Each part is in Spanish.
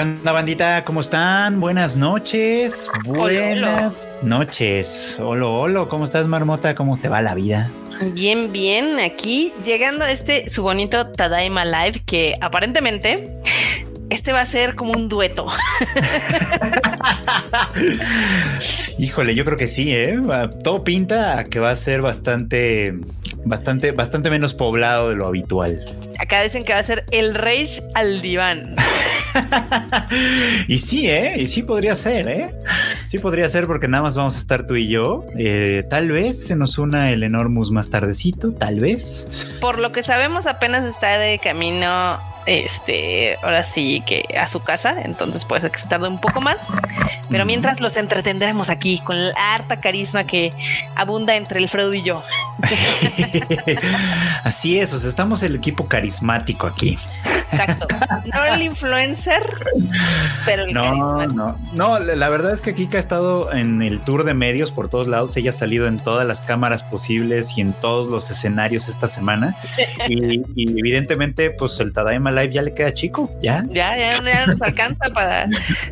¿Qué onda, bandita? ¿Cómo están? Buenas noches. Buenas noches. Hola, hola. ¿Cómo estás, Marmota? ¿Cómo te va la vida? Bien, bien. Aquí llegando a este su bonito Tadaima Live que aparentemente este va a ser como un dueto. Híjole, yo creo que sí, ¿eh? Todo pinta a que va a ser bastante, bastante, bastante menos poblado de lo habitual. Acá dicen que va a ser el Rage al diván. y sí, ¿eh? Y sí podría ser, ¿eh? Sí podría ser porque nada más vamos a estar tú y yo. Eh, tal vez se nos una el Enormus más tardecito, tal vez. Por lo que sabemos apenas está de camino este, ahora sí que a su casa, entonces puede ser que se tarde un poco más, pero mientras los entretendremos aquí con la harta carisma que abunda entre el Freud y yo. Así es, o sea, estamos el equipo carismático aquí. Exacto. No el influencer, pero el no, No, no, la verdad es que Kika ha estado en el tour de medios por todos lados. Ella ha salido en todas las cámaras posibles y en todos los escenarios esta semana. y, evidentemente, pues el Tadaima Live ya le queda chico, ya. Ya, ya, ya nos alcanza para,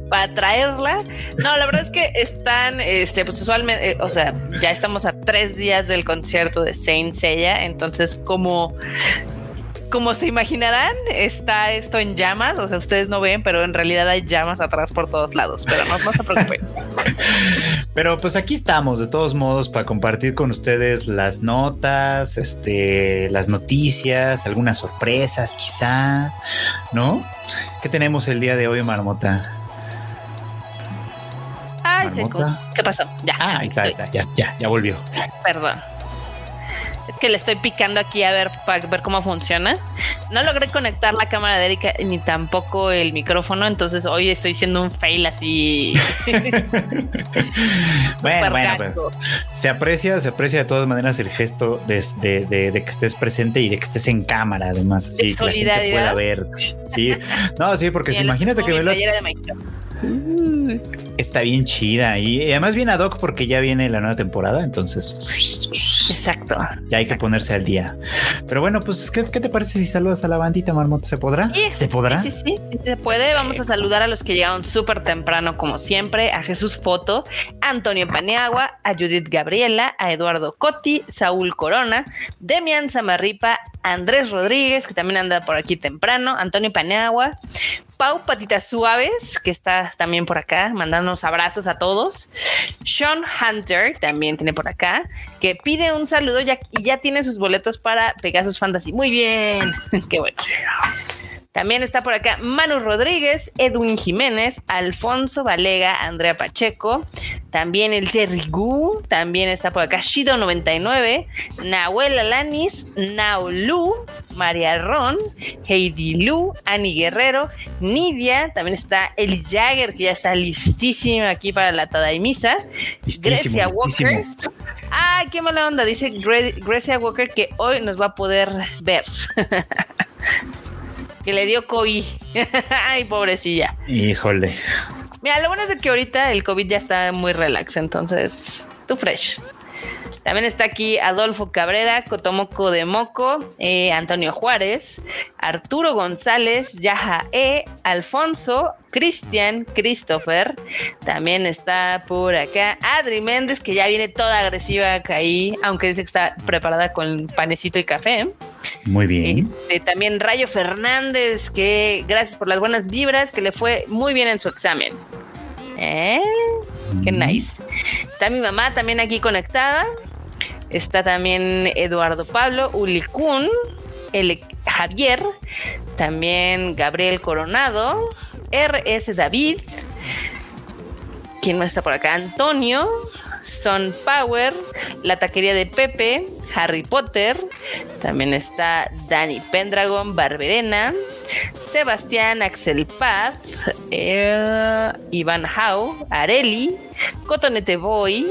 para traerla. No, la verdad es que están, este, pues usualmente, eh, o sea, ya estamos a tres días del concierto de Saint Seiya. Entonces, como como se imaginarán, está esto en llamas. O sea, ustedes no ven, pero en realidad hay llamas atrás por todos lados. Pero no, no se preocupen. pero pues aquí estamos, de todos modos, para compartir con ustedes las notas, este, las noticias, algunas sorpresas, quizá, ¿no? ¿Qué tenemos el día de hoy, Marmota? Ay, seco. ¿Qué pasó? Ya. Ah, ahí está, está, ya, ya, ya volvió. Perdón. Es que le estoy picando aquí a ver para ver cómo funciona. No logré conectar la cámara de Erika ni tampoco el micrófono, entonces hoy estoy siendo un fail así. bueno, bueno, pues, se aprecia, se aprecia de todas maneras el gesto de, que estés presente y de que estés en cámara, además, así que la gente pueda ver. Sí, no, sí, porque imagínate que me lo. Está bien chida y además viene ad hoc porque ya viene la nueva temporada, entonces. Exacto. Ya hay que ponerse al día. Pero bueno, pues, ¿qué, te parece si saludas a la bandita, Marmota? ¿Se podrá? Sí, ¿Se podrá? Sí, sí, sí, se puede. Vamos a saludar a los que llegaron súper temprano, como siempre, a Jesús Foto, a Antonio Paniagua, a Judith Gabriela, a Eduardo Cotti, Saúl Corona, Demian Zamarripa, Andrés Rodríguez, que también anda por aquí temprano, Antonio Paniagua, Pau Patitas Suaves, que está también por acá, mandándonos abrazos a todos. Sean Hunter también tiene por acá, que pide un saludo ya, y ya tiene sus boletos para Pegasus Fantasy. Muy bien, qué bueno. También está por acá Manu Rodríguez, Edwin Jiménez, Alfonso Valega, Andrea Pacheco, también el Jerry Gu, también está por acá Shido99, Nahuel Alanis, Naulu, María Ron, Heidi Lu, Ani Guerrero, Nidia, también está el Jagger, que ya está listísima aquí para la Tadaimisa, Grecia Walker. Ah, qué mala onda, dice Grecia Walker que hoy nos va a poder ver. que le dio COVID. Ay, pobrecilla. Híjole. Mira, lo bueno es de que ahorita el COVID ya está muy relax, entonces, tú fresh. También está aquí Adolfo Cabrera, Cotomoco de Moco, eh, Antonio Juárez, Arturo González, Yaja E, Alfonso, Cristian, Christopher. También está por acá Adri Méndez, que ya viene toda agresiva ahí, aunque dice que está preparada con panecito y café. Muy bien. Este, también Rayo Fernández, que gracias por las buenas vibras, que le fue muy bien en su examen. ¿Eh? Qué nice. Está mi mamá también aquí conectada. Está también Eduardo Pablo, Ulicún, el Javier, también Gabriel Coronado, RS David, ¿quién más está por acá? Antonio, Son Power, la taquería de Pepe, Harry Potter, también está Dani Pendragon, Barberena, Sebastián Axel Paz, eh, Iván Hau, Areli, Cotonete Boy,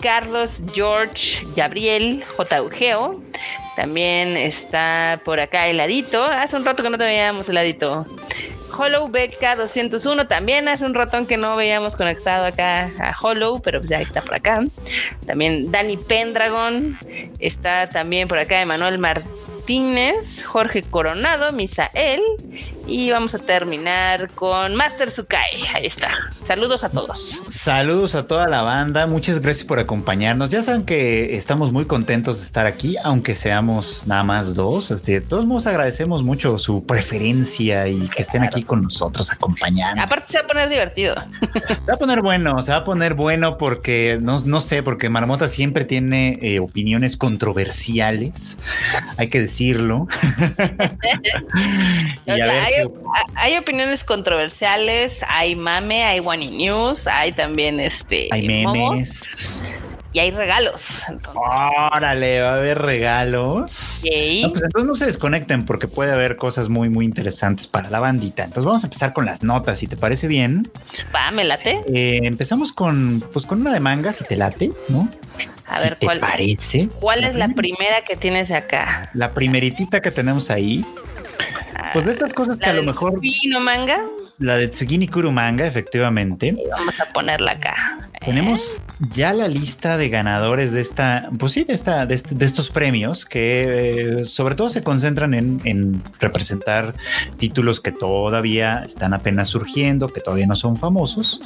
Carlos George Gabriel J. Ugeo. También está por acá heladito. Hace un rato que no te veíamos heladito. Hollow BK 201 también hace un ratón que no veíamos conectado acá a Hollow, pero ya está por acá. También Dani Pendragon, está también por acá Emanuel Martínez, Jorge Coronado, Misael Y vamos a terminar con Master Sukai. Ahí está. Saludos a todos. Saludos a toda la banda. Muchas gracias por acompañarnos. Ya saben que estamos muy contentos de estar aquí, aunque seamos nada más dos. Este, de todos modos, agradecemos mucho su preferencia y que estén aquí con nosotros acompañando. Aparte, se va a poner divertido. Se va a poner bueno, se va a poner bueno porque no, no sé, porque Marmota siempre tiene eh, opiniones controversiales. Hay que decirlo. hay, opiniones controversiales, hay mame, hay One News, hay también este. Hay memes. y hay regalos. Órale, va a haber regalos. No, pues entonces no se desconecten porque puede haber cosas muy, muy interesantes para la bandita. Entonces vamos a empezar con las notas, si te parece bien. Va, me late. Eh, empezamos con, pues con una de manga, si te late, ¿no? A ver, ¿cuál parece? ¿Cuál es la primera que tienes acá? La primeritita que tenemos ahí pues de estas cosas que a lo mejor. ¿Vino manga? La de Tsugini Kuru manga, efectivamente. vamos a ponerla acá. Tenemos ya la lista de ganadores de esta, pues sí, de, esta, de, este, estos premios que eh, sobre todo se concentran en, en, representar títulos que todavía están apenas surgiendo, que todavía no son famosos.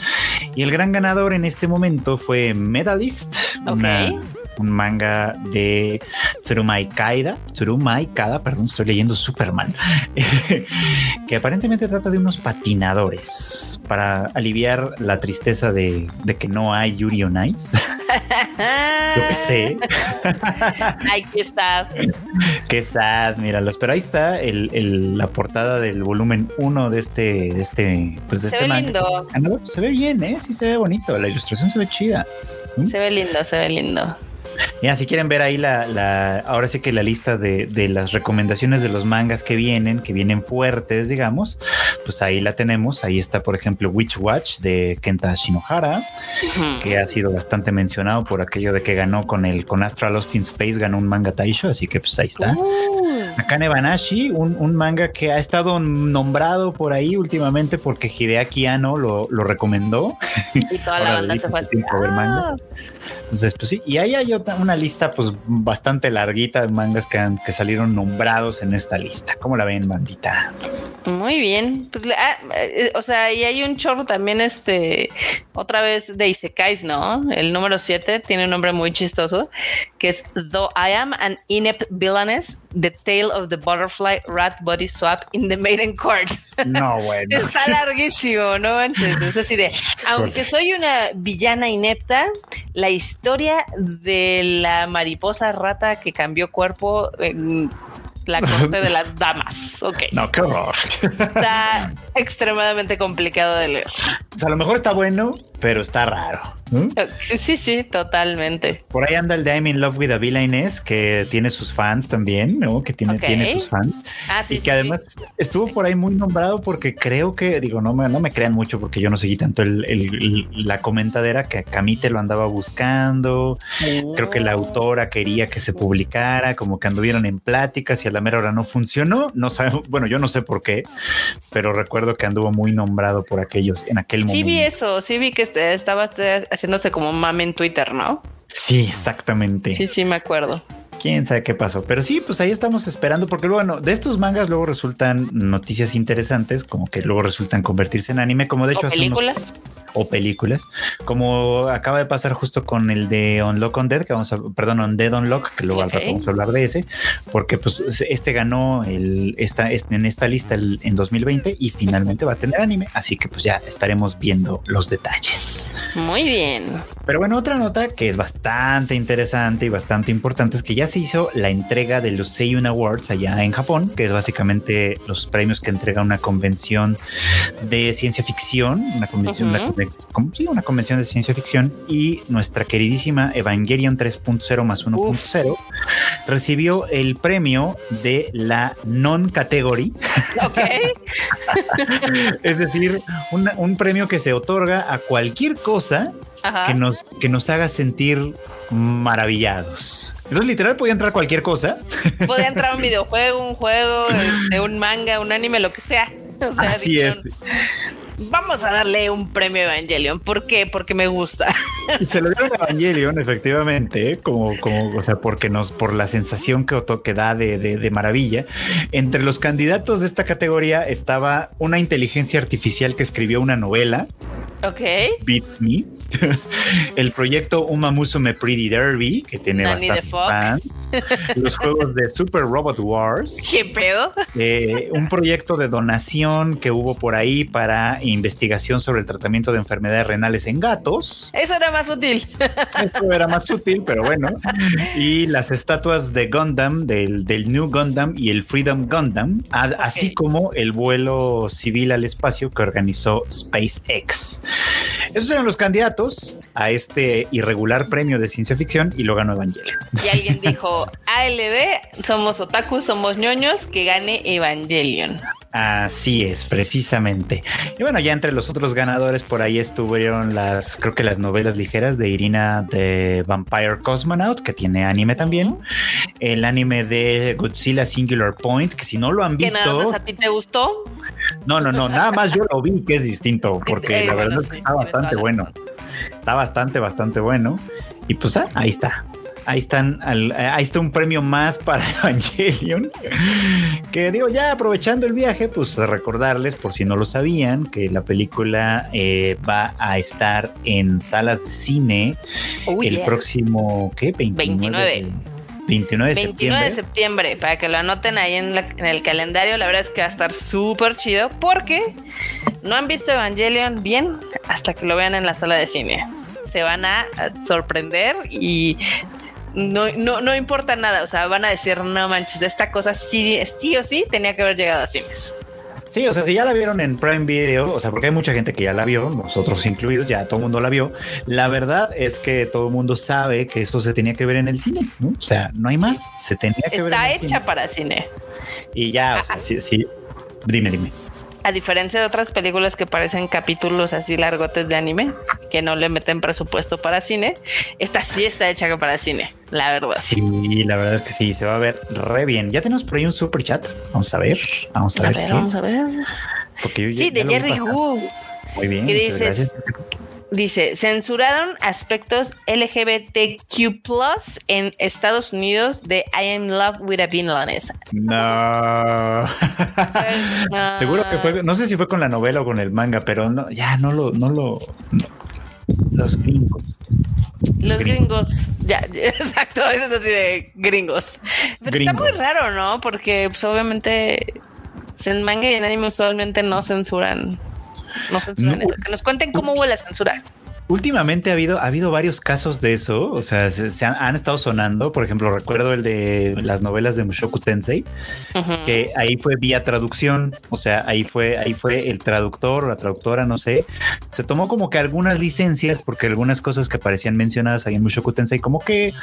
Y el gran ganador en este momento fue Medalist, okay un manga de Tsurumai Kaida, Tsurumai Kada, perdón, estoy leyendo Superman, que aparentemente trata de unos patinadores para aliviar la tristeza de, que no hay Yuri on Ice. Yo qué sé. Ay, qué sad. Qué sad, míralos. Pero ahí está la portada del volumen 1 de este, de este, pues de se este ve lindo. Se ve bien, ¿eh? Sí se ve bonito. La ilustración se ve chida. Se ve lindo, se ve lindo. Mira, si quieren ver ahí la, ahora sí que la lista de, las recomendaciones de los mangas que vienen, que vienen fuertes, digamos, pues ahí la tenemos. Ahí está, por ejemplo, Witch Watch de Kenta Shinohara, que ha sido bastante mencionado por aquello de que ganó con el con Astral Lost in Space, ganó un manga Taisho, así que pues ahí está. Uh. Akane Banashi, un, manga que ha estado nombrado por ahí últimamente porque Hideaki Anno lo, lo recomendó. Y toda la banda se fue a entonces, pues sí, y ahí hay otra, una lista pues bastante larguita de mangas que, han, que salieron nombrados en esta lista. ¿Cómo la ven, bandita? Muy bien. Pues, ah, eh, o sea, y hay un chorro también, este, otra vez de Isekais, ¿no? El número 7 tiene un nombre muy chistoso, que es Though I am an inept villainess, the tale of the butterfly rat body swap in the maiden court. No, bueno. Está larguísimo, no manches. Es así de, aunque soy una villana inepta, la historia de la mariposa rata que cambió cuerpo en la corte de las damas. Ok. No, qué horror. Está extremadamente complicado de leer. O sea, a lo mejor está bueno, pero está raro. Sí, sí, totalmente. Por ahí anda el de I'm in Love with a Villainess, que tiene sus fans también, ¿no? Que tiene, tiene sus fans. Ah, sí, y que además estuvo por ahí muy nombrado porque creo que, digo, no me, no me crean mucho porque yo no seguí tanto el, la comentadera que Camite lo andaba buscando. Creo que la oh. autora quería que se publicara, como que anduvieron en pláticas y a la mera hora no funcionó. No sabemos, bueno, yo no sé por qué, pero recuerdo que anduvo muy nombrado por aquellos en aquel momento. Sí vi eso, sí vi que este, estaba este, haciéndose como mame en Twitter, ¿no? Sí, exactamente. Sí, sí, me acuerdo. Quién sabe qué pasó, pero sí, pues ahí estamos esperando, porque bueno, de estos mangas luego resultan noticias interesantes, como que luego resultan convertirse en anime, como de hecho. películas o películas, como acaba de pasar justo con el de Unlock on Dead, que vamos a, perdón, On Dead Unlock, que luego al rato vamos a hablar de ese, porque pues este ganó el, esta, en esta lista en 2020 y finalmente va a tener anime, así que pues ya estaremos viendo los detalles. Muy bien. Pero bueno, otra nota que es bastante interesante y bastante importante es que ya se hizo la entrega de los Seiyun Awards allá en Japón, que es básicamente los premios que entrega una convención de ciencia ficción, una convención, sí, una convención de ciencia ficción y nuestra queridísima Evangelion 3.0 más 1.0 recibió el premio de la non-category. Ok. es decir, un premio que se otorga a cualquier cosa que nos, que nos haga sentir maravillados. Entonces, literal, podía entrar cualquier cosa. Podía entrar un videojuego, un juego, este, un manga, un anime, lo que sea. Así es. Vamos a darle un premio a Evangelion. ¿Por qué? Porque me gusta. Se lo dieron a Evangelion, efectivamente, ¿eh? como, como, o sea, porque nos, por la sensación que, que da de, de, maravilla. Entre los candidatos de esta categoría estaba una inteligencia artificial que escribió una novela. Ok. Beat Me. El proyecto Uma Musume Pretty Derby, que tiene bastantes fans. Los juegos de Super Robot Wars. ¿Qué pedo? Eh, un proyecto de donación que hubo por ahí para investigación sobre el tratamiento de enfermedades renales en gatos. Eso era más útil. Eso era más útil, pero bueno. Y las estatuas de Gundam, del, del New Gundam y el Freedom Gundam, así como el vuelo civil al espacio que organizó SpaceX. Esos eran los candidatos a este irregular premio de ciencia ficción y lo ganó Evangelion. Y alguien dijo, ALB, somos otakus, somos ñoños, que gane Evangelion. Así es, precisamente. Y bueno, ya entre los otros ganadores por ahí estuvieron las, creo que las novelas ligeras de Irina de Vampire Cosmonaut, que tiene anime también. El anime de Godzilla Singular Point, que si no lo han visto. ¿Que nada más a ti te gustó? No, no, no, nada más yo lo vi que es distinto, porque la verdad está bastante bueno. Está bastante, bastante bueno. Y pues ah, ahí está ahí están, ahí está un premio más para Evangelion. Que digo, ya aprovechando el viaje, pues recordarles, por si no lo sabían, que la película eh, va a estar en salas de cine oh, el próximo, ¿qué? 29. 29 de 29 septiembre. de septiembre, para que lo anoten ahí en, en, el calendario. La verdad es que va a estar súper chido porque no han visto Evangelion bien hasta que lo vean en la sala de cine. Se van a sorprender y no, no, no importa nada. O sea, van a decir, no manches, esta cosa sí, sí o sí tenía que haber llegado a cines. Sí, o sea, si ya la vieron en Prime Video, o sea, porque hay mucha gente que ya la vio, nosotros incluidos, ya todo el mundo la vio. La verdad es que todo el mundo sabe que esto se tenía que ver en el cine, ¿no? O sea, no hay más, se tenía que ver. Está hecha para cine. Y ya, o sea, sí, sí, dime, dime a diferencia de otras películas que parecen capítulos así largotes de anime, que no le meten presupuesto para cine, esta sí está hecha para cine, la verdad. Sí, la verdad es que sí, se va a ver re bien. Ya tenemos por ahí un super chat. Vamos a ver, vamos a, ver. vamos a ver. sí, de Jerry Wu. Muy bien. ¿Qué dices? Dice, censuraron aspectos LGBTQ en Estados Unidos de I Am Love with a Villainess. No. Seguro que fue, no sé si fue con la novela o con el manga, pero no, ya no lo, no lo. Los gringos. Los gringos, ya, exacto, eso es así de gringos. Pero está muy raro, ¿no? Porque pues, obviamente en manga y en anime usualmente no censuran no censuran Que nos cuenten cómo hubo la censura. Últimamente ha habido, ha habido varios casos de eso, o sea, se, han, estado sonando, por ejemplo, recuerdo el de las novelas de Mushoku Tensei, que ahí fue vía traducción, o sea, ahí fue, ahí fue el traductor o la traductora, no sé, se tomó como que algunas licencias, porque algunas cosas que aparecían mencionadas ahí en Mushoku Tensei, como que,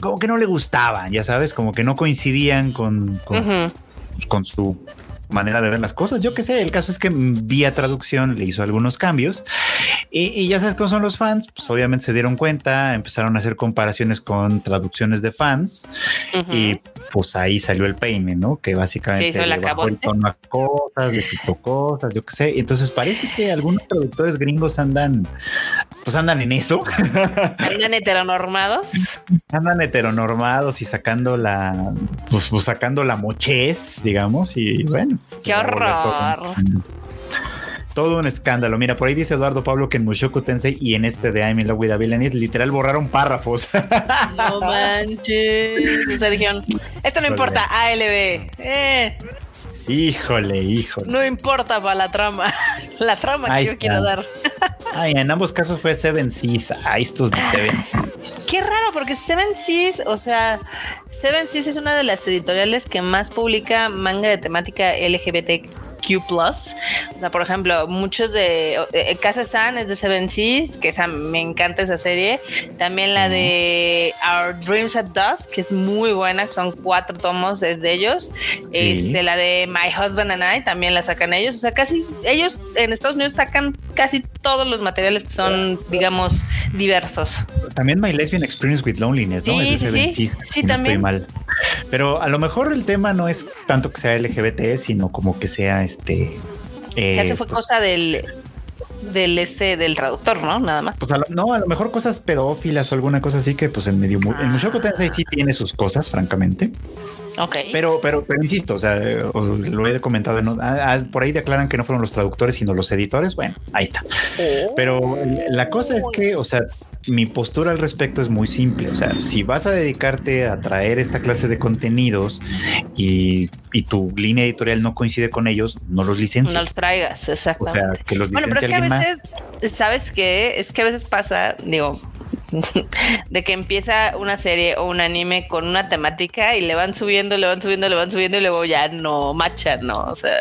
como que no le gustaban, ya sabes, como que no coincidían con, con, pues, con su manera de ver las cosas. Yo qué sé, el caso es que vía traducción le hizo algunos cambios y, ya sabes cómo son los fans, pues obviamente se dieron cuenta, empezaron a hacer comparaciones con traducciones de fans y pues ahí salió el peine, ¿no? Que básicamente le bajó el tono a cosas, le quitó cosas, yo qué sé. Entonces parece que algunos traductores gringos andan, pues andan en eso. Andan heteronormados. Andan heteronormados y sacando la, pues, pues sacando la mochez, digamos, y bueno, ¡Qué horror! Todo un escándalo. Mira, por ahí dice Eduardo Pablo que en Mushoku Tensei y en este de I'm in Love with a literal borraron párrafos. No manches. O sea, dijeron, esto no importa, ALB. Eh. Híjole, híjole. No importa para la trama. La trama que yo quiero dar. Ay, en ambos casos fue Seven Seas. Ay, estos de Seven Seas. Qué raro, porque Seven Seas, o sea, Seven Seas es una de las editoriales que más publica manga de temática LGBT Q+. O sea, por ejemplo, muchos de eh, Casa San es de Seven Seas, que esa, me encanta esa serie. También la de Our Dreams at Dusk, que es muy buena, que son cuatro tomos es de ellos. Este, la de My Husband and I también la sacan ellos. O sea, casi ellos en Estados Unidos sacan casi todos los materiales que son, digamos, diversos. También My Lesbian Experience with Loneliness, ¿no? Sí, sí, sí. Sí, también. mal. Pero a lo mejor el tema no es tanto que sea LGBT, sino como que sea este Eh, fue pues cosa del del ese del traductor, ¿no? Nada más. Pues no, a lo mejor cosas pedófilas o alguna cosa así que pues el medio ah. el Mushoku Tensei sí tiene sus cosas, francamente. Ok. Pero, pero, pero insisto, o sea, lo he comentado, ah, ah, por ahí declaran que no fueron los traductores, sino los editores. Bueno, ahí está. Oh. Pero la cosa es que, o sea, mi postura al respecto es muy simple. O sea, si vas a dedicarte a traer esta clase de contenidos y, tu línea editorial no coincide con ellos, no los licencies. No los traigas, exactamente. O sea, que los bueno, pero es que a veces, ¿sabes qué? Es que a veces pasa, digo, de que empieza una serie o un anime con una temática y le van subiendo, le van subiendo, le van subiendo y luego ya no machan, ¿no? O sea.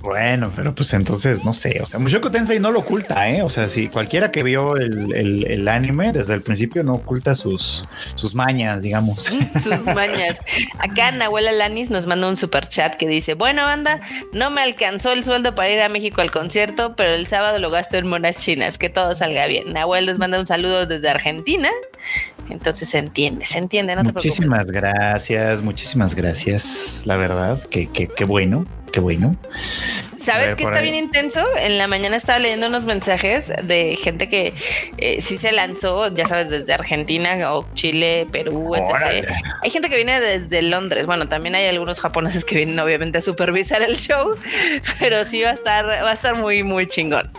Bueno, pero pues entonces no sé. O sea, Mushoku Tensei no lo oculta, ¿eh? O sea, si cualquiera que vio el, anime desde el principio no oculta sus, sus mañas, digamos. sus mañas. Acá Nahuel Alanis nos manda un super chat que dice: Bueno, banda, no me alcanzó el sueldo para ir a México al concierto, pero el sábado lo gasto en monas chinas. Que todo salga bien. Nahuel nos manda un saludo desde Argentina. Entonces se entiende, se entiende. No muchísimas gracias, muchísimas gracias. La verdad, que, que, que bueno qué bueno. ¿Sabes qué está bien intenso? En la mañana estaba leyendo unos mensajes de gente que eh, sí se lanzó, ya sabes, desde Argentina o Chile, Perú, etc. Hay gente que viene desde Londres. Bueno, también hay algunos japoneses que vienen obviamente a supervisar el show, pero sí va a estar, va a estar muy, muy chingón.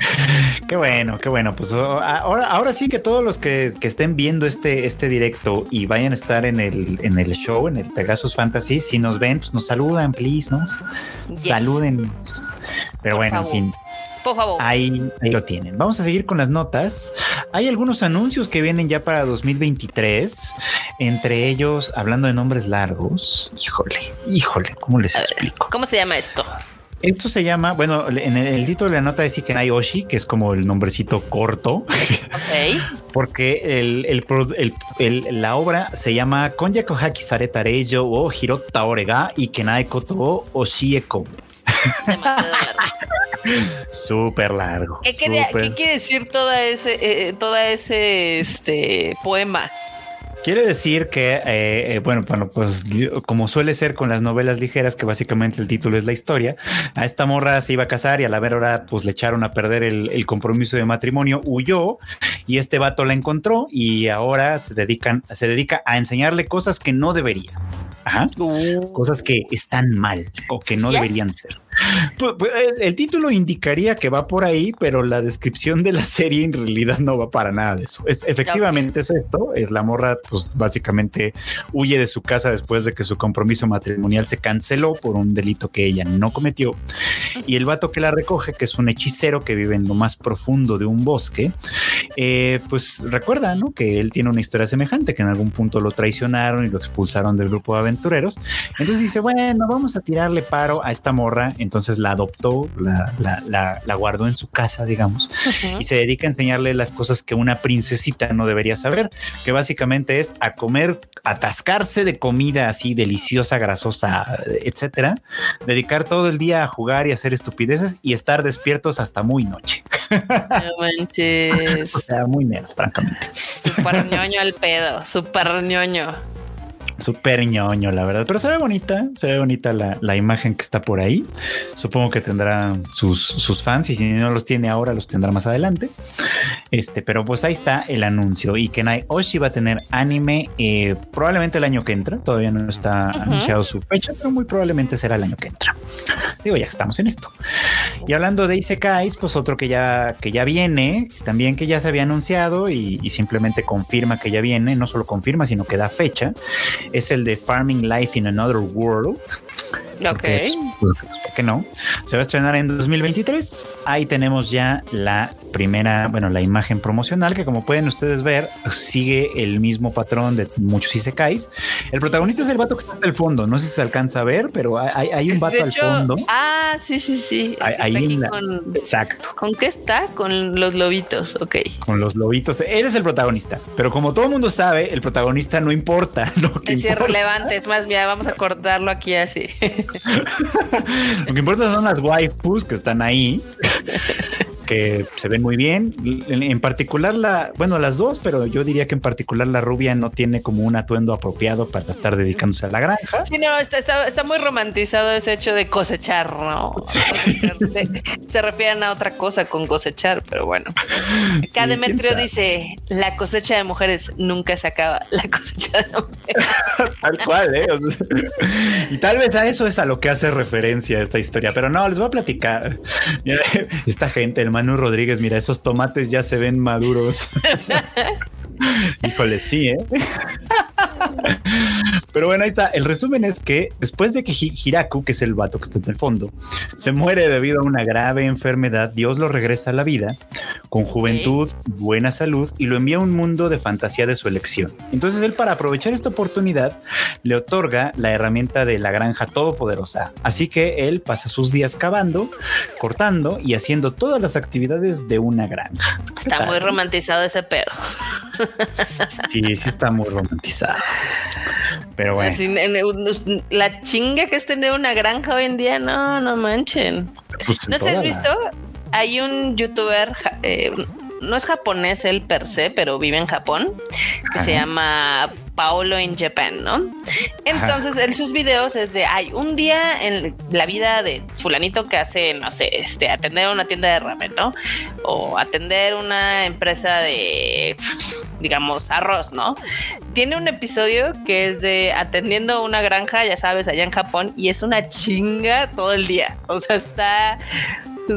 Qué bueno, qué bueno. Pues oh, ahora, ahora sí que todos los que, estén viendo este, este directo y vayan a estar en el, en el show, en el Pegasus Fantasy, si nos ven, pues nos saludan, please, ¿no? Saluden. Pero bueno, en fin. Por favor. Ahí, ahí, lo tienen. Vamos a seguir con las notas. Hay algunos anuncios que vienen ya para 2023. Entre ellos, hablando de nombres largos. Híjole, híjole, ¿cómo les explico? ¿Cómo se llama esto? Esto se llama, bueno, en el, título de la nota dice Kenai Oshi, que es como el nombrecito corto. porque el, la obra se llama Konyaku Haki Sareta Reijo o Hirota Orega y Kenai Koto Oshieko. Demasiado largo. Súper largo. ¿Qué, quiere decir toda ese, eh, toda ese este, poema? Quiere decir que, eh, eh, bueno, bueno, pues como suele ser con las novelas ligeras, que básicamente el título es la historia, a esta morra se iba a casar y a la ver hora pues le echaron a perder el, compromiso de matrimonio, huyó y este vato la encontró y ahora se dedican, se dedica a enseñarle cosas que no debería. Ajá. Cosas que están mal o que no deberían ser. Pues, pues, el, título indicaría que va por ahí, pero la descripción de la serie en realidad no va para nada de eso. Es, efectivamente es esto, es la morra, pues básicamente huye de su casa después de que su compromiso matrimonial se canceló por un delito que ella no cometió. Y el vato que la recoge, que es un hechicero que vive en lo más profundo de un bosque, eh, pues recuerda, ¿no? Que él tiene una historia semejante, que en algún punto lo traicionaron y lo expulsaron del grupo de aventureros. Entonces dice, bueno, vamos a tirarle paro a esta morra entonces la adoptó, la, guardó en su casa, digamos, y se dedica a enseñarle las cosas que una princesita no debería saber, que básicamente es a comer, atascarse de comida así deliciosa, grasosa, etcétera, dedicar todo el día a jugar y hacer estupideces y estar despiertos hasta muy noche. No manches. o sea, muy menos, francamente. Super ñoño al pedo, super ñoño súper ñoño, la verdad. Pero se ve bonita, se ve bonita la, imagen que está por ahí. Supongo que tendrá sus, sus, fans y si no los tiene ahora, los tendrá más adelante. Este, pero pues ahí está el anuncio y Kenai Oshi va a tener anime eh, probablemente el año que entra. Todavía no está anunciado su fecha, pero muy probablemente será el año que entra. Digo, ya estamos en esto. Y hablando de Isekais, pues otro que ya, que ya viene, también que ya se había anunciado y, y simplemente confirma que ya viene, no solo confirma, sino que da fecha, es el de Farming Life in Another World. Ok. Pues, ¿Por qué no? Se va a estrenar en 2023. Ahí tenemos ya la primera, bueno, la imagen promocional que como pueden ustedes ver, sigue el mismo patrón de muchos isekais. El protagonista es el vato que está al fondo. No sé si se alcanza a ver, pero hay, un vato al fondo. Ah, sí, sí, sí. Ahí exacto. ¿Con qué está? Con los lobitos, ok. Con los lobitos. Él es el protagonista. Pero como todo el mundo sabe, el protagonista no importa. Lo que es irrelevante. Es más, mira, vamos a cortarlo aquí así. Lo que importa son las waifus que están ahí. que se ven muy bien. En, particular la, bueno, las dos, pero yo diría que en particular la rubia no tiene como un atuendo apropiado para estar dedicándose a la granja. Sí, no, está, está, muy romantizado ese hecho de cosechar, ¿no? se refieren a otra cosa con cosechar, pero bueno. Acá Demetrio dice, la cosecha de mujeres nunca se acaba, la cosecha de mujeres. Tal cual, ¿eh? y tal vez a eso es a lo que hace referencia esta historia, pero no, les voy a platicar. esta gente, el Manu Rodríguez, mira, esos tomates ya se ven maduros. Híjole, sí, ¿eh? Pero bueno, ahí está. El resumen es que después de que Hiraku, que es el vato que está en el fondo, se muere debido a una grave enfermedad, Dios lo regresa a la vida con juventud, buena salud y lo envía a un mundo de fantasía de su elección. Entonces él, para aprovechar esta oportunidad, le otorga la herramienta de la granja todopoderosa. Así que él pasa sus días cavando, cortando y haciendo todas las actividades de una granja. Está muy romantizado ese pedo. Sí, sí está muy romantizado. Pero bueno. la chinga que es tener una granja hoy en día, no, no manchen. Pues ¿No se has visto? Hay un youtuber, eh, no es japonés él per se, pero vive en Japón, que se llama Paolo in Japan, ¿no? Entonces, en sus videos es de, hay un día en la vida de fulanito que hace, no sé, este, atender una tienda de ramen, ¿no? O atender una empresa de, digamos, arroz, ¿no? Tiene un episodio que es de atendiendo una granja, ya sabes, allá en Japón, y es una chinga todo el día. O sea, está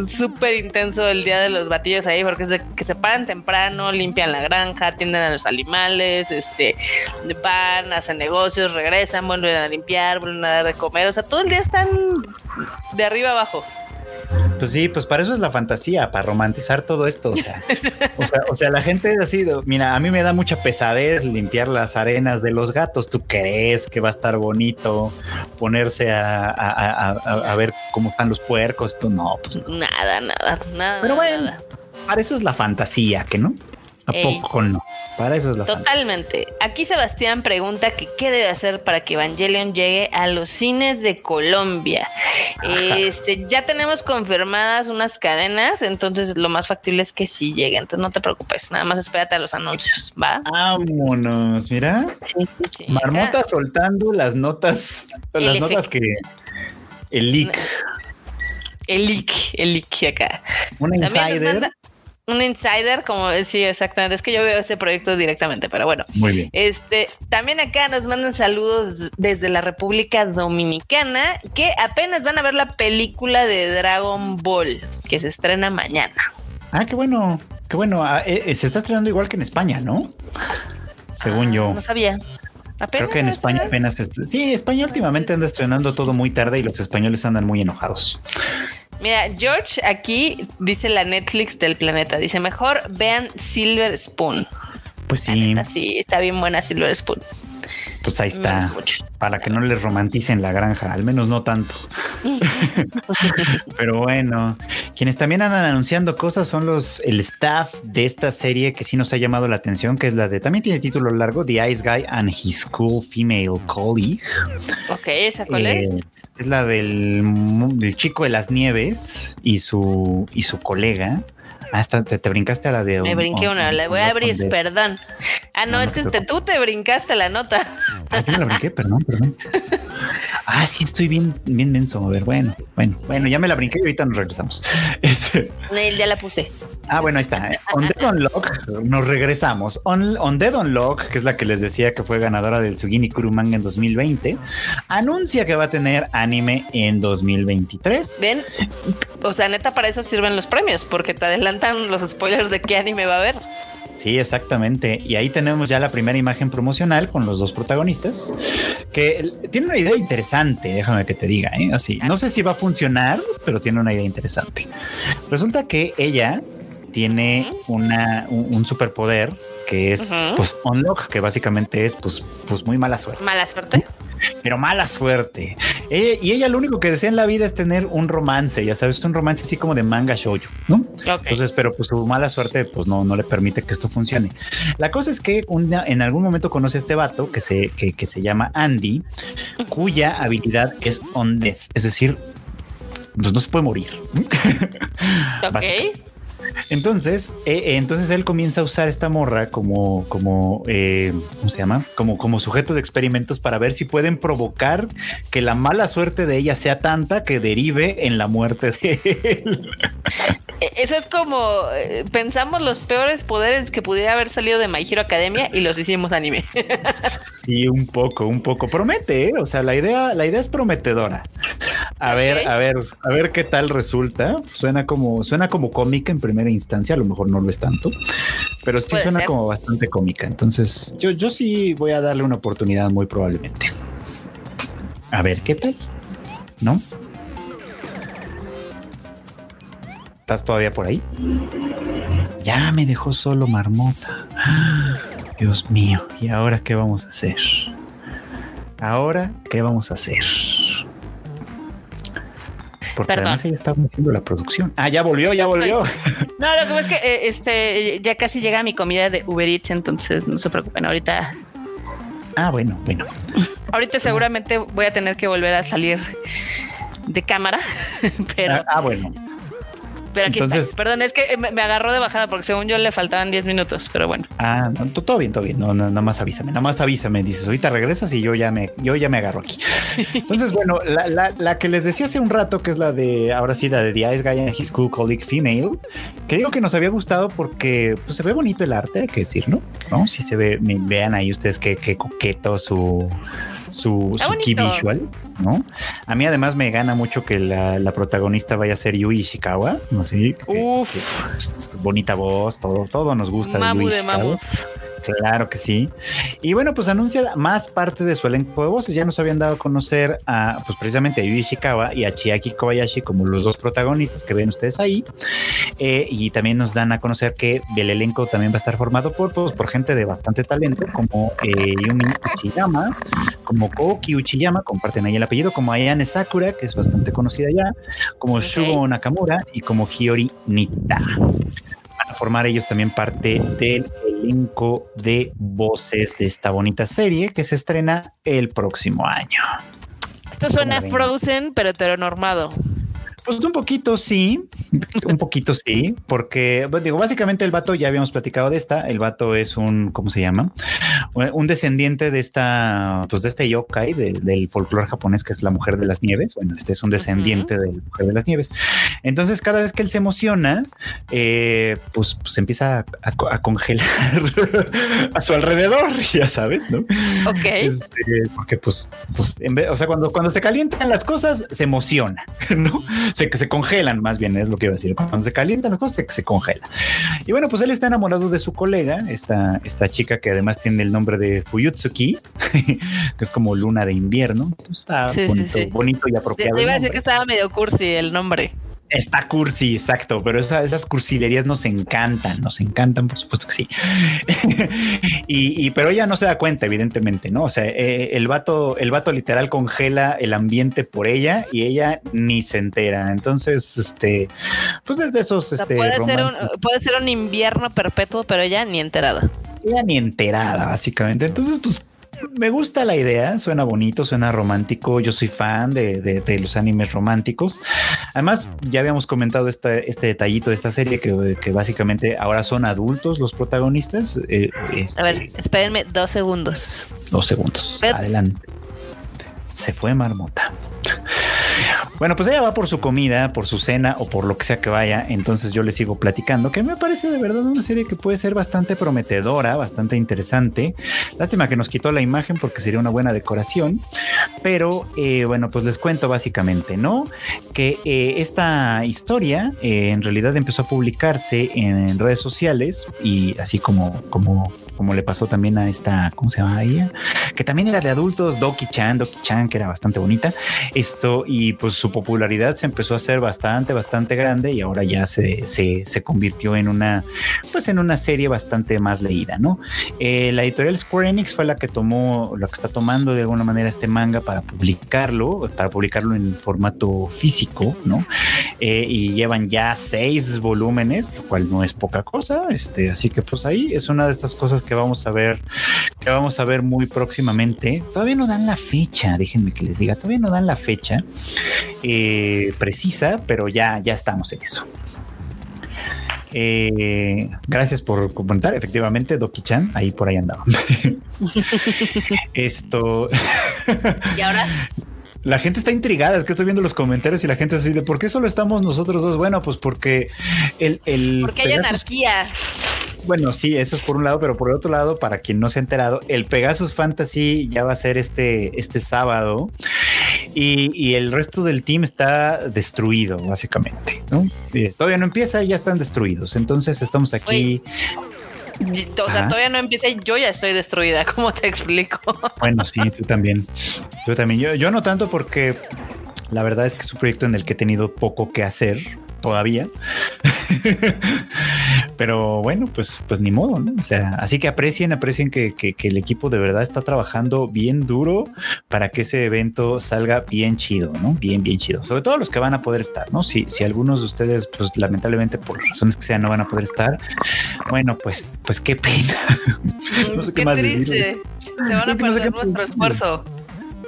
súper intenso el día de los batillos ahí, porque es de que se paran temprano, limpian la granja, atienden a los animales, este, van, hacen negocios, regresan, vuelven a limpiar, vuelven a dar de comer, o sea, todo el día están de arriba abajo. Pues sí, pues para eso es la fantasía, para romantizar todo esto. O sea, o sea, la gente ha sido, mira, a mí me da mucha pesadez limpiar las arenas de los gatos. ¿Tú crees que va a estar bonito ponerse a, ver cómo están los puercos? Tú no, pues Nada, nada, nada. Pero bueno, para eso es la fantasía, que no? ¿A poco no? Para eso es la Totalmente. Aquí Sebastián pregunta que qué debe hacer para que Evangelion llegue a los cines de Colombia. Este, ya tenemos confirmadas unas cadenas, entonces lo más factible es que sí llegue. Entonces no te preocupes, nada más espérate a los anuncios, ¿va? Vámonos, mira. Sí, sí, sí. Marmota soltando las notas, las notas que el leak. El leak, el leak acá. Un insider un insider, como sí, exactamente. Es que yo veo ese proyecto directamente, pero bueno. Muy bien. Este, también acá nos mandan saludos desde la República Dominicana, que apenas van a ver la película de Dragon Ball, que se estrena mañana. Ah, qué bueno, qué bueno. Ah, eh, eh, se está estrenando igual que en España, ¿no? Según ah, yo. No sabía. Creo que en España apenas. Sí, España últimamente anda estrenando todo muy tarde y los españoles andan muy enojados. Mira, George aquí dice la Netflix del planeta. Dice, mejor vean Silver Spoon. Pues sí. sí, está bien buena Silver Spoon. Pues ahí está. Para que no les romanticen la granja, al menos no tanto. Pero bueno, quienes también andan anunciando cosas son los el staff de esta serie que sí nos ha llamado la atención, que es la de también tiene título largo, The Ice Guy and His Cool Female Colleague. Ok, ¿esa cuál es? Eh, es la del, del, chico de las nieves y su y su colega. Hasta te, brincaste a la de. Me brinqué una, la voy a abrir, perdón. Ah, no, es que tú te brincaste la nota. Ah, yo me la brinqué, perdón, perdón. Ah, sí, estoy bien, bien menso. A ver, bueno, bueno, bueno, ya me la brinqué y ahorita nos regresamos. Este... Ya la puse. Ah, bueno, ahí está. On Dead Unlock, nos regresamos. On, on Dead Unlock, que es la que les decía que fue ganadora del Sugini Kuru Manga en 2020, anuncia que va a tener anime en 2023. Ven, o sea, neta, para eso sirven los premios, porque te adelantan los spoilers de qué anime va a haber. Sí, exactamente. Y ahí tenemos ya la primera imagen promocional con los dos protagonistas, que tiene una idea interesante, déjame que te diga, ¿eh? así. No sé si va a funcionar, pero tiene una idea interesante. Resulta que ella tiene una, un, superpoder que es pues unlock, que básicamente es pues, pues muy mala suerte. Mala suerte pero mala suerte. y ella lo único que desea en la vida es tener un romance, ya sabes, un romance así como de manga shoujo, ¿no? Entonces, pero pues su mala suerte pues no, no le permite que esto funcione. La cosa es que en algún momento conoce a este vato que se, que, se llama Andy, cuya habilidad es on death, es decir, pues no se puede morir. Ok. Entonces, eh, eh, entonces él comienza a usar esta morra como, como, eh, ¿cómo se llama? Como, como sujeto de experimentos para ver si pueden provocar que la mala suerte de ella sea tanta que derive en la muerte de él. E, eso es como pensamos los peores poderes que pudiera haber salido de My Hero Academia y los hicimos anime. Sí, un poco, un poco. Promete, ¿eh? o sea, la idea, la idea es prometedora. A ver, a ver, a ver qué tal resulta. Suena como, suena como cómica en primera instancia, a lo mejor no lo es tanto, pero sí suena como bastante cómica. Entonces, yo, yo sí voy a darle una oportunidad muy probablemente. A ver qué tal, ¿no? ¿Estás todavía por ahí? Ya me dejó solo Marmota. Dios mío, ¿y ahora qué vamos a hacer? ¿Ahora qué vamos a hacer? Porque además ella estaba haciendo la producción. Ah, ya volvió, ya volvió. No, lo que pasa es que eh, este ya casi llega mi comida de Uber Eats, entonces no se preocupen, ahorita. Ah, bueno, bueno. Ahorita seguramente voy a tener que volver a salir de cámara, pero. ah, ah bueno. Pero aquí está. Perdón, es que me, agarró de bajada porque según yo le faltaban 10 minutos, pero bueno. Ah, todo bien, todo bien. No, nada más avísame, nada más avísame. Dices, ahorita regresas y yo ya me, yo ya me agarro aquí. Entonces, bueno, la, que les decía hace un rato, que es la de, ahora sí, la de The Ice Guy and His Cool Colleague Female, que digo que nos había gustado porque pues, se ve bonito el arte, hay que decirlo, ¿no? Si se ve, vean ahí ustedes qué, qué coqueto su su, key visual, ¿no? A mí además me gana mucho que la, protagonista vaya a ser Yui Ishikawa, ¿no? sé Uf. bonita voz, todo, todo nos gusta. Mamu de, de Claro que sí. Y bueno, pues anuncia más parte de su elenco de voces. Ya nos habían dado a conocer a, pues precisamente a Ishikawa y a Chiaki Kobayashi como los dos protagonistas que ven ustedes ahí. Eh, y también nos dan a conocer que el elenco también va a estar formado por, pues, por gente de bastante talento, como eh, Yumi Uchiyama, como Koki Uchiyama, comparten ahí el apellido, como Ayane Sakura, que es bastante conocida ya, como Shugo Nakamura y como Hiyori Nita a formar ellos también parte del elenco de voces de esta bonita serie que se estrena el próximo año. Esto suena Frozen, pero heteronormado. Pues un poquito sí, un poquito sí, porque pues, digo, básicamente el vato, ya habíamos platicado de esta, el vato es un, ¿cómo se llama? Un descendiente de esta, pues de este yokai del folclore japonés que es la mujer de las nieves. Bueno, este es un descendiente de la mujer de las nieves. Entonces, cada vez que él se emociona, eh, pues, pues empieza a, congelar a su alrededor, ya sabes, ¿no? Ok. Este, porque pues, pues en vez, o sea, cuando, cuando se calientan las cosas, se emociona, ¿no? Se, se congelan, más bien es lo que iba a decir. Cuando se calientan las cosas, se, se congela. Y bueno, pues él está enamorado de su colega, esta, esta chica que además tiene el nombre de Fuyutsuki, que es como luna de invierno. está bonito, bonito, y apropiado. Te iba a decir que estaba medio cursi el nombre. Está cursi, exacto, pero esas cursilerías nos encantan, nos encantan, por supuesto que sí. y, pero ella no se da cuenta, evidentemente, ¿no? O sea, eh, el vato, el vato literal congela el ambiente por ella y ella ni se entera. Entonces, este, pues es de esos. este, puede, ser un, puede ser un invierno perpetuo, pero ella ni enterada. Ella ni enterada, básicamente. Entonces, pues me gusta la idea, suena bonito, suena romántico. Yo soy fan de, los animes románticos. Además, ya habíamos comentado este, este detallito de esta serie que, básicamente ahora son adultos los protagonistas. Eh, A ver, este, espérenme dos segundos. Dos segundos. Adelante. Se fue Marmota. Bueno, pues ella va por su comida, por su cena o por lo que sea que vaya. Entonces yo le sigo platicando, que me parece de verdad una serie que puede ser bastante prometedora, bastante interesante. Lástima que nos quitó la imagen porque sería una buena decoración. Pero eh, bueno, pues les cuento básicamente, ¿no? Que eh, esta historia eh, en realidad empezó a publicarse en redes sociales y así como, como como le pasó también a esta, ¿cómo se llama ella? Que también era de adultos, Doki Chan, Doki Chan, que era bastante bonita. Esto, y pues su popularidad se empezó a hacer bastante, bastante grande y ahora ya se, se, convirtió en una, pues en una serie bastante más leída, ¿no? Eh, la editorial Square Enix fue la que tomó, la que está tomando de alguna manera este manga para publicarlo, para publicarlo en formato físico, ¿no? Eh, y llevan ya seis volúmenes, lo cual no es poca cosa, este, así que pues ahí es una de estas cosas que vamos a ver, que vamos a ver muy próximamente. Todavía no dan la fecha, déjenme que les diga, todavía no dan la fecha eh, precisa, pero ya, ya estamos en eso. Eh, gracias por comentar. Efectivamente, Doki-chan, ahí por ahí andaba. Esto. y ahora. La gente está intrigada, es que estoy viendo los comentarios y la gente así de ¿por qué solo estamos nosotros dos? Bueno, pues porque el... el porque hay anarquía. Bueno, sí, eso es por un lado, pero por el otro lado, para quien no se ha enterado, el Pegasus Fantasy ya va a ser este, este sábado y, el resto del team está destruido, básicamente, ¿no? todavía no empieza y ya están destruidos. Entonces estamos aquí. o sea, todavía no empieza y yo ya estoy destruida. ¿Cómo te explico? Bueno, sí, tú también. Tú también. Yo, yo no tanto porque la verdad es que es un proyecto en el que he tenido poco que hacer todavía. Pero bueno, pues, pues ni modo, ¿no? O sea, así que aprecien, aprecien que, el equipo de verdad está trabajando bien duro para que ese evento salga bien chido, ¿no? Bien, bien chido. Sobre todo los que van a poder estar, ¿no? Si, si algunos de ustedes, pues lamentablemente por razones que sean, no van a poder estar, bueno, pues, pues qué pena. no sé qué, más triste. Se van a perder nuestro esfuerzo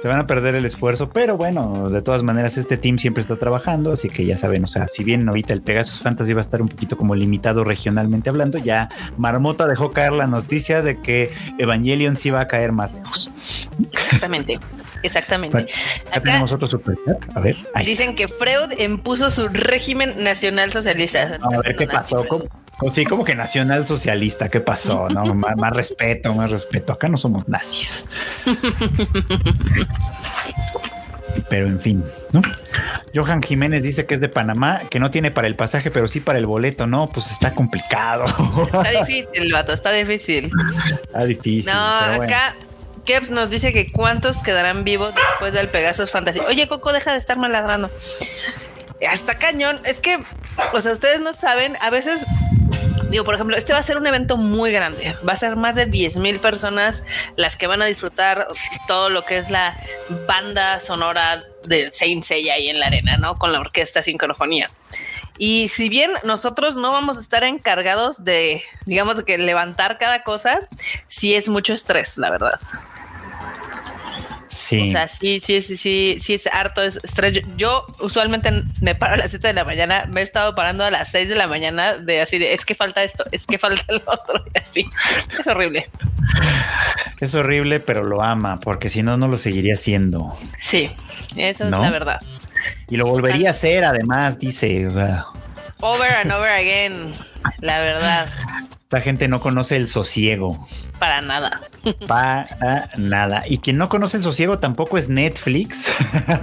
se van a perder el esfuerzo, pero bueno, de todas maneras este team siempre está trabajando, así que ya saben, o sea, si bien ahorita el Pegasus Fantasy va a estar un poquito como limitado regionalmente hablando, ya Marmota dejó caer la noticia de que Evangelion sí va a caer más lejos. Exactamente. Exactamente. Acá tenemos otro superchat. A ver. Dicen que Freud impuso su régimen nacional socialista. A ver qué pasó. Sí, como que nacional socialista, ¿qué pasó? No, más, respeto, más respeto. Acá no somos nazis. Pero en fin, ¿no? Johan Jiménez dice que es de Panamá, que no tiene para el pasaje, pero sí para el boleto. No, pues está complicado. Está difícil, vato, está difícil. Está difícil. No, acá Keps nos dice que cuántos quedarán vivos después del Pegasus Fantasy. Oye, Coco, deja de estar maladrando. Hasta cañón. Es que, o sea, ustedes no saben, a veces Digo, por ejemplo, este va a ser un evento muy grande. Va a ser más de 10 mil personas las que van a disfrutar todo lo que es la banda sonora de Saint Seiya ahí en la arena, ¿no? Con la orquesta sincrofonía. Y si bien nosotros no vamos a estar encargados de, digamos, que levantar cada cosa, sí es mucho estrés, la verdad. Sí. O sea, sí, sí, sí, sí, sí es harto estrés. Yo usualmente me paro a las 7 de la mañana, me he estado parando a las 6 de la mañana de así de es que falta esto, es que falta el otro, y así. Es horrible. Es horrible, pero lo ama, porque si no, no lo seguiría haciendo. Sí, eso es la verdad. Y lo volvería a hacer, además, dice. Over and over again, la verdad. Esta gente no conoce el sosiego. Para nada. Para nada. Y quien no conoce el sosiego tampoco es Netflix.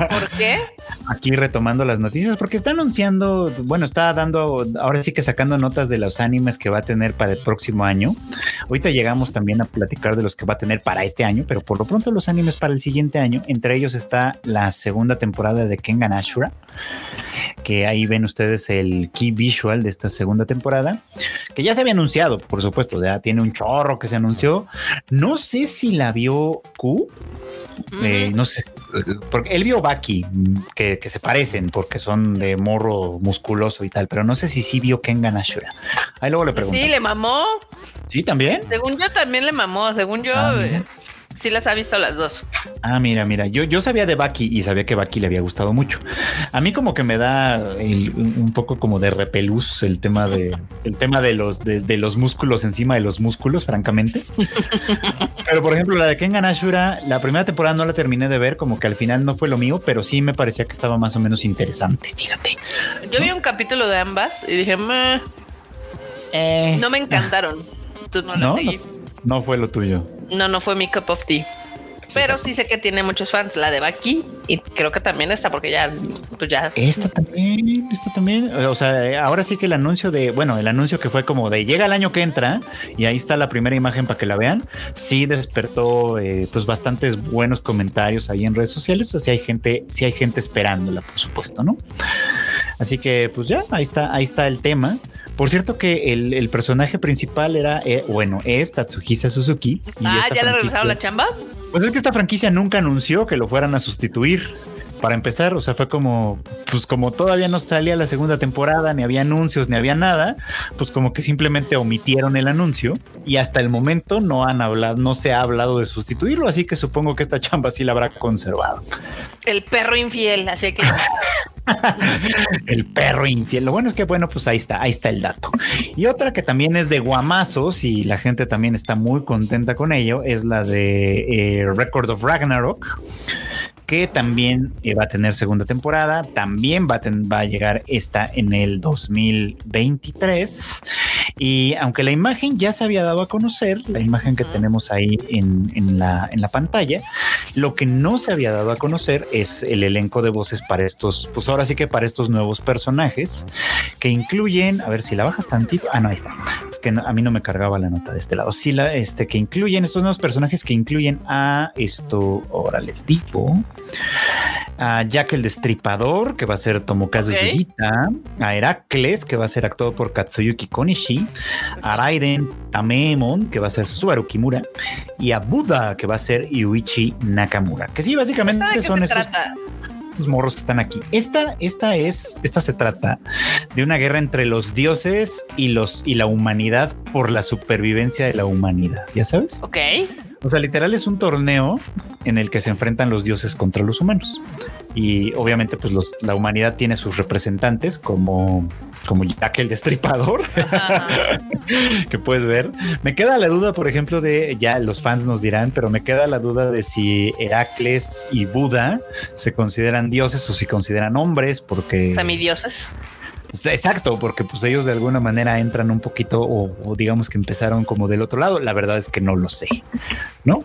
¿Por qué? Aquí retomando las noticias, porque está anunciando, bueno, está dando, ahora sí que sacando notas de los animes que va a tener para el próximo año. Ahorita llegamos también a platicar de los que va a tener para este año, pero por lo pronto los animes para el siguiente año. Entre ellos está la segunda temporada de Kengan Ashura que ahí ven ustedes el key visual de esta segunda temporada, que ya se había anunciado, por supuesto, ya tiene un chorro que se anunció. No sé si la vio Q, eh, no sé, porque él vio Baki, que, se parecen porque son de morro musculoso y tal, pero no sé si sí vio Kengan Ashura. Ahí luego le pregunto. Sí, le mamó. Sí, también. Según yo también le mamó, según yo. Ah, eh, Sí las ha visto las dos. Ah, mira, mira, yo, yo sabía de Baki y sabía que Baki le había gustado mucho. A mí como que me da un poco como de repelús el tema de el tema de los de, los músculos encima de los músculos, francamente. pero por ejemplo, la de Kengan Ashura, la primera temporada no la terminé de ver, como que al final no fue lo mío, pero sí me parecía que estaba más o menos interesante, fíjate. Yo vi un capítulo de ambas y dije, eh, no me encantaron. Tú no la seguí. no fue lo tuyo. No, no fue mi cup of tea. Pero sí sé que tiene muchos fans, la de Baki, y creo que también está, porque ya, pues ya. Esta también, esta también. O sea, ahora sí que el anuncio de, bueno, el anuncio que fue como de llega el año que entra, y ahí está la primera imagen para que la vean, sí despertó eh, pues bastantes buenos comentarios ahí en redes sociales. O sea, hay gente, sí hay gente esperándola, por supuesto, ¿no? Así que, pues ya, ahí está, ahí está el tema. Por cierto que el, personaje principal era, eh, bueno, es Tatsuhisa Suzuki. ah, ¿ya le regresaron la chamba? Pues es que esta franquicia nunca anunció que lo fueran a sustituir. Para empezar, o sea, fue como, pues como todavía no salía la segunda temporada, ni había anuncios, ni había nada, pues como que simplemente omitieron el anuncio y hasta el momento no han hablado, no se ha hablado de sustituirlo, así que supongo que esta chamba sí la habrá conservado. El perro infiel, así que... el perro infiel. Lo bueno es que, bueno, pues ahí está, ahí está el dato. Y otra que también es de guamazos y la gente también está muy contenta con ello es la de eh, Record of Ragnarok que también eh, va a tener segunda temporada, también va a, va a llegar esta en el 2023. Y aunque la imagen ya se había dado a conocer, la imagen que tenemos ahí en, en, la, en la pantalla, lo que no se había dado a conocer es el elenco de voces para estos, pues ahora sí que para estos nuevos personajes, que incluyen, a ver si la bajas tantito, ah, no, ahí está, es que a mí no me cargaba la nota de este lado, sí, la, este, que incluyen estos nuevos personajes que incluyen a esto, ahora les digo, a Jack el Destripador, que va a ser Tomokazu okay. a Heracles, que va a ser actuado por Katsuyuki Konishi, a Raiden Tamemon, que va a ser Subaru Kimura, y a Buda, que va a ser Yuichi Nakamura. Que sí, básicamente son esos los morros que están aquí. Esta, esta es, esta se trata de una guerra entre los dioses y los y la humanidad por la supervivencia de la humanidad. ¿Ya sabes? Ok. O sea, literal es un torneo en el que se enfrentan los dioses contra los humanos. Y obviamente, pues la humanidad tiene sus representantes como como Jack el Destripador, que puedes ver. Me queda la duda, por ejemplo, de ya los fans nos dirán, pero me queda la duda de si Heracles y Buda se consideran dioses o si consideran hombres, porque. Semidioses. Pues, exacto, porque pues ellos de alguna manera entran un poquito o, digamos que empezaron como del otro lado. La verdad es que no lo sé, ¿no?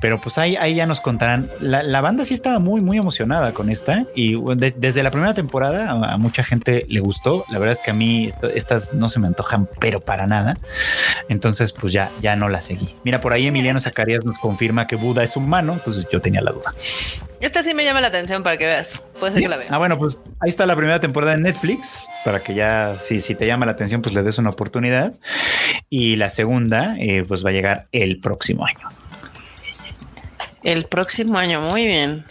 Pero pues ahí, ahí ya nos contarán. La, banda sí estaba muy, muy emocionada con esta y desde la primera temporada a, mucha gente le gustó. La verdad es que a mí estas no se me antojan, pero para nada. Entonces pues ya, ya no la seguí. Mira, por ahí Emiliano Zacarías nos confirma que Buda es humano, entonces yo tenía la duda. Esta sí me llama la atención para que veas. Puede ser que la veas. Ah, bueno, pues ahí está la primera temporada de Netflix para que ya, si, si te llama la atención, pues le des una oportunidad. Y la segunda, eh, pues va a llegar el próximo año. El próximo año, muy bien.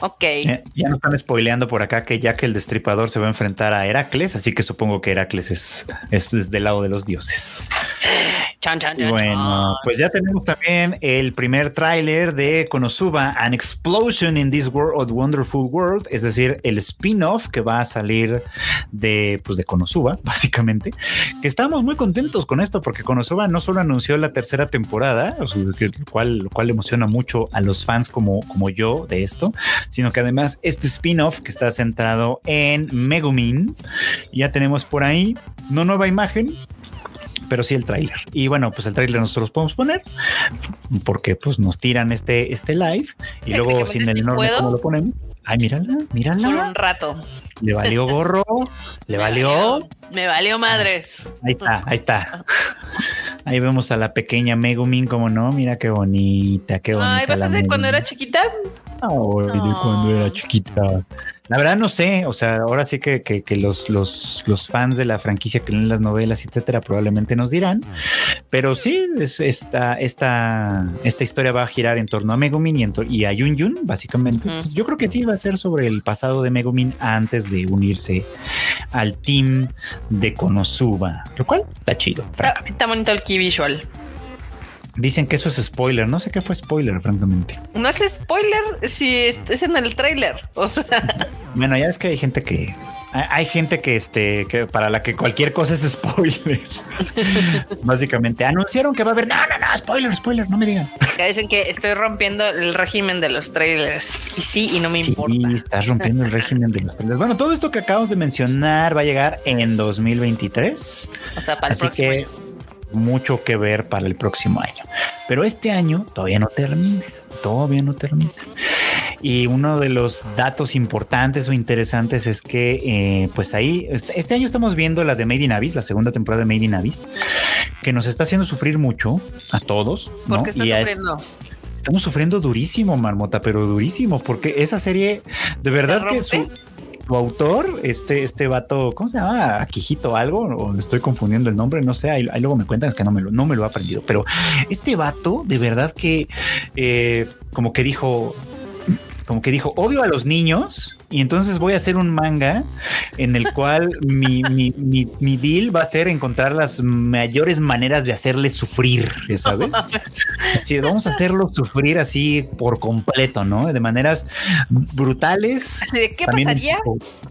Ok. Eh, ya nos están spoileando por acá que ya que el destripador se va a enfrentar a Heracles, así que supongo que Heracles es, es del lado de los dioses. Chan, chan, chan, bueno, pues ya tenemos también el primer tráiler de Konosuba, An Explosion in This World, Wonderful World, es decir, el spin-off que va a salir de, pues de Konosuba, básicamente. Que estamos muy contentos con esto porque Konosuba no solo anunció la tercera temporada, lo cual, lo cual emociona mucho a los fans como, como yo de esto, sino que además este spin-off que está centrado en Megumin, ya tenemos por ahí, no nueva imagen, pero sí el tráiler. Y bueno, pues el tráiler nosotros podemos poner porque pues nos tiran este, este live y luego sin el enorme cómo lo ponemos. Ay, mírala, mírala. Por un rato. Le valió gorro, le valió. Me valió madres. Ahí está, ahí está. Ahí vemos a la pequeña Megumin, como no, mira qué bonita, qué bonita. Ay, ¿vas a cuando era chiquita? Ay, de cuando era chiquita. La verdad no sé, o sea, ahora sí que, que, los, los, los, fans de la franquicia que leen las novelas, etcétera, probablemente nos dirán, pero sí, es esta, esta, esta historia va a girar en torno a Megumin y, y a Yun Yun, básicamente. Yo creo que sí va a ser sobre el pasado de Megumin antes de unirse al team de Konosuba, lo cual está chido. Está, está bonito el key visual. Dicen que eso es spoiler. No sé qué fue spoiler, francamente. No es spoiler si es en el trailer. O sea. Bueno, ya es que hay gente que. Hay gente que este que para la que cualquier cosa es spoiler. Básicamente anunciaron que va a haber. No, no, no, spoiler, spoiler, no me digan. dicen que estoy rompiendo el régimen de los trailers. Y sí, y no me importa. Sí, estás rompiendo el régimen de los trailers. Bueno, todo esto que acabamos de mencionar va a llegar en 2023. O sea, para el Así que mucho que ver para el próximo año. Pero este año todavía no termina, todavía no termina. Y uno de los datos importantes o interesantes es que, eh, pues ahí, este, este año estamos viendo la de Made in Abyss, la segunda temporada de Made in Abyss, que nos está haciendo sufrir mucho a todos. ¿Por qué está sufriendo? estamos sufriendo durísimo, Marmota, pero durísimo, porque esa serie, de verdad que su, su autor, este, este vato, ¿cómo se llama? Aquijito algo, o estoy confundiendo el nombre, no sé, ahí, luego me cuentan, es que no me, lo, no me lo he aprendido, pero este vato, de verdad que eh, como que dijo, como que dijo, odio a los niños y entonces voy a hacer un manga en el cual mi, mi, mi, deal va a ser encontrar las mayores maneras de hacerles sufrir, ¿sabes? Así, vamos a hacerlos sufrir así por completo, ¿no? De maneras brutales. ¿De qué pasaría?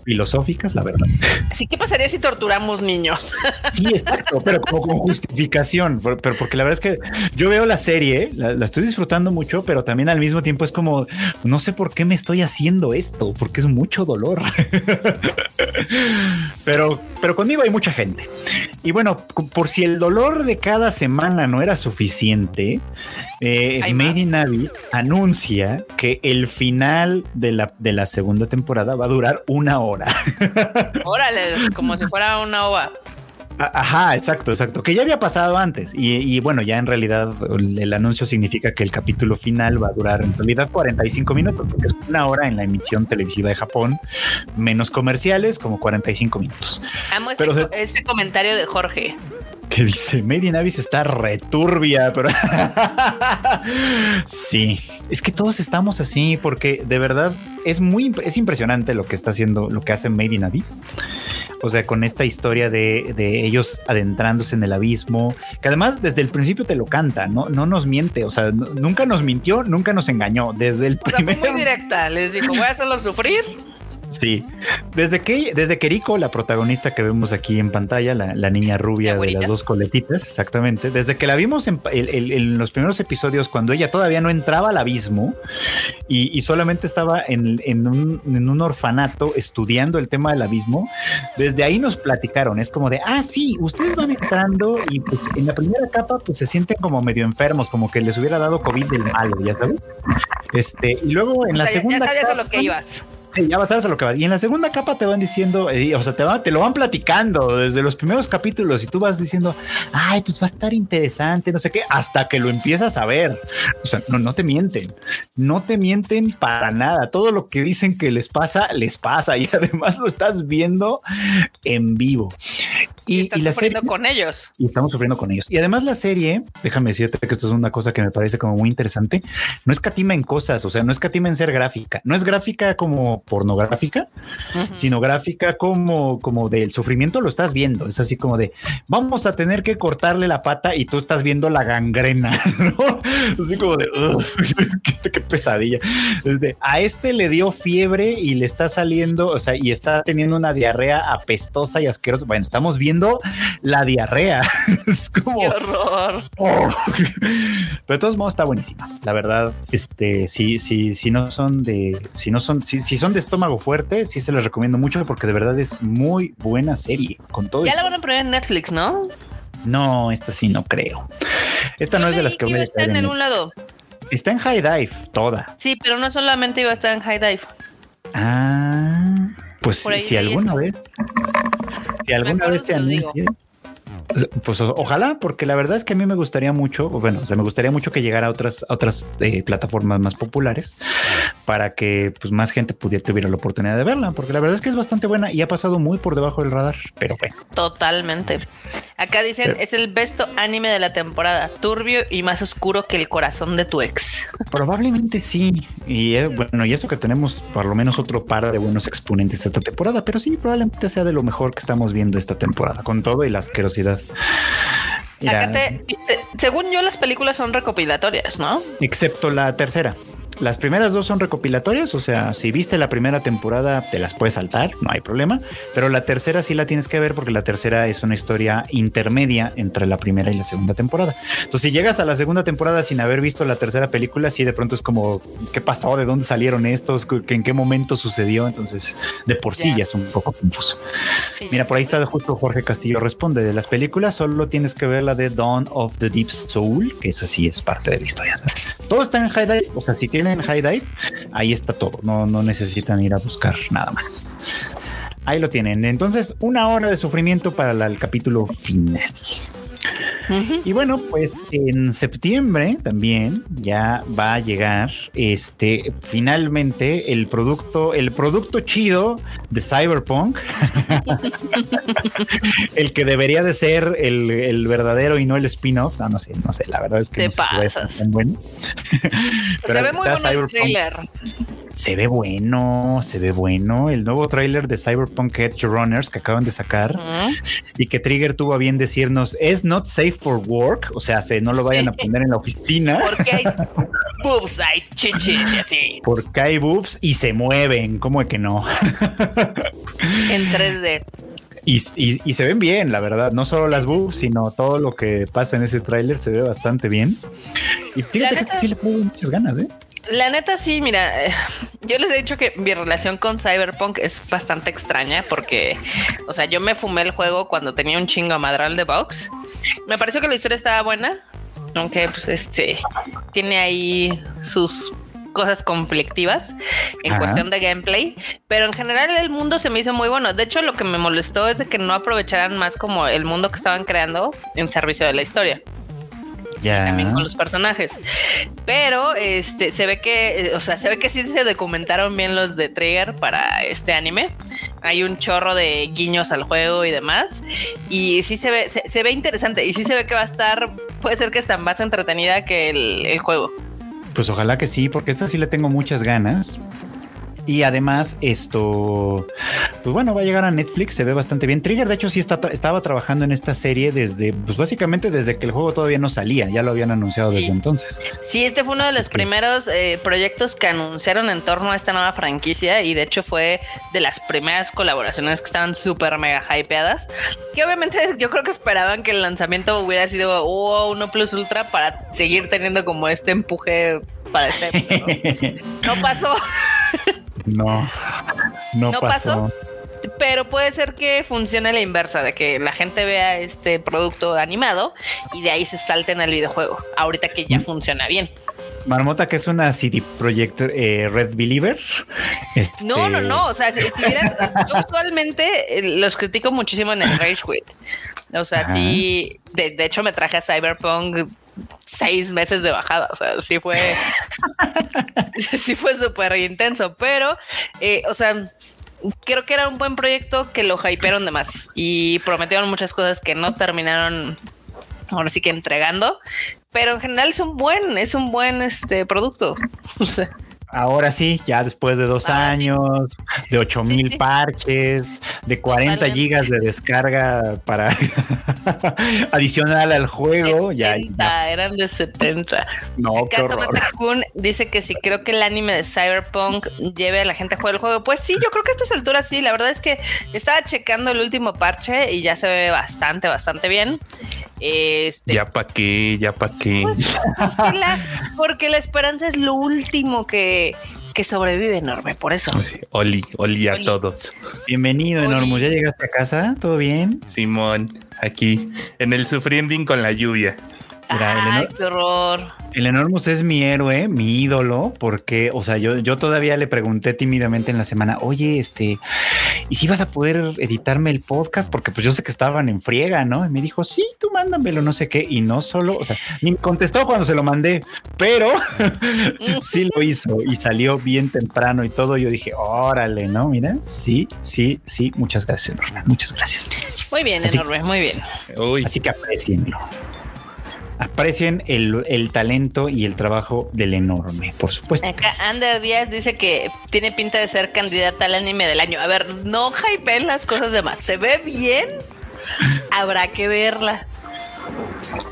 Filosóficas, la verdad. Sí, ¿qué pasaría si torturamos niños? Sí, exacto, pero como con justificación, pero porque la verdad es que yo veo la serie, la, estoy disfrutando mucho, pero también al mismo tiempo es como, no sé por qué me estoy haciendo esto, porque es mucho dolor. pero, pero conmigo hay mucha gente. Y bueno, por si el dolor de cada semana no era suficiente, eh, Made in Navi anuncia que el final de la, de la segunda temporada va a durar una hora. Órale, como si fuera una ova. Ajá, exacto, exacto. Que ya había pasado antes. Y, bueno, ya en realidad el, anuncio significa que el capítulo final va a durar en realidad 45 minutos, porque es una hora en la emisión televisiva de Japón, menos comerciales, como 45 minutos. Amo este, ese comentario de Jorge que dice Made in Abyss está returbia, pero sí, es que todos estamos así porque de verdad es muy es impresionante lo que está haciendo, lo que hace Made in Abyss. O sea, con esta historia de, ellos adentrándose en el abismo, que además desde el principio te lo canta, no, no nos miente, o sea, nunca nos mintió, nunca nos engañó. Desde el primer. muy directa, les dijo, voy a hacerlo sufrir Sí, desde que, desde que Eriko, la protagonista que vemos aquí en pantalla, la, niña rubia de las dos coletitas, exactamente, desde que la vimos en, los primeros episodios, cuando ella todavía no entraba al abismo y, solamente estaba en, un, orfanato estudiando el tema del abismo, desde ahí nos platicaron, es como de, ah, sí, ustedes van entrando y pues en la primera capa pues se sienten como medio enfermos, como que les hubiera dado COVID del malo, ya sabes. Este, y luego en la segunda... Ya sabías a lo que ibas ya vas a lo que vas. Y en la segunda capa te van diciendo, eh, o sea, te, te lo van platicando desde los primeros capítulos y tú vas diciendo, ay, pues va a estar interesante, no sé qué, hasta que lo empiezas a ver. O sea, no, no te mienten, no te mienten para nada. Todo lo que dicen que les pasa, les pasa y además lo estás viendo en vivo. Y, y, la sufriendo con ellos. Y estamos sufriendo con ellos. Y además la serie, déjame decirte que esto es una cosa que me parece como muy interesante, no escatima en cosas, o sea, no escatima en ser gráfica, no es gráfica como pornográfica, sino gráfica como, como del sufrimiento lo estás viendo. Es así como de vamos a tener que cortarle la pata y tú estás viendo la gangrena, ¿no? Así como de qué, pesadilla. a este le dio fiebre y le está saliendo, o sea, y está teniendo una diarrea apestosa y asquerosa. Bueno, estamos viendo la diarrea. es como qué horror. Oh. Pero de todos modos está buenísima. La verdad, este, si, si, si no son de, si no son, si, si son de estómago fuerte, sí se les recomiendo mucho porque de verdad es muy buena serie. Con todo. Ya la van a poner en Netflix, ¿no? No, esta sí no creo. Esta no es de las que voy a estar en, algún lado. Está en High Dive, toda. Sí, pero no solamente iba a estar en High Dive. Ah, pues si alguna vez, si alguna vez te anuncie, pues ojalá, porque la verdad es que a mí me gustaría mucho, bueno, o sea, me gustaría mucho que llegara a otras, otras eh, plataformas más populares para que pues más gente pudiera tuviera la oportunidad de verla, porque la verdad es que es bastante buena y ha pasado muy por debajo del radar, pero bueno. Totalmente. Acá dicen, es el besto anime de la temporada, turbio y más oscuro que el corazón de tu ex. Probablemente sí. Y eh, bueno, y eso que tenemos por lo menos otro par de buenos exponentes esta temporada, pero sí, probablemente sea de lo mejor que estamos viendo esta temporada, con todo y la asquerosidad según yo, las películas son recopilatorias, ¿no? Excepto la tercera. Las primeras dos son recopilatorias, o sea, si viste la primera temporada te las puedes saltar, no hay problema, pero la tercera sí la tienes que ver porque la tercera es una historia intermedia entre la primera y la segunda temporada. Entonces, si llegas a la segunda temporada sin haber visto la tercera película, sí de pronto es como, ¿qué pasó? ¿De dónde salieron estos? ¿En qué momento sucedió? Entonces, de por sí ya es un poco confuso. Mira, por ahí está justo Jorge Castillo responde, de las películas solo tienes que ver la de Dawn of the Deep Soul, que esa sí es parte de la historia. Todo está en High o sea, si tienes en High Dive, ahí está todo. No, no necesitan ir a buscar nada más. Ahí lo tienen. Entonces, una hora de sufrimiento para el capítulo final. Y bueno, pues en septiembre también ya va a llegar este finalmente el producto, el producto chido de Cyberpunk. el que debería de ser el, verdadero y no el spin-off. No, no sé, no sé, la verdad es que Te pasas. bueno. Se ve muy bueno el trailer. se ve bueno, se ve bueno. El nuevo tráiler de Cyberpunk Edge Runners que acaban de sacar y que Trigger tuvo a bien decirnos es not safe for work, o sea, se no lo vayan a poner en la oficina. Porque hay boobs, hay chichis y así. Porque hay boobs y se mueven, ¿cómo es que no? en 3D. Y, se ven bien, la verdad. No solo las boobs, sino todo lo que pasa en ese tráiler se ve bastante bien. Y fíjate que sí le pongo muchas ganas, ¿eh? La neta sí, mira, eh, yo les he dicho que mi relación con Cyberpunk es bastante extraña porque, o sea, yo me fumé el juego cuando tenía un chingo madral de box. Me pareció que la historia estaba buena, aunque pues este tiene ahí sus cosas conflictivas en cuestión de gameplay, pero en general el mundo se me hizo muy bueno. De hecho, lo que me molestó es de que no aprovecharan más como el mundo que estaban creando en servicio de la historia. También con los personajes. Pero este se ve que, o sea, se ve que sí se documentaron bien los de Trigger para este anime. Hay un chorro de guiños al juego y demás. Y sí se ve, se, ve interesante. Y sí se ve que va a estar, puede ser que está más entretenida que el, el juego. Pues ojalá que sí, porque esta sí le tengo muchas ganas. Y además, esto, pues bueno, va a llegar a Netflix, se ve bastante bien. Trigger, de hecho, sí está, estaba trabajando en esta serie desde, pues básicamente desde que el juego todavía no salía, ya lo habían anunciado desde entonces. Sí, este fue uno de los primeros eh, proyectos que anunciaron en torno a esta nueva franquicia y de hecho fue de las primeras colaboraciones que estaban súper mega hypeadas, que obviamente yo creo que esperaban que el lanzamiento hubiera sido oh, uno plus ultra para seguir teniendo como este empuje para este. ¿no? no pasó. No, no, pasó. Pero puede ser que funcione la inversa, de que la gente vea este producto animado y de ahí se salten al videojuego, ahorita que ya mm. funciona bien. Marmota, que es una CD Projekt eh, Red Believer. No, no, no. O sea, si, yo usualmente eh, los critico muchísimo en el Rage Quit. O sea, sí, de, de, hecho me traje a Cyberpunk seis meses de bajada. O sea, sí fue, sí fue súper intenso, pero, eh, o sea, creo que era un buen proyecto que lo hypearon de más y prometieron muchas cosas que no terminaron ahora sí que entregando, pero en general es un buen, es un buen este producto. O sea. Ahora sí, ya después de dos años, de ocho mil parches, de 40 gigas de descarga para adicional al juego, ya, eran de 70. No, Kun dice que si creo que el anime de Cyberpunk lleve a la gente a jugar el juego. Pues sí, yo creo que a estas alturas sí. La verdad es que estaba checando el último parche y ya se ve bastante, bastante bien. Este, ya pa' qué, ya pa' qué. Pues, porque la esperanza es lo último que que, sobrevive enorme, por eso. Oli, oli a todos. Bienvenido, Enormo. ¿Ya llegaste a casa? ¿Todo bien? Simón, aquí, en el sufriending con la lluvia. Ay, qué horror. El Enormous es mi héroe, mi ídolo, porque, o sea, yo, yo todavía le pregunté tímidamente en la semana, oye, este, ¿y si vas a poder editarme el podcast? Porque pues yo sé que estaban en friega, ¿no? Y me dijo, sí, tú mándamelo, no sé qué. Y no solo, o sea, ni me contestó cuando se lo mandé, pero sí lo hizo y salió bien temprano y todo. Yo dije, órale, ¿no? Mira, sí, sí, sí, muchas gracias, enorme, muchas gracias. Muy bien, enorme, muy bien. Así que aprecienlo aprecien el, talento y el trabajo del enorme, por supuesto. Acá Ander Díaz dice que tiene pinta de ser candidata al anime del año. A ver, no hypeen las cosas de más. ¿Se ve bien? Habrá que verla.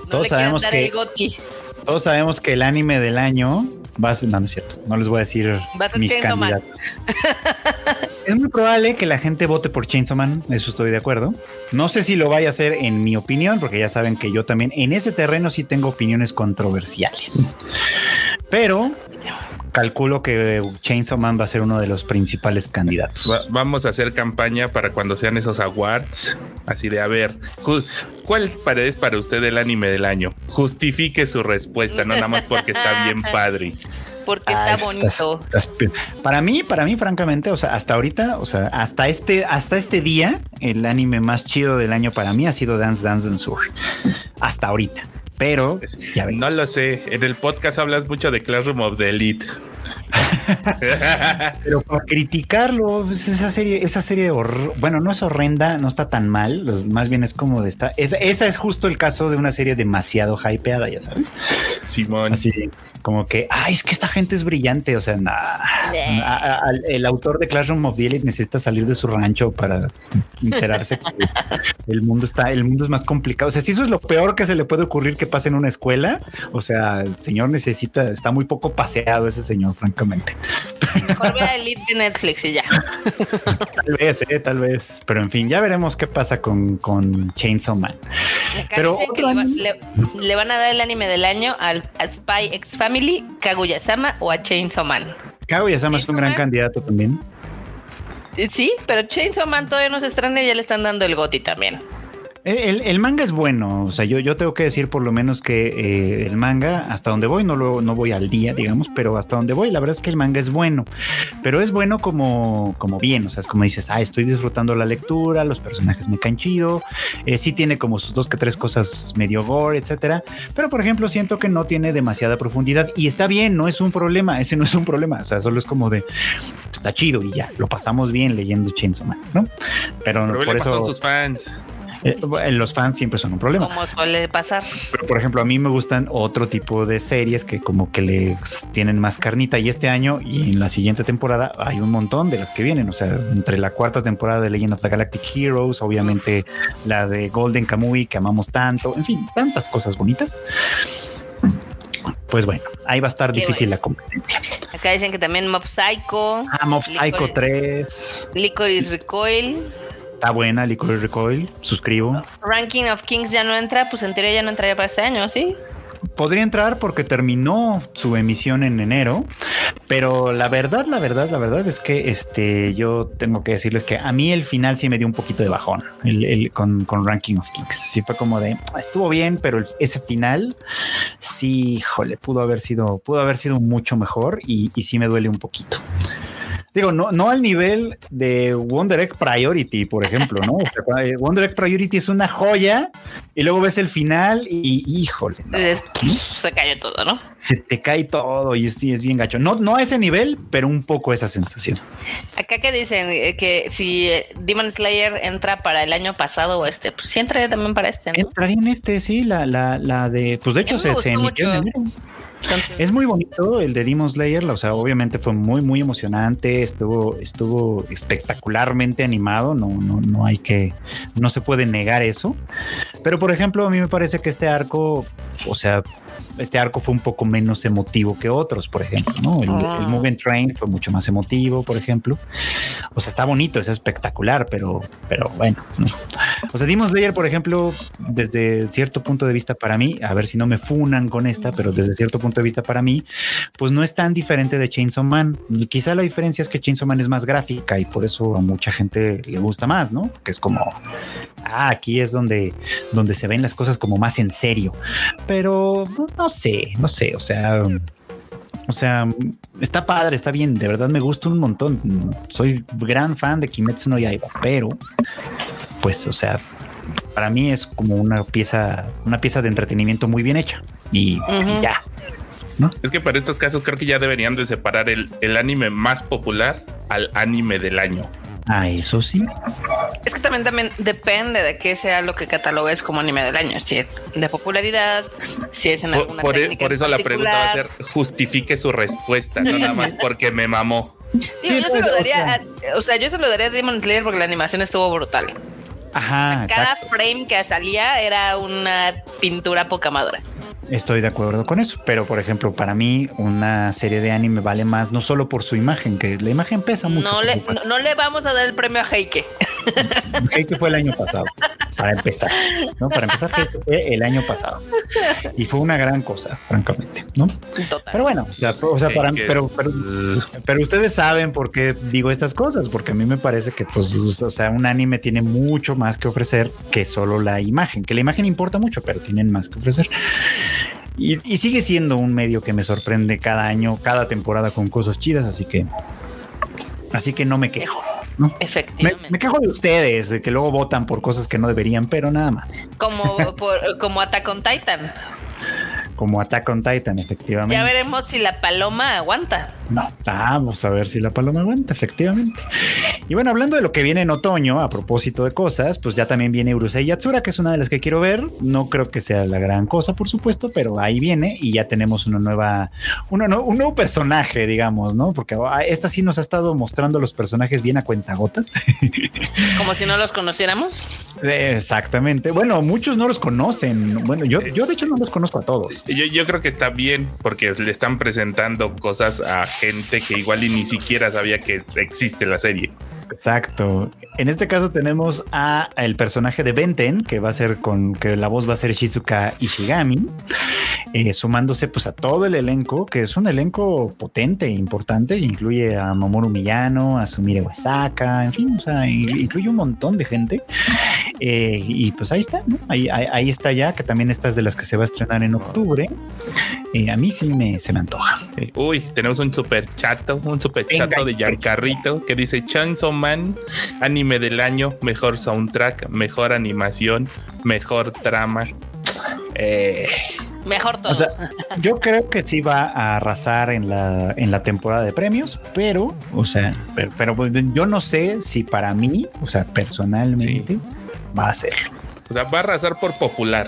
todos sabemos que todos sabemos que el anime del año no, no es cierto, no les voy a decir mis candidatos. es muy probable que la gente vote por Chainsaw Man, eso estoy de acuerdo. No sé si lo vaya a hacer en mi opinión, porque ya saben que yo también en ese terreno sí tengo opiniones controversiales. Pero calculo que Chainsaw Man va a ser uno de los principales candidatos. vamos a hacer campaña para cuando sean esos awards. Así de, a ver, ¿cuál es para usted el anime del año? Justifique su respuesta, no nada más porque está bien padre porque está bonito. para mí, para mí, francamente, o sea, hasta ahorita, o sea, hasta este, hasta este día, el anime más chido del año para mí ha sido Dance Dance and Sur. Hasta ahorita. Pero ya no lo sé. En el podcast hablas mucho de Classroom of the Elite. Pero para criticarlo, pues, esa serie, esa serie, bueno, no es horrenda, no está tan mal, más bien es como de esta. esa es justo el caso de una serie demasiado hypeada, ya sabes. Simón. Así como que, ay, es que esta gente es brillante. O sea, nada. el autor de Classroom of the Elite necesita salir de su rancho para enterarse que el mundo está, el mundo es más complicado. O sea, si eso es lo peor que se le puede ocurrir que pase en una escuela, o sea, el señor necesita, está muy poco paseado ese señor, francamente. Mejor vea Elite de Netflix y ya. Tal vez, eh, tal vez. Pero en fin, ya veremos qué pasa con, con Chainsaw Man. Pero dicen que le, van a dar el anime del año al Spy X Family, Kaguya-sama o a Chainsaw Man. Kaguya-sama es un gran candidato también. Sí, pero Chainsaw Man todavía no se estrena y ya le están dando el goti también. Eh, el, manga es bueno, o sea, yo, yo tengo que decir por lo menos que eh, el manga, hasta donde voy, no, lo, no voy al día, digamos, pero hasta donde voy, la verdad es que el manga es bueno, pero es bueno como, como bien, o sea, es como dices, ah, estoy disfrutando la lectura, los personajes me caen chido, eh, sí tiene como sus dos que tres cosas medio gore, etcétera, pero por ejemplo, siento que no tiene demasiada profundidad y está bien, no es un problema, ese no es un problema, o sea, solo es como de, está chido y ya, lo pasamos bien leyendo Chainsaw Man, ¿no? Pero, por eso... Son sus fans. Eh, los fans siempre son un problema. Como suele pasar. Pero por ejemplo, a mí me gustan otro tipo de series que como que le tienen más carnita y este año y en la siguiente temporada hay un montón de las que vienen. O sea, entre la cuarta temporada de Legend of the Galactic Heroes, obviamente la de Golden Kamuy que amamos tanto, en fin, tantas cosas bonitas pues bueno, ahí va a estar difícil la competencia. Acá dicen que también Mob Psycho. Ah, Mob Psycho 3. Licorice Recoil. Está buena, Liquid Recoil, suscribo. Ranking of Kings ya no entra, pues en teoría ya no entraría para este año, ¿sí? Podría entrar porque terminó su emisión en enero, pero la verdad, la verdad, la verdad es que este, yo tengo que decirles que a mí el final sí me dio un poquito de bajón el, con, Ranking of Kings. Sí fue como de estuvo bien, pero ese final sí, jole, pudo haber sido, pudo haber sido mucho mejor y, y sí me duele un poquito. Digo, no, no al nivel de Wonder Egg Priority, por ejemplo, ¿no? Wonder Egg Priority es una joya y luego ves el final y híjole. Se cae todo, ¿no? Se te cae todo y es, es, bien gacho. No, no a ese nivel, pero un poco esa sensación. Acá que dicen eh, que si eh, Demon Slayer entra para el año pasado o este, pues sí entraría también para este. ¿no? Entraría en este, sí, la, la, la de, pues de hecho se, se emitió en es muy bonito el de Demon Slayer, o sea, obviamente fue muy, muy emocionante, estuvo, estuvo espectacularmente animado, no, no, no hay que, no se puede negar eso. Pero por ejemplo, a mí me parece que este arco, o sea, este arco fue un poco menos emotivo que otros, por ejemplo, ¿no? El, ah. Moving Train fue mucho más emotivo, por ejemplo. O sea, está bonito, es espectacular, pero, pero bueno. O sea, Demon Slayer, por ejemplo, desde cierto punto de vista para mí, a ver si no me funan con esta, pero desde cierto punto de vista para mí, pues no es tan diferente de Chainsaw Man. Quizá la diferencia es que Chainsaw Man es más gráfica y por eso a mucha gente le gusta más, ¿no? Que es como, ah, aquí es donde, donde se ven las cosas como más en serio. Pero no sé, no sé, o sea, o sea, está padre, está bien, de verdad me gusta un montón. Soy gran fan de Kimetsu no Yaiba, pero pues, o sea, para mí es como una pieza, una pieza de entretenimiento muy bien hecha y, ya. ¿no? Es que para estos casos creo que ya deberían de separar el, el anime más popular al anime del año. Ah, eso sí. Es que también, también depende de qué sea lo que catalogues como anime del año. Si es de popularidad, si es en por, alguna por, e- por eso la pregunta va a ser justifique su respuesta, no nada más porque me mamó. yo se lo daría, o sea, yo se lo daría a Demon Slayer porque la animación estuvo brutal. Ajá. cada frame que salía era una pintura poca madura. Estoy de acuerdo con eso, pero por ejemplo, para mí una serie de anime vale más no solo por su imagen, que la imagen pesa mucho. No, le, no, le vamos a dar el premio a Heike. Heike fue el año pasado, para empezar, ¿no? Para empezar, Heike fue el año pasado. Y fue una gran cosa, francamente, ¿no? Pero bueno, o sea, para, pero, pero, pero, ustedes saben por qué digo estas cosas, porque a mí me parece que, pues, o sea, un anime tiene mucho más que ofrecer que solo la imagen, que la imagen importa mucho, pero tienen más que ofrecer. Y, sigue siendo un medio que me sorprende cada año, cada temporada con cosas chidas, así que así que no me quejo. Efectivamente. Me, quejo de ustedes, de que luego votan por cosas que no deberían, pero nada más. Como por, como Attack on Titan. Como Attack on Titan, efectivamente. Ya veremos si la paloma aguanta. No, vamos a ver si la paloma aguanta, efectivamente. Y bueno, hablando de lo que viene en otoño, a propósito de cosas, pues ya también viene Urusei Yatsura, que es una de las que quiero ver. No creo que sea la gran cosa, por supuesto, pero ahí viene y ya tenemos una nueva, una, un nuevo personaje, digamos, ¿no? Porque ah, esta sí nos ha estado mostrando los personajes bien a cuentagotas. Como si no los conociéramos. Exactamente. Bueno, muchos no los conocen. Bueno, yo, yo de hecho no los conozco a todos. Yo, yo creo que está bien porque le están presentando cosas a gente que igual y ni siquiera sabía que existe la serie. Exacto. En este caso tenemos a el personaje de Benten, que va a ser con que la voz va a ser Shizuka Ishigami, eh, sumándose pues a todo el elenco, que es un elenco potente, importante, incluye a Mamoru Miyano, a Sumire Wasaka, en fin, o sea, incluye un montón de gente. Eh, y pues ahí está, ¿no? ahí, ahí, está ya, que también esta es de las que se va a estrenar en octubre. Eh, a mí sí me, se me antoja. Uy, tenemos un super chato, un super chato de Giancarrito que dice Chainsaw Man, anime del año, mejor soundtrack, mejor animación, mejor trama. Eh, Mejor todo. yo creo que sí va a arrasar en la, en la temporada de premios, pero, o sea, pero, pues, yo no sé si para mí, o sea, personalmente, va a ser. O sea, va a arrasar por popular.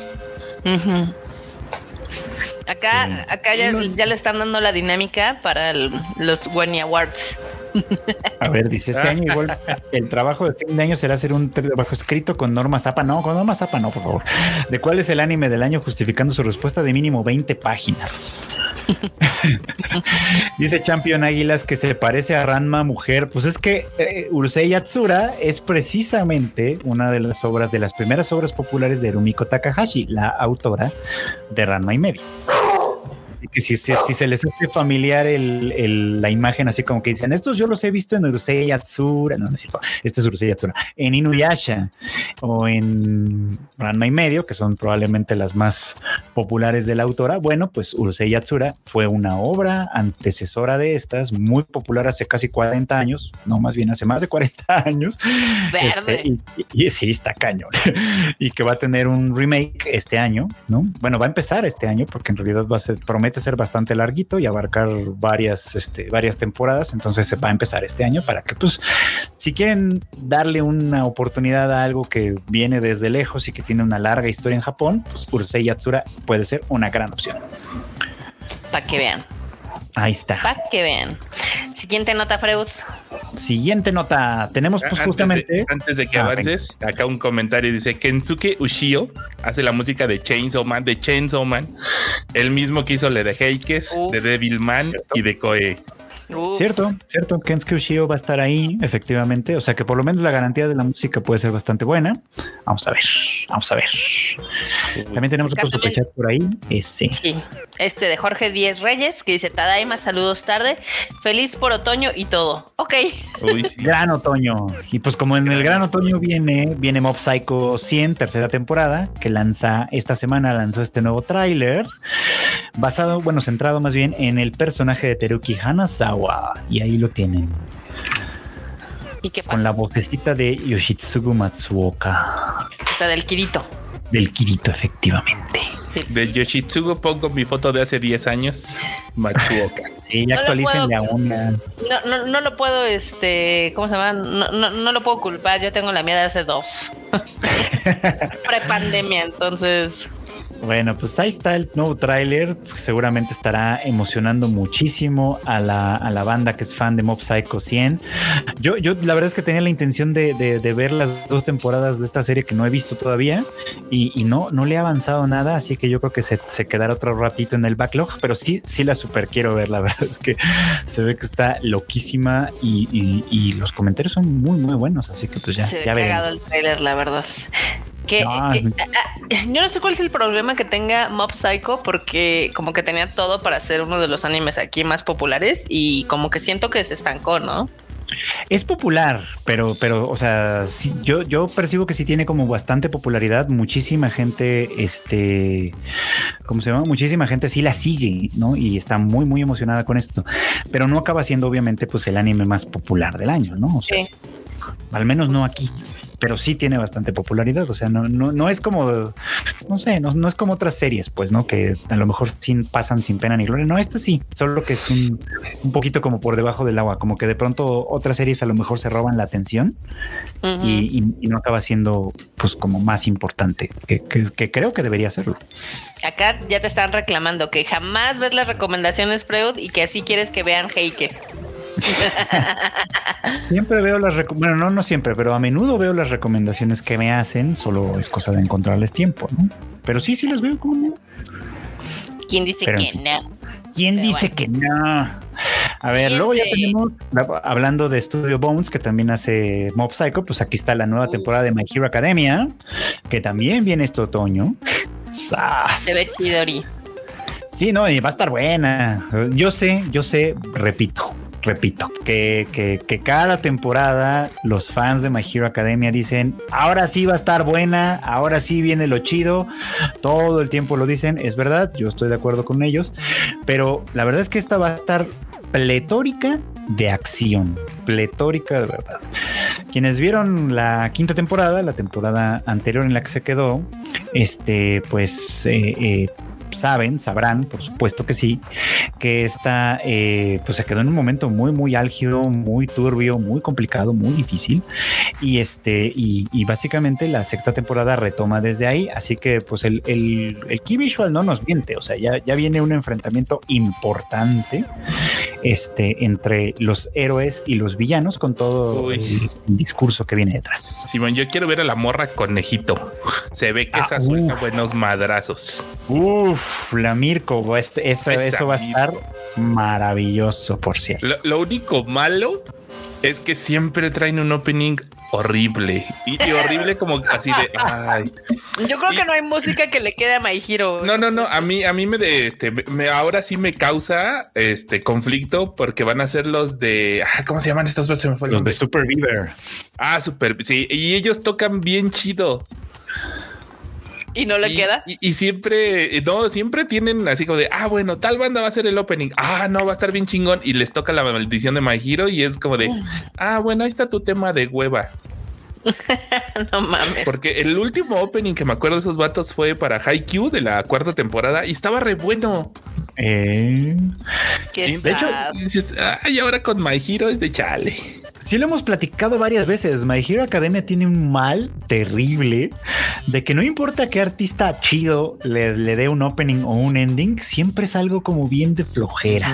Acá, acá ya, le están dando la dinámica para los Wenny Awards. A ver, dice este año igual el trabajo de fin de año será hacer un trabajo escrito con Norma Zapa. No, con Norma Zapa no, por favor. ¿De cuál es el anime del año justificando su respuesta de mínimo 20 páginas? dice Champion Águilas que se parece a Ranma Mujer. Pues es que eh, Urusei Yatsura es precisamente una de las obras, de las primeras obras populares de Rumiko Takahashi, la autora de Ranma y medio que si, se les hace familiar la imagen, así como que dicen, estos yo los he visto en Urusei Yatsura, no, no es cierto, este es Urusei Yatsura, en Inuyasha o en Ranma y medio, que son probablemente las más populares de la autora. Bueno, pues Urusei Yatsura fue una obra antecesora de estas, muy popular hace casi 40 años, no más bien hace más de 40 años. Este, y, sí, está cañón. y que va a tener un remake este año, ¿no? Bueno, va a empezar este año porque en realidad va a ser, promete ser bastante larguito y abarcar varias, este, varias temporadas. Entonces se va a empezar este año para que, pues, si quieren darle una oportunidad a algo que viene desde lejos y que tiene una larga historia en Japón, pues Urusei Yatsura puede ser una gran opción. Para que vean. Ahí está. Para que vean. Siguiente nota, Freud. Siguiente nota. Tenemos pues justamente. Antes de, que ah, avances, acá un comentario dice: Kensuke Ushio hace la música de Chainsaw Man, de Chainsaw Man, el mismo que hizo le de Heikes, de Devilman y de Koe. Cierto, cierto. Kensuke Ushio va a estar ahí, efectivamente. O sea que por lo menos la garantía de la música puede ser bastante buena. Vamos a ver, vamos a ver. También tenemos otro superchat por ahí. Ese. Sí, este de Jorge Díez Reyes que dice: Tadaima, saludos tarde. Feliz por otoño y todo. Ok. Gran otoño. Y pues, como en el gran otoño viene, viene Mob Psycho 100, tercera temporada, que lanza esta semana, lanzó este nuevo tráiler basado, bueno, centrado más bien en el personaje de Teruki Hanazawa y ahí lo tienen. ¿Y qué Con la vocecita de Yoshitsugu Matsuoka. O sea, del Kirito. Del Kirito, efectivamente. De Yoshitsugu pongo mi foto de hace 10 años. Matsuoka. Sí, ya actualicen la una. No, no, lo puedo, este, ¿cómo se llama? No, no, lo puedo culpar. Yo tengo la mía de hace dos. Prepandemia, entonces. Bueno, pues ahí está el nuevo tráiler. Seguramente estará emocionando muchísimo a la, banda que es fan de Mob Psycho 100. Yo, yo la verdad es que tenía la intención de, ver las dos temporadas de esta serie que no he visto todavía y, no, no le he avanzado nada, así que yo creo que se, quedará otro ratito en el backlog, pero sí, sí la super quiero ver. La verdad es que se ve que está loquísima y, los comentarios son muy, muy buenos, así que pues ya. Se ve cagado el tráiler, la verdad. Que, ah, eh, eh, yo no sé cuál es el problema que tenga Mob Psycho porque como que tenía todo para ser uno de los animes aquí más populares y como que siento que se estancó, ¿no? Es popular, pero, pero, o sea, yo, yo percibo que sí tiene como bastante popularidad. Muchísima gente, este, ¿cómo se llama? Muchísima gente sí la sigue, ¿no? Y está muy, muy emocionada con esto. Pero no acaba siendo, obviamente, pues el anime más popular del año, ¿no? O sea, Al menos no aquí. Pero sí tiene bastante popularidad. O sea, no, no, no es como, no sé, no, no es como otras series, pues, ¿no? Que a lo mejor sin, pasan sin pena ni gloria. No, esta sí, solo que es un, un poquito como por debajo del agua, como que de pronto otras series a lo mejor se roban la atención y, y- y no acaba siendo pues como más importante, que, que- que creo que debería serlo. Acá ya te están reclamando que jamás ves las recomendaciones Freud y que así quieres que vean Heike. Siempre veo las bueno, no, no siempre, pero a menudo veo las recomendaciones que me hacen, solo es cosa de encontrarles tiempo, ¿no? Pero sí, sí las veo, ¿cómo no? ¿Quién dice Pero- que no? ¿Quién Pero dice que no? A ver, luego ya tenemos, la- hablando de Studio Bones, que también hace Mob Psycho, pues aquí está la nueva temporada de My Hero Academia, que también viene este otoño. ¡Sas! Se ve chidori. Sí, no, y va a estar buena. Yo sé, yo sé, repito, repito, que, que, cada temporada los fans de My Hero Academia dicen, ahora sí va a estar buena, ahora sí viene lo chido, todo el tiempo lo dicen, es verdad, yo estoy de acuerdo con ellos, pero la verdad es que esta va a estar pletórica de acción, pletórica de verdad. Quienes vieron la quinta temporada, la temporada anterior en la que se quedó, este, pues eh, eh, saben, sabrán, por supuesto que sí, que esta eh, pues se quedó en un momento muy, muy álgido, muy turbio, muy complicado, muy difícil. Y este, y, y básicamente la sexta temporada retoma desde ahí. Así que pues el, el, el key visual no nos miente. O sea, ya, ya viene un enfrentamiento importante este, entre los héroes y los villanos con todo Uy. el discurso que viene detrás. Simón, yo quiero ver a la morra conejito. Se ve que Ah, esa suelta uf. buenos madrazos. Uf, la Mirko, es- eso va a estar maravilloso, por cierto. Lo, lo único malo es que siempre traen un opening horrible y, y horrible como así de ay. Yo creo Y- que no hay música que le quede a My Hero. No, no, no. A mí, a mí me de este, me, ahora sí me causa este conflicto porque van a ser los de ah, ¿cómo se llaman estos? Se me fue el Los de Super Beaver. Ah, super. Sí, y ellos tocan bien chido. Y no le y, queda. Y, y siempre, no, siempre tienen así como de, ah, bueno, tal banda va a ser el opening. Ah, no, va a estar bien chingón. Y les toca la maldición de My Hero y es como de, ah, bueno, ahí está tu tema de hueva. no mames. Porque el último opening que me acuerdo de esos vatos fue para Haikyuu de la cuarta temporada y estaba re bueno. Eh, Qué Y de hecho, dices, ay, ahora con My Hero es de chale. Sí lo hemos platicado varias veces. My Hero Academia tiene un mal terrible de que no importa qué artista chido le, le dé un opening o un ending, siempre es algo como bien de flojera.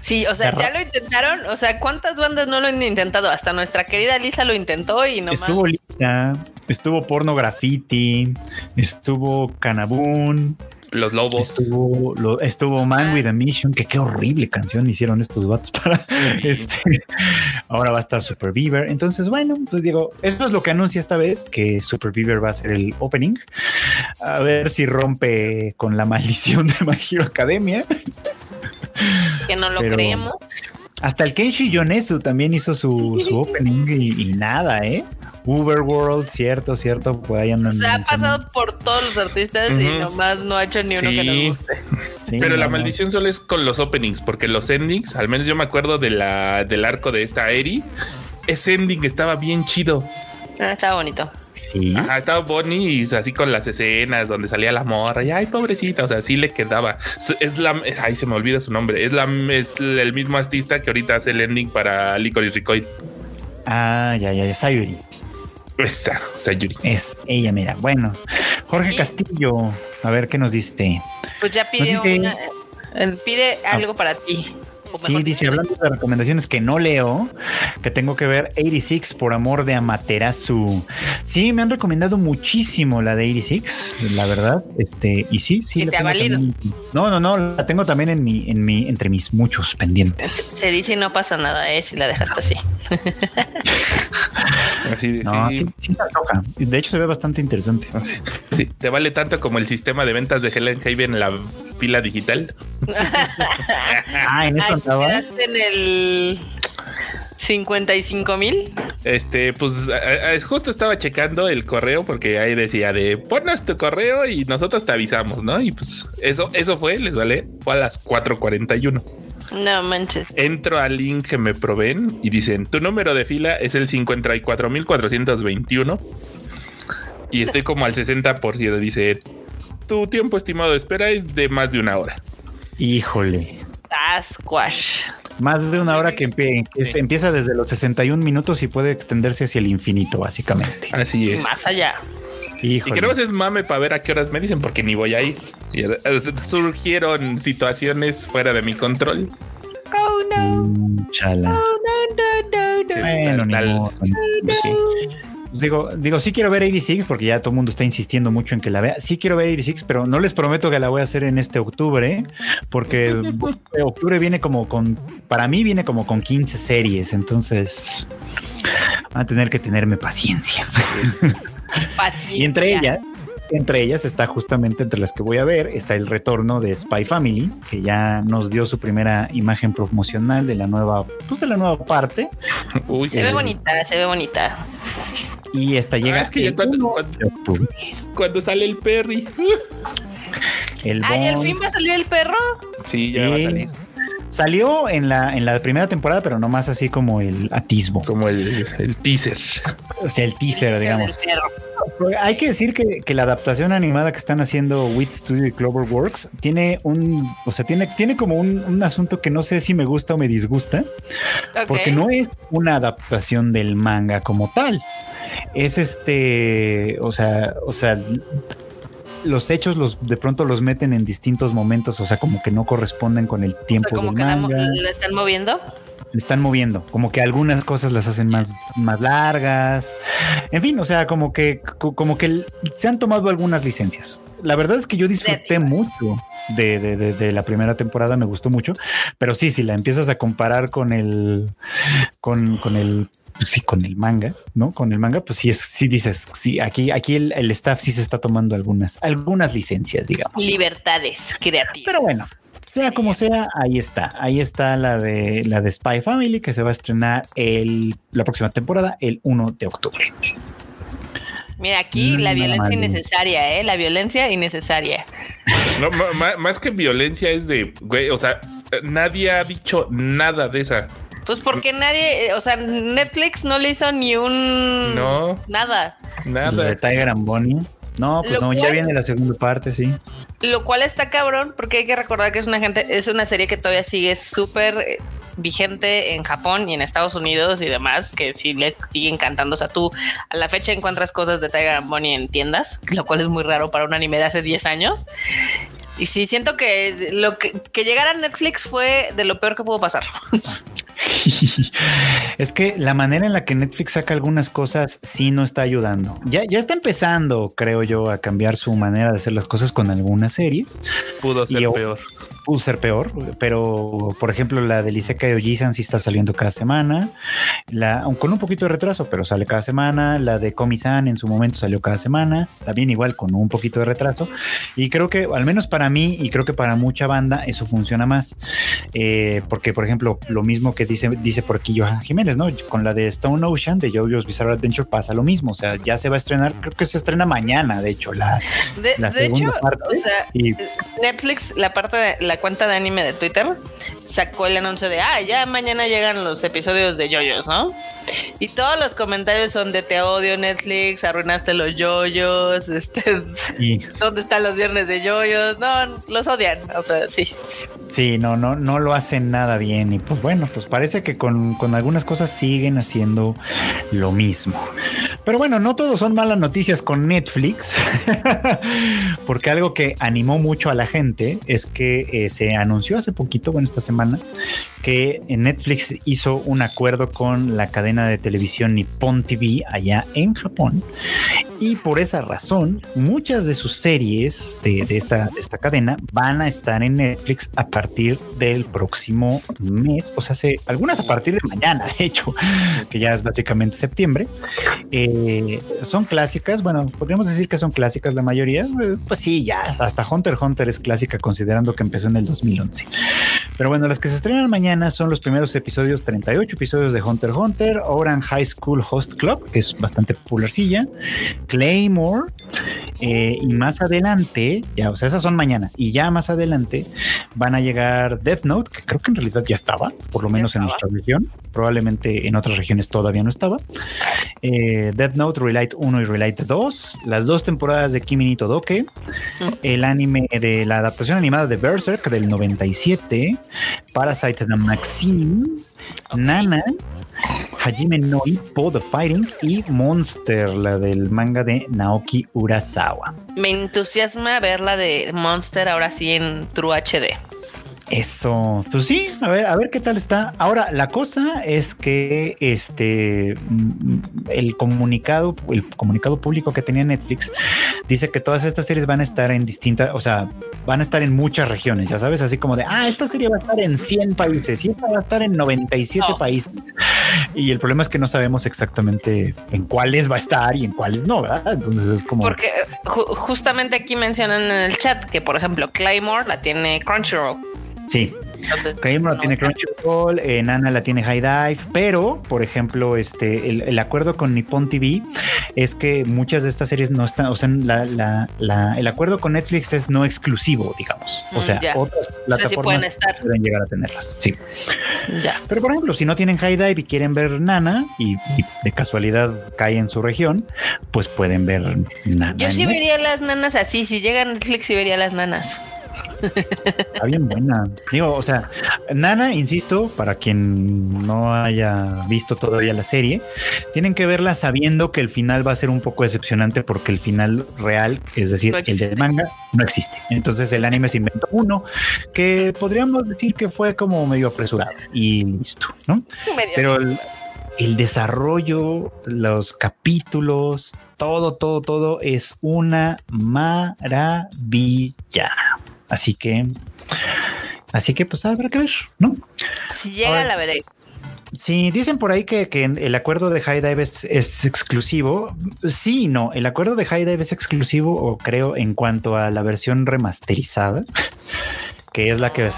Sí, o sea, Cerra- ya lo intentaron. O sea, ¿cuántas bandas no lo han intentado? Hasta nuestra querida Lisa lo intentó y nomás. Estuvo Lisa, estuvo Porno Graffiti, estuvo Canabun, Los lobos. estuvo, lo- estuvo Man Ah. with a Mission, que qué horrible canción hicieron estos vatos para este. Ahora va a estar Super Beaver. Entonces, bueno, pues digo, eso es lo que anuncia esta vez, que Super Beaver va a ser el opening. A ver si rompe con la maldición de My Hero Academia. que no lo Pero- creemos. Hasta el Kenshi Yonezu también hizo su, su opening y, y nada, ¿eh? Uberworld, cierto, cierto, pues ahí andan O sea, ha pasado por todos los artistas y nomás no ha hecho ni uno que nos guste. Sí, Pero la no. maldición solo es con los openings, porque los endings, al menos yo me acuerdo de la, del arco de esta Eri, ese ending estaba bien chido. Ah, estaba bonito. Sí. Ajá, estaba Bonnie y así con las escenas donde salía la morra y ay, pobrecita, o sea, sí le quedaba. Es la, ay, se me olvida su nombre. Es la, es el mismo artista que ahorita hace el ending para Licorice Recoil. Ah, ya, ya, ya, Sayuri. Esa, o sea, Yuri. Es ella, mira. Bueno, Jorge Sí. Castillo, a ver qué nos dice. Pues ya pidió dice- una- eh, pide algo para ti. O Sí, dice, hablando de recomendaciones que no leo, que tengo que ver 86 por amor de Amaterasu. Sí, me han recomendado muchísimo la de 86, la verdad. Este, y sí, sí. ¿Y te ha valido? también- No, no, no, la tengo también en mi, en mi, entre mis muchos pendientes. Se dice y no pasa nada, eh, si la dejaste así. Así de, No, sí, sí, sí se antoja. De hecho, se ve bastante interesante. así, sí. Te vale tanto como el sistema de ventas de Helen Haven en la pila digital. Ah, en esto Ay, en el 55 mil. Este, pues a- a- es justo estaba checando el correo porque ahí decía de ponas tu correo y nosotros te avisamos, ¿no? Y pues eso, eso fue, les vale, fue a las 4:41. No manches. Entro al link que me proveen y dicen tu número de fila es el 54421. Y estoy como al 60%. Dice, tu tiempo estimado de espera es de más de una hora. Híjole. Squash. Más de una hora que, empie- que se- empieza desde los 61 minutos y puede extenderse hacia el infinito, básicamente. Así es. Más allá. Y Híjole. que no es mame para ver a qué horas me dicen, porque ni voy a ir. Y, eh, surgieron situaciones fuera de mi control. Oh no, Mm, Chala. no, no, no, no. Bueno, ni Tal- modo, pues sí. Digo, digo, sí quiero ver 86 porque ya todo el mundo está insistiendo mucho en que la vea. Sí quiero ver 86, pero no les prometo que la voy a hacer en este octubre, porque octubre viene como con, para mí viene como con 15 series, entonces van a tener que tenerme paciencia. Y entre ellas, entre ellas está justamente entre las que voy a ver, está el retorno de Spy Family, que ya nos dio su primera imagen promocional de la nueva, pues de la nueva parte. Uy, Se ve bonita, se ve bonita. Y esta llega Ah, es que el cuando- 1 cuando- de octubre. cuando sale el Perry. El Ay, al fin va a salir el perro. Sí, ya va a Sí. salir. Salió en la, en la primera temporada, pero no más así como el atisbo, Como el, el teaser. o sea, el teaser, digamos. Hay que decir que, que la adaptación animada que están haciendo Wit Studio y Cloverworks tiene un, o sea, tiene, tiene como un, un asunto que no sé si me gusta o me disgusta, porque no es una adaptación del manga como tal. Es este, o sea, o sea, los hechos los de pronto los meten en distintos momentos, o sea, como que no corresponden con el O sea, tiempo como del que la, mo- manga. la están moviendo. le están moviendo, como que algunas cosas las hacen más, más largas. En fin, o sea, como que, co- como que se han tomado algunas licencias. La verdad es que yo disfruté mucho de, de- de- de la primera temporada, me gustó mucho, pero sí, si la empiezas a comparar con el, con, con el pues sí, con el manga, ¿no? Con el manga, pues sí es, sí dices, sí, aquí, aquí el, el staff sí se está tomando algunas, algunas licencias, digamos. Libertades creativas. Pero bueno, sea como sea, ahí está. Ahí está la de la de Spy Family que se va a estrenar el, la próxima temporada, el 1 de octubre. Mira, aquí la Mm, violencia vale. innecesaria, ¿eh? La violencia innecesaria. No, más que violencia es de, güey, o sea, nadie ha dicho nada de esa. Pues porque nadie, eh, o sea, Netflix no le hizo ni un... No. Nada. La de Nada. Tiger and Bonnie. No, pues Lo no, ya viene la segunda parte, sí. Lo cual está cabrón porque hay que recordar que es una gente, es una serie que todavía sigue súper eh, vigente en Japón y en Estados Unidos y demás, que sí les sigue encantando. O sea, tú a la fecha encuentras cosas de Tiger and Bonnie en tiendas, lo cual es muy raro para un anime de hace 10 años. Y sí, siento que lo que, que llegara a Netflix fue de lo peor que pudo pasar. es que la manera en la que Netflix saca algunas cosas sí no está ayudando. Ya, ya está empezando, creo yo, a cambiar su manera de hacer las cosas con algunas series. Pudo ser Y- peor. Pudo ser peor, pero por ejemplo la de Isekai Ojisan sí está saliendo cada semana, la, con un poquito de retraso, pero sale cada semana, la de Komi-san en su momento salió cada semana, también igual con un poquito de retraso, y creo que al menos para mí y creo que para mucha banda eso funciona más, eh, porque por ejemplo lo mismo que dice, dice por aquí Johan Jiménez, ¿no? Con la de Stone Ocean de JoJo's Bizarre Adventure pasa lo mismo, o sea, ya se va a estrenar, creo que se estrena mañana, de hecho, la, De, la de hecho, segunda parte. o sea, y Netflix, la parte de la cuenta de anime de Twitter, sacó el anuncio de ah, ya mañana llegan los episodios de yoyos, ¿no? Y todos los comentarios son de te odio Netflix, arruinaste los yoyos, este, ¿dónde están los viernes de yoyos? No, los odian, o sea, sí. Sí, no, no, no lo hacen nada bien. Y pues bueno, pues parece que con, con algunas cosas siguen haciendo lo mismo. Pero bueno, no todos son malas noticias con Netflix, porque algo que animó mucho a la gente es que se anunció hace poquito, bueno, esta semana, que Netflix hizo un acuerdo con la cadena de televisión Nippon TV allá en Japón. Y por esa razón, muchas de sus series de, esta, esta cadena van a estar en Netflix a partir del próximo mes. O sea, se- algunas a partir de mañana, de hecho, que ya es básicamente septiembre. Eh, son clásicas. Bueno, podríamos decir que son clásicas la mayoría. Eh, Pues sí, ya hasta Hunter Hunter es clásica considerando que empezó en el 2011. Pero bueno, las que se estrenan mañana son los primeros episodios, 38 episodios de Hunter x Hunter, Oran High School Host Club, que es bastante popularcilla, Claymore, Eh, y más adelante, ya, o sea, esas son mañana. Y ya más adelante van a llegar Death Note, que creo que en realidad ya estaba, por lo menos en nuestra región. Probablemente en otras regiones todavía no estaba. Eh, Death Note, Relight 1 y Relight 2. Las dos temporadas de Kimi ni Todoke. El anime de la adaptación animada de Berserk del 97. Parasite the Maxine. Nana, Hajime no Ippo, The Fighting y Monster, la del manga de Naoki Urasawa. Me entusiasma ver la de Monster ahora sí en True HD. Eso, pues sí, a ver, a ver qué tal está. Ahora, la cosa es que este mm, el comunicado, el comunicado público que tenía Netflix dice que todas estas series van a estar en distintas, o sea, van a estar en muchas regiones, ya sabes, así como de, ah, esta serie va a estar en 100 países y esta va a estar en 97 países. Y el problema es que no sabemos exactamente en cuáles va a estar y en cuáles no, ¿verdad? Entonces es como Porque justamente aquí mencionan en el chat que, por ejemplo, Claymore la tiene Crunchyroll. Sí. Claymore tiene Crunchyroll, eh, Nana la tiene High Dive, pero por ejemplo, este el, acuerdo con Nippon TV es que muchas de estas series no están, o sea, el acuerdo con Netflix es no exclusivo, digamos. O mm, sea, otras plataformas pueden, llegar a tenerlas. Sí. Ya. Pero por ejemplo, si no tienen High Dive y quieren ver Nana y, de casualidad cae en su región, pues pueden ver Nana. Yo sí vería las nanas así, si llega Netflix y vería las nanas. Está bien buena. Digo, o sea, Nana, insisto, para quien no haya visto todavía la serie, tienen que verla sabiendo que el final va a ser un poco decepcionante porque el final real, es decir, el del manga, no existe. Entonces el anime se inventó uno que podríamos decir que fue como medio apresurado y listo, ¿no? Pero el, el desarrollo, los capítulos, todo, todo, todo es una maravilla. Así que, así que pues habrá que ver, ¿no? Si llega, la veré. Sí, dicen por ahí que, que, el acuerdo de High Dive es, exclusivo. Sí, no, el acuerdo de High Dive es exclusivo, o creo, en cuanto a la versión remasterizada que es la que,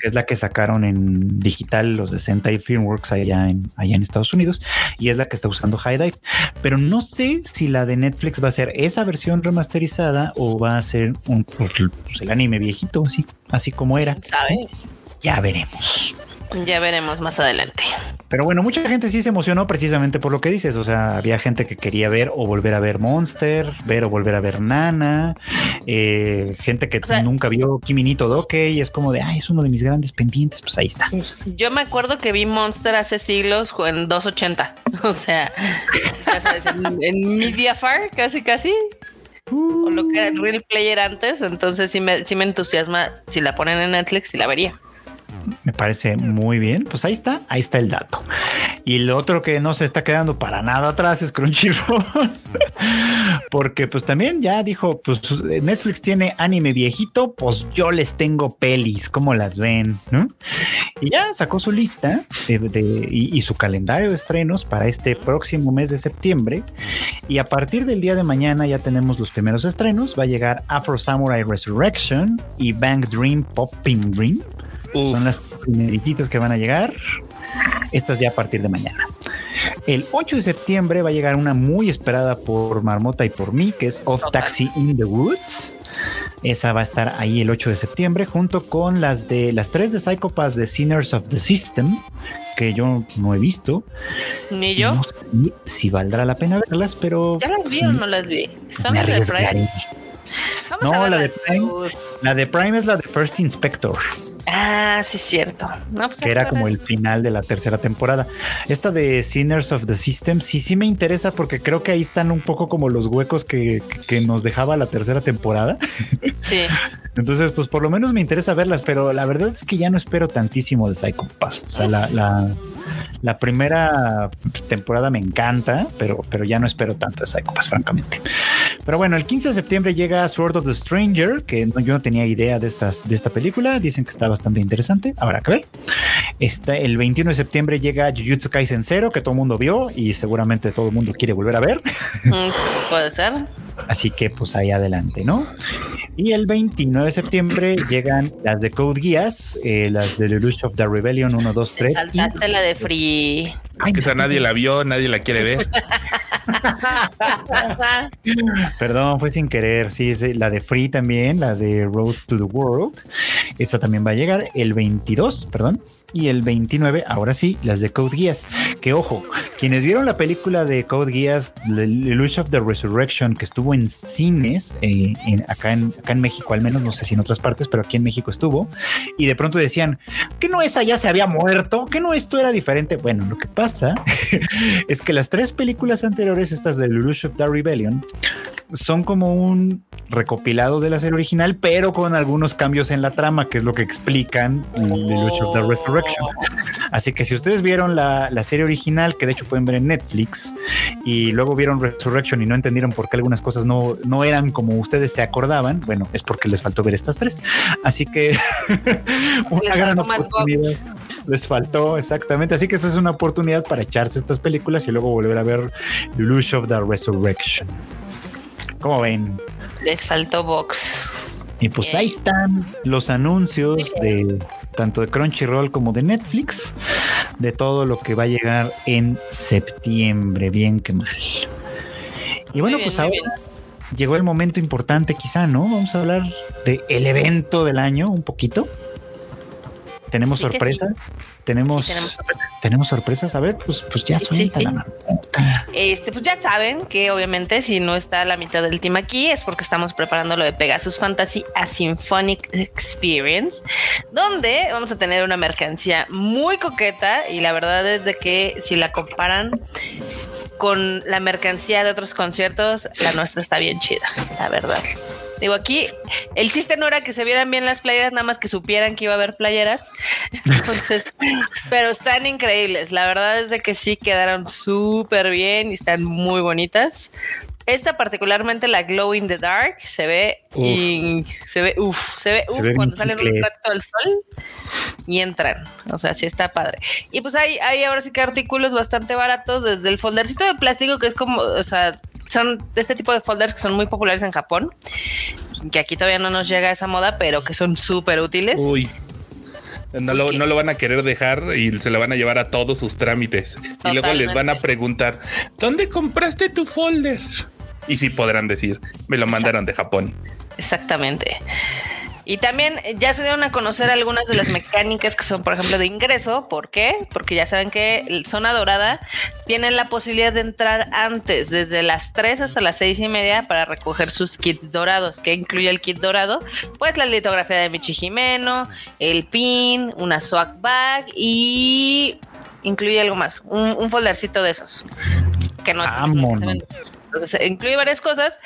es la que sacaron en digital los de Sentai Filmworks allá en, allá en Estados Unidos y es la que está usando High Dive. Pero no sé si la de Netflix va a ser esa versión remasterizada o va a ser un, pues, pues, el anime viejito, así, así como era. Ya veremos. Ya veremos más adelante. Pero bueno, mucha gente sí se emocionó precisamente por lo que dices. O sea, había gente que quería ver o volver a ver Monster, ver o volver a ver Nana, eh, gente que nunca vio Kiminito Doke y es como de, ay, es uno de mis grandes pendientes. Pues ahí está. Yo me acuerdo que vi Monster hace siglos en 280. O sea, en, en Mediafar, casi, casi o lo que era el Real Player antes, entonces sí me, sí me entusiasma si la ponen en Netflix y la vería. Me parece muy bien. Pues ahí está, ahí está el dato. Y lo otro que no se está quedando para nada atrás es Crunchyroll. Porque pues también ya dijo, pues Netflix tiene anime viejito, pues yo les tengo pelis, ¿cómo las ven? ¿No? Y ya sacó su lista y, su calendario de estrenos para este próximo mes de septiembre. Y a partir del día de mañana ya tenemos los primeros estrenos. Va a llegar Afro Samurai Resurrection y Bang Dream Popping Dream. Son las primeritas que van a llegar. Estas ya a partir de mañana. El 8 de septiembre va a llegar una muy esperada por Marmota y por mí, que es Off Taxi in the Woods. Esa va a estar ahí el 8 de septiembre, junto con las de las tres de Psychopaths de Sinners of the System, que yo no he visto. Ni yo. No sé si valdrá la pena verlas, pero. ¿Ya las vi o no las vi? ¿Son las de Prime? no, la de Prime. La de Prime es la de First Inspector. Ah, sí, es cierto. Pues que era como el final de la tercera temporada. Esta de Sinners of the System, sí, sí me interesa porque creo que ahí están un poco como los huecos que, que nos dejaba la tercera temporada. Sí. Entonces, pues por lo menos me interesa verlas, pero la verdad es que ya no espero tantísimo de Psycho Pass. O sea, la, la la primera temporada me encanta, pero, pero ya no espero tanto de Psycho francamente. Pero bueno, el 15 de septiembre llega Sword of the Stranger, que yo no tenía idea de, estas, de esta película. Dicen que está bastante interesante. Habrá que ver. Está, el 21 de septiembre llega Jujutsu Kaisen 0, que todo el mundo vio y seguramente todo el mundo quiere volver a ver. Mm, puede ser. Así que pues ahí adelante, ¿no? Y el 29 de septiembre llegan las de Code Geass, eh, las de The Lush of the Rebellion 1, 2, 3. Saltaste la de Free. que esa nadie la vio, nadie la quiere ver. Perdón, fue sin querer. Sí, sí, la de Free también, la de Road to the World. Esta también va a llegar el 22, perdón. Y el 29, ahora sí, las de Code Geass. Que ojo, quienes vieron la película de Code Geass, The Illusion of the Resurrection, que estuvo en cines, eh, en, acá, en, acá en México al menos, no sé si en otras partes, pero aquí en México estuvo, y de pronto decían, que no esa ya se había muerto, que no esto era diferente. Bueno, lo que pasa es que las tres películas anteriores, estas de The Illusion of the Rebellion, son como un recopilado de la serie original, pero con algunos cambios en la trama, que es lo que explican Illusion of the Resurrection. Así que si ustedes vieron la, la, serie original, que de hecho pueden ver en Netflix, y luego vieron Resurrection y no entendieron por qué algunas cosas no, no eran como ustedes se acordaban, bueno, es porque les faltó ver estas tres. Así que una gran oportunidad les faltó exactamente. Así que esa es una oportunidad para echarse estas películas y luego volver a ver Illusion of the Resurrection. ¿Cómo ven? Les faltó Vox. Y pues ahí están los anuncios de tanto de Crunchyroll como de Netflix de todo lo que va a llegar en septiembre, bien que mal. Y bueno, pues ahora llegó el momento importante quizá, ¿no? Vamos a hablar de el evento del año un poquito. Tenemos sorpresas. Tenemos, sí, tenemos, tenemos, sorpresas. A ver, pues, pues ya suelta sí, la Este, pues ya saben que obviamente si no está la mitad del team aquí es porque estamos preparando lo de Pegasus Fantasy a Symphonic Experience, donde vamos a tener una mercancía muy coqueta y la verdad es de que si la comparan con la mercancía de otros conciertos, la nuestra está bien chida, la verdad. Digo, aquí el chiste no era que se vieran bien las playeras, nada más que supieran que iba a haber playeras. Entonces, pero están increíbles. La verdad es de que sí quedaron súper bien y están muy bonitas. Esta particularmente la Glow in the Dark se ve y se ve uff, se ve uff cuando salen un rato del sol y entran. O sea, sí está padre. Y pues hay, hay ahora sí que artículos bastante baratos, desde el foldercito de plástico que es como, o sea, son de este tipo de folders que son muy populares en Japón, que aquí todavía no nos llega esa moda, pero que son súper útiles. Uy. No lo, no lo, van a querer dejar y se lo van a llevar a todos sus trámites. Totalmente. Y luego les van a preguntar, ¿dónde compraste tu folder? Y sí podrán decir, me lo mandaron de Japón. Exactamente. Y también ya se dieron a conocer algunas de las mecánicas que son, por ejemplo, de ingreso. ¿Por qué? Porque ya saben que Zona Dorada tienen la posibilidad de entrar antes, desde las 3 hasta las 6 y media, para recoger sus kits dorados. ¿Qué incluye el kit dorado? Pues la litografía de Michi Jimeno, el pin, una swag bag y incluye algo más, un, un foldercito de esos. Que no es entonces, incluye varias cosas.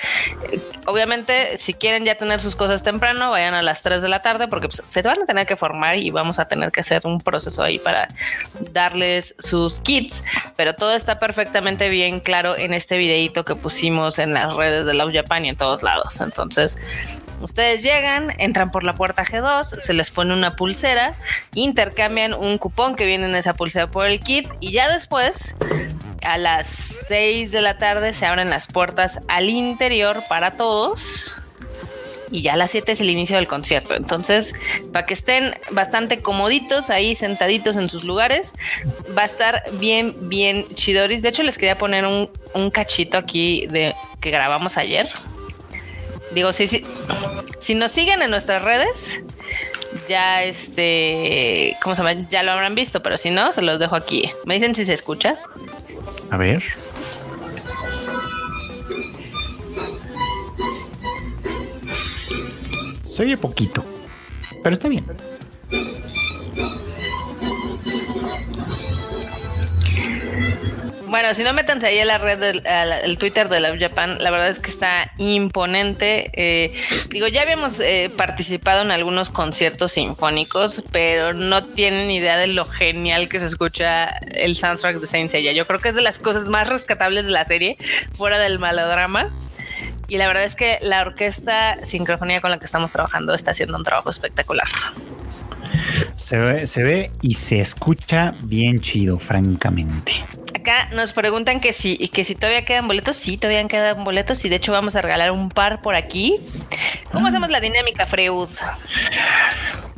Obviamente, si quieren ya tener sus cosas temprano, vayan a las 3 de la tarde porque pues, se van a tener que formar y vamos a tener que hacer un proceso ahí para darles sus kits. Pero todo está perfectamente bien claro en este videito que pusimos en las redes de Love Japan y en todos lados. Entonces, ustedes llegan, entran por la puerta G2, se les pone una pulsera, intercambian un cupón que viene en esa pulsera por el kit y ya después a las 6 de la tarde se abren las puertas al interior para todos. Y ya a las 7 es el inicio del concierto. Entonces, para que estén bastante comoditos ahí, sentaditos en sus lugares, va a estar bien, bien chidoris. De hecho, les quería poner un, un cachito aquí de que grabamos ayer. Digo, si, nos siguen en nuestras redes, ya este, ¿cómo se llama? Ya lo habrán visto, pero si no, se los dejo aquí. Me dicen si se escucha. A ver. Se oye poquito, pero está bien. Bueno, si no métanse ahí a la red del el Twitter de Love Japan, la verdad es que está imponente. Eh, digo, ya habíamos eh, participado en algunos conciertos sinfónicos, pero no tienen idea de lo genial que se escucha el soundtrack de Saint Seiya. Yo creo que es de las cosas más rescatables de la serie, fuera del malodrama. Y la verdad es que la orquesta sincrofonía con la que estamos trabajando está haciendo un trabajo espectacular. Se ve, se ve y se escucha bien chido, francamente. Acá nos preguntan que si, que si todavía quedan boletos. Sí, todavía quedan boletos y de hecho vamos a regalar un par por aquí. ¿Cómo ah. hacemos la dinámica, Freud?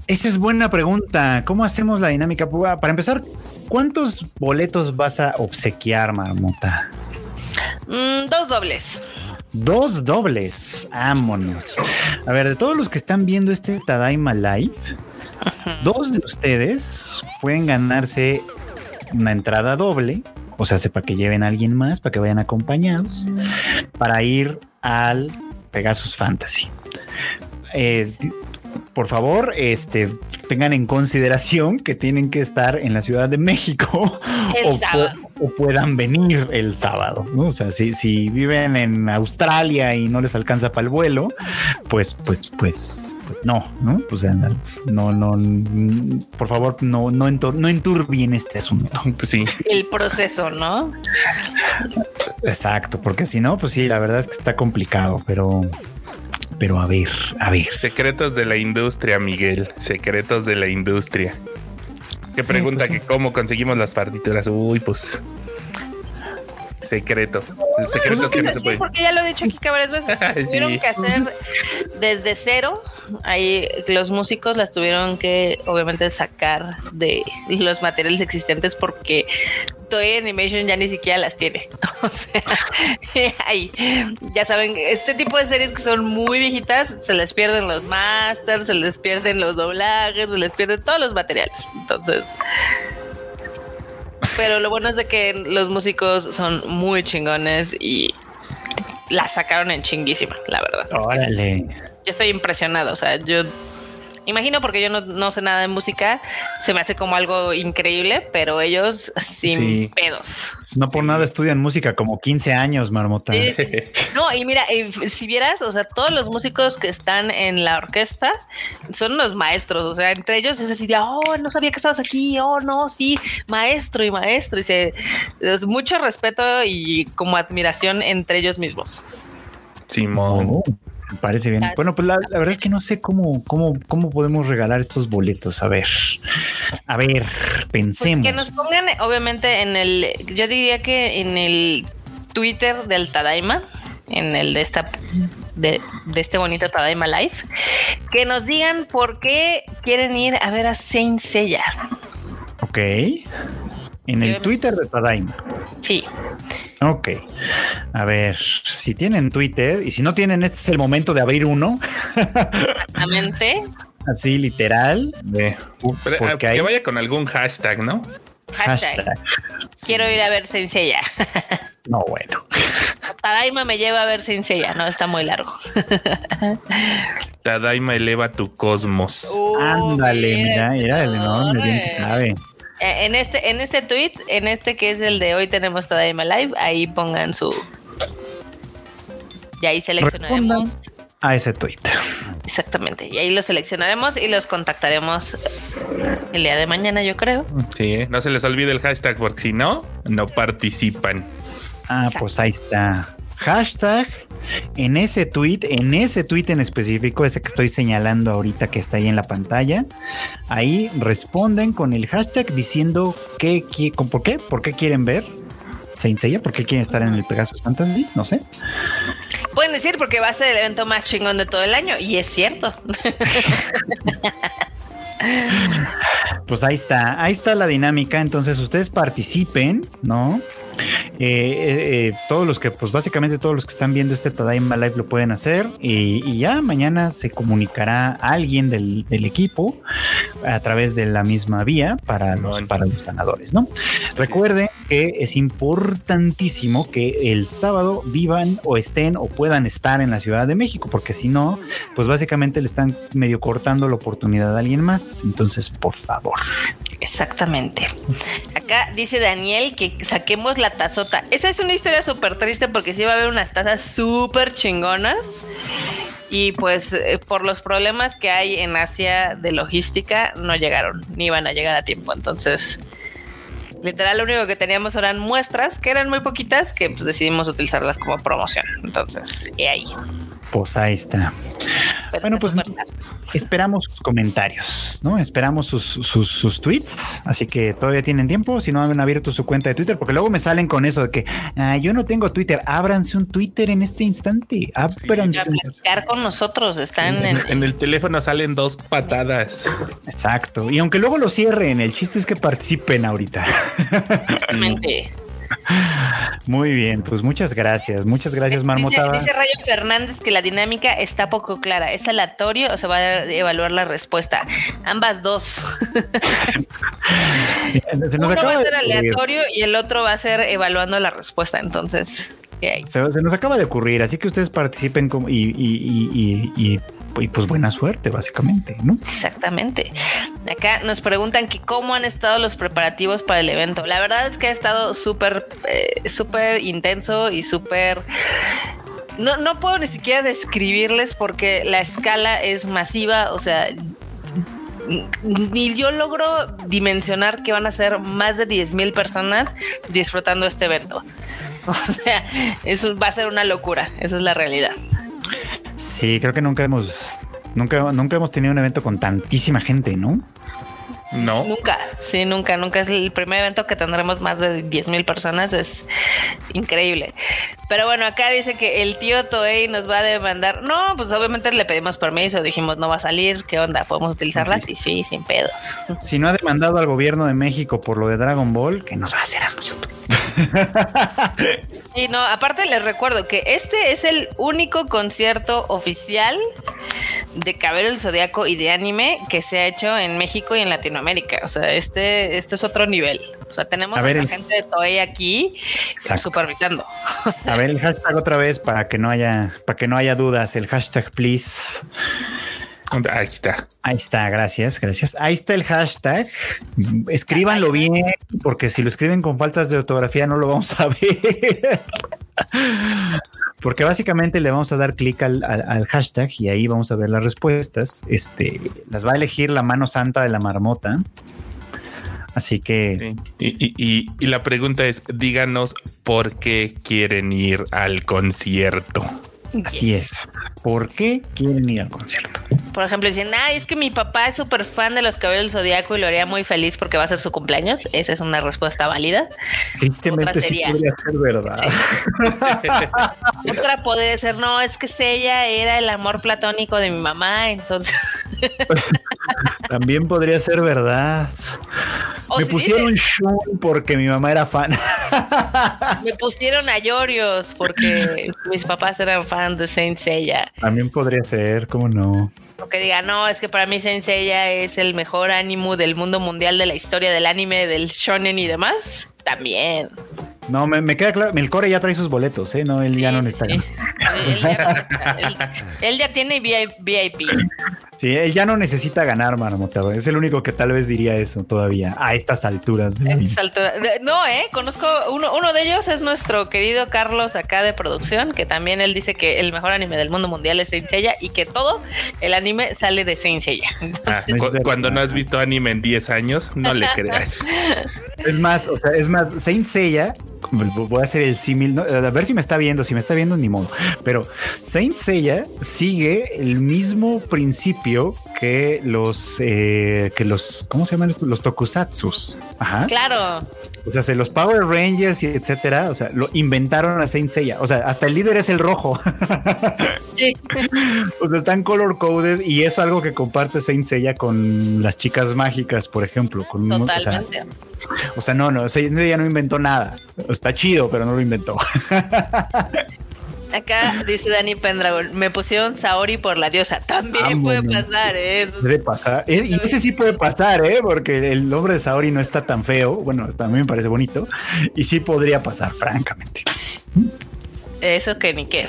Esa es buena pregunta. ¿Cómo hacemos la dinámica? Para empezar, ¿cuántos boletos vas a obsequiar, Marmota? Mm, dos dobles. Dos dobles. Vámonos. A ver, de todos los que están viendo este Tadaima Live, dos de ustedes pueden ganarse una entrada doble. O sea, para que lleven a alguien más, para que vayan acompañados, para ir al Pegasus Fantasy. Eh, por favor, este, tengan en consideración que tienen que estar en la Ciudad de México o, puedan venir el sábado. O sea, si, si viven en Australia y no les alcanza para el vuelo, pues, pues, pues, pues no, ¿no? O sea, no, no, por favor, no, no, no enturbien este asunto. Pues sí. El proceso, ¿no? Exacto, porque si no, pues sí, la verdad es que está complicado, pero pero a ver, a ver. Secretos de la industria, Miguel. Secretos de la industria. Qué pregunta pues que cómo conseguimos las partituras. Uy, pues secreto. El secreto que no se puede. porque ya lo he dicho aquí varias veces. Tuvieron que hacer desde cero. Ahí los músicos las tuvieron que, obviamente, sacar de los materiales existentes porque Toei Animation ya ni siquiera las tiene. O sea, ahí ya saben, este tipo de series que son muy viejitas, se les pierden los masters, se les pierden los doblajes, se les pierden todos los materiales. Entonces, pero lo bueno es de que los músicos son muy chingones y la sacaron en chinguísima, la verdad. Órale. Yo estoy impresionado, o sea, yo Imagino porque yo no, sé nada de música, se me hace como algo increíble, pero ellos sin pedos. No por nada estudian música como 15 años, Marmota. no, y mira, si vieras, o sea, todos los músicos que están en la orquesta son los maestros, o sea, entre ellos es así de, oh, no sabía que estabas aquí, oh, no, sí, maestro y maestro, y se, es mucho respeto y como admiración entre ellos mismos. Simón. Oh. Parece bien. Bueno, pues la, verdad es que no sé cómo, cómo, cómo podemos regalar estos boletos. A ver, a ver, pensemos. Pues que nos pongan, obviamente, en el, yo diría que en el Twitter del Tadaima, en el de esta, de, este bonito Tadaima Live, que nos digan por qué quieren ir a ver a Saint Seiya. Ok. En el Twitter de Tadaima. Sí. Ok. A ver, si tienen Twitter y si no tienen, este es el momento de abrir uno. Exactamente. Así, literal. que vaya con algún hashtag, ¿no? Hashtag. Quiero ir a ver Sencilla. no, bueno. Tadaima me lleva a ver Sencilla. No, está muy largo. Tadaima eleva tu cosmos. Uh, Ándale, mira, mira, no, bien que sabe. Eh, en este, en este tweet, en este que es el de hoy tenemos Tadaima Live, ahí pongan su. Y ahí seleccionaremos. A ese tweet. Exactamente. Y ahí los seleccionaremos y los contactaremos el día de mañana, yo creo. Sí, ¿eh? no se les olvide el hashtag porque si no, no participan. Ah, pues ahí está hashtag en ese tweet, en ese tweet en específico, ese que estoy señalando ahorita que está ahí en la pantalla, ahí responden con el hashtag diciendo qué, por qué, por qué quieren ver Saint Seiya, por qué quieren estar en el Pegasus Fantasy, no sé. Pueden decir porque va a ser el evento más chingón de todo el año y es cierto. Pues ahí está, ahí está la dinámica. Entonces ustedes participen, ¿no? Eh, eh, eh, todos los que, pues básicamente todos los que están viendo este Tadaima Live lo pueden hacer y, ya mañana se comunicará alguien del, equipo a través de la misma vía para los, para los ganadores, ¿no? Recuerden que es importantísimo que el sábado vivan o estén o puedan estar en la Ciudad de México, porque si no, pues básicamente le están medio cortando la oportunidad a alguien más. Entonces, por favor. Exactamente. Acá dice Daniel que saquemos la tazota. Esa es una historia súper triste porque sí va a haber unas tazas súper chingonas. Y pues eh, por los problemas que hay en Asia de logística, no llegaron, ni iban a llegar a tiempo. Entonces, literal, lo único que teníamos eran muestras, que eran muy poquitas, que pues, decidimos utilizarlas como promoción. Entonces, y ahí. Pues ahí está. bueno, pues esperamos sus comentarios, ¿no? Esperamos sus, sus, tweets. Así que todavía tienen tiempo. Si no han abierto su cuenta de Twitter, porque luego me salen con eso de que ah, yo no tengo Twitter. Ábranse un Twitter en este instante. Ábranse. con nosotros. Están en, en, el teléfono salen dos patadas. Exacto. Y aunque luego lo cierren, el chiste es que participen ahorita. Muy bien, pues muchas gracias, muchas gracias, Marmota. Dice, Rayo Fernández que la dinámica está poco clara. ¿Es aleatorio o se va a evaluar la respuesta? Ambas dos. Uno va a ser aleatorio y el otro va a ser evaluando la respuesta. Entonces, Se, nos acaba de ocurrir, así que ustedes participen y y pues buena suerte, básicamente, ¿no? Exactamente. Acá nos preguntan que cómo han estado los preparativos para el evento. La verdad es que ha estado súper, eh, súper intenso y súper... No, no puedo ni siquiera describirles porque la escala es masiva, o sea, ni yo logro dimensionar que van a ser más de 10 mil personas disfrutando este evento. O sea, eso va a ser una locura, esa es la realidad. Sí, creo que nunca hemos, nunca, nunca hemos tenido un evento con tantísima gente, ¿no? No. Nunca, sí, nunca, nunca es el primer evento que tendremos más de 10 mil personas, es increíble. Pero bueno, acá dice que el tío Toei nos va a demandar. No, pues obviamente le pedimos permiso, dijimos no va a salir, ¿qué onda? ¿Podemos utilizarlas? Y sí, sin pedos. Si no ha demandado al gobierno de México por lo de Dragon Ball, ¿qué nos va a hacer a nosotros? y no, aparte les recuerdo que este es el único concierto oficial de Cabello el Zodíaco y de anime que se ha hecho en México y en Latinoamérica. O sea, este, este es otro nivel. O sea, tenemos a, la gente de Toei aquí supervisando. a ver el hashtag otra vez para que no haya, para que no haya dudas. El hashtag please. Ahí está. Ahí está, gracias, gracias. Ahí está el hashtag. Escríbanlo bien, porque si lo escriben con faltas de ortografía no lo vamos a ver. Porque básicamente le vamos a dar clic al, hashtag y ahí vamos a ver las respuestas. Este las va a elegir la mano santa de la marmota. Así que. Y, y, la pregunta es: díganos por qué quieren ir al concierto. Así es. ¿Por qué quieren ir al concierto? Por ejemplo, dicen, ah, es que mi papá es súper fan de los cabellos del zodiaco y lo haría muy feliz porque va a ser su cumpleaños. Esa es una respuesta válida. Tristemente sí podría ser verdad. Otra podría ser, no, es que ella era el amor platónico de mi mamá, entonces. También podría ser verdad. Me pusieron show porque mi mamá era fan. Me pusieron a Llorios porque mis papás eran fans de Saint Seiya. También podría ser, ¿cómo no? O que diga, no, es que para mí Saint Seiya es el mejor ánimo del mundo mundial de la historia del anime, del shonen y demás. También. No, me, queda claro. El core ya trae sus boletos, ¿eh? No, él ya no necesita. Él, ya tiene VIP. Sí, él ya no necesita ganar, Marmota. Es el único que tal vez diría eso todavía a estas alturas. No, ¿eh? Conozco uno, uno de ellos es nuestro querido Carlos acá de producción, que también él dice que el mejor anime del mundo mundial es Saint Seiya y que todo el anime sale de Saint Seiya. Ah, cuando no has visto anime en 10 años, no le creas. Es más, o sea, es más, Saint Seiya voy a hacer el símil, a ver si me está viendo, si me está viendo ni modo, pero Saint Seiya sigue el mismo principio que los eh, que los ¿cómo se llaman estos? Los tokusatsus. Ajá. Claro. O sea, se los Power Rangers y etcétera, o sea, lo inventaron a Saint Seiya. O sea, hasta el líder es el rojo. Sí. o sea, están color coded y es algo que comparte Saint Seiya con las chicas mágicas, por ejemplo. Con Totalmente. O sea, no, no, Saint Seiya no inventó nada. Está chido, pero no lo inventó. Acá dice Dani Pendragon, me pusieron Saori por la diosa. También puede pasar, ¿eh? Puede pasar. Eh, y ese sí puede pasar, ¿eh? Porque el nombre de Saori no está tan feo. Bueno, a mí me parece bonito. Y sí podría pasar, francamente. Eso que ni qué.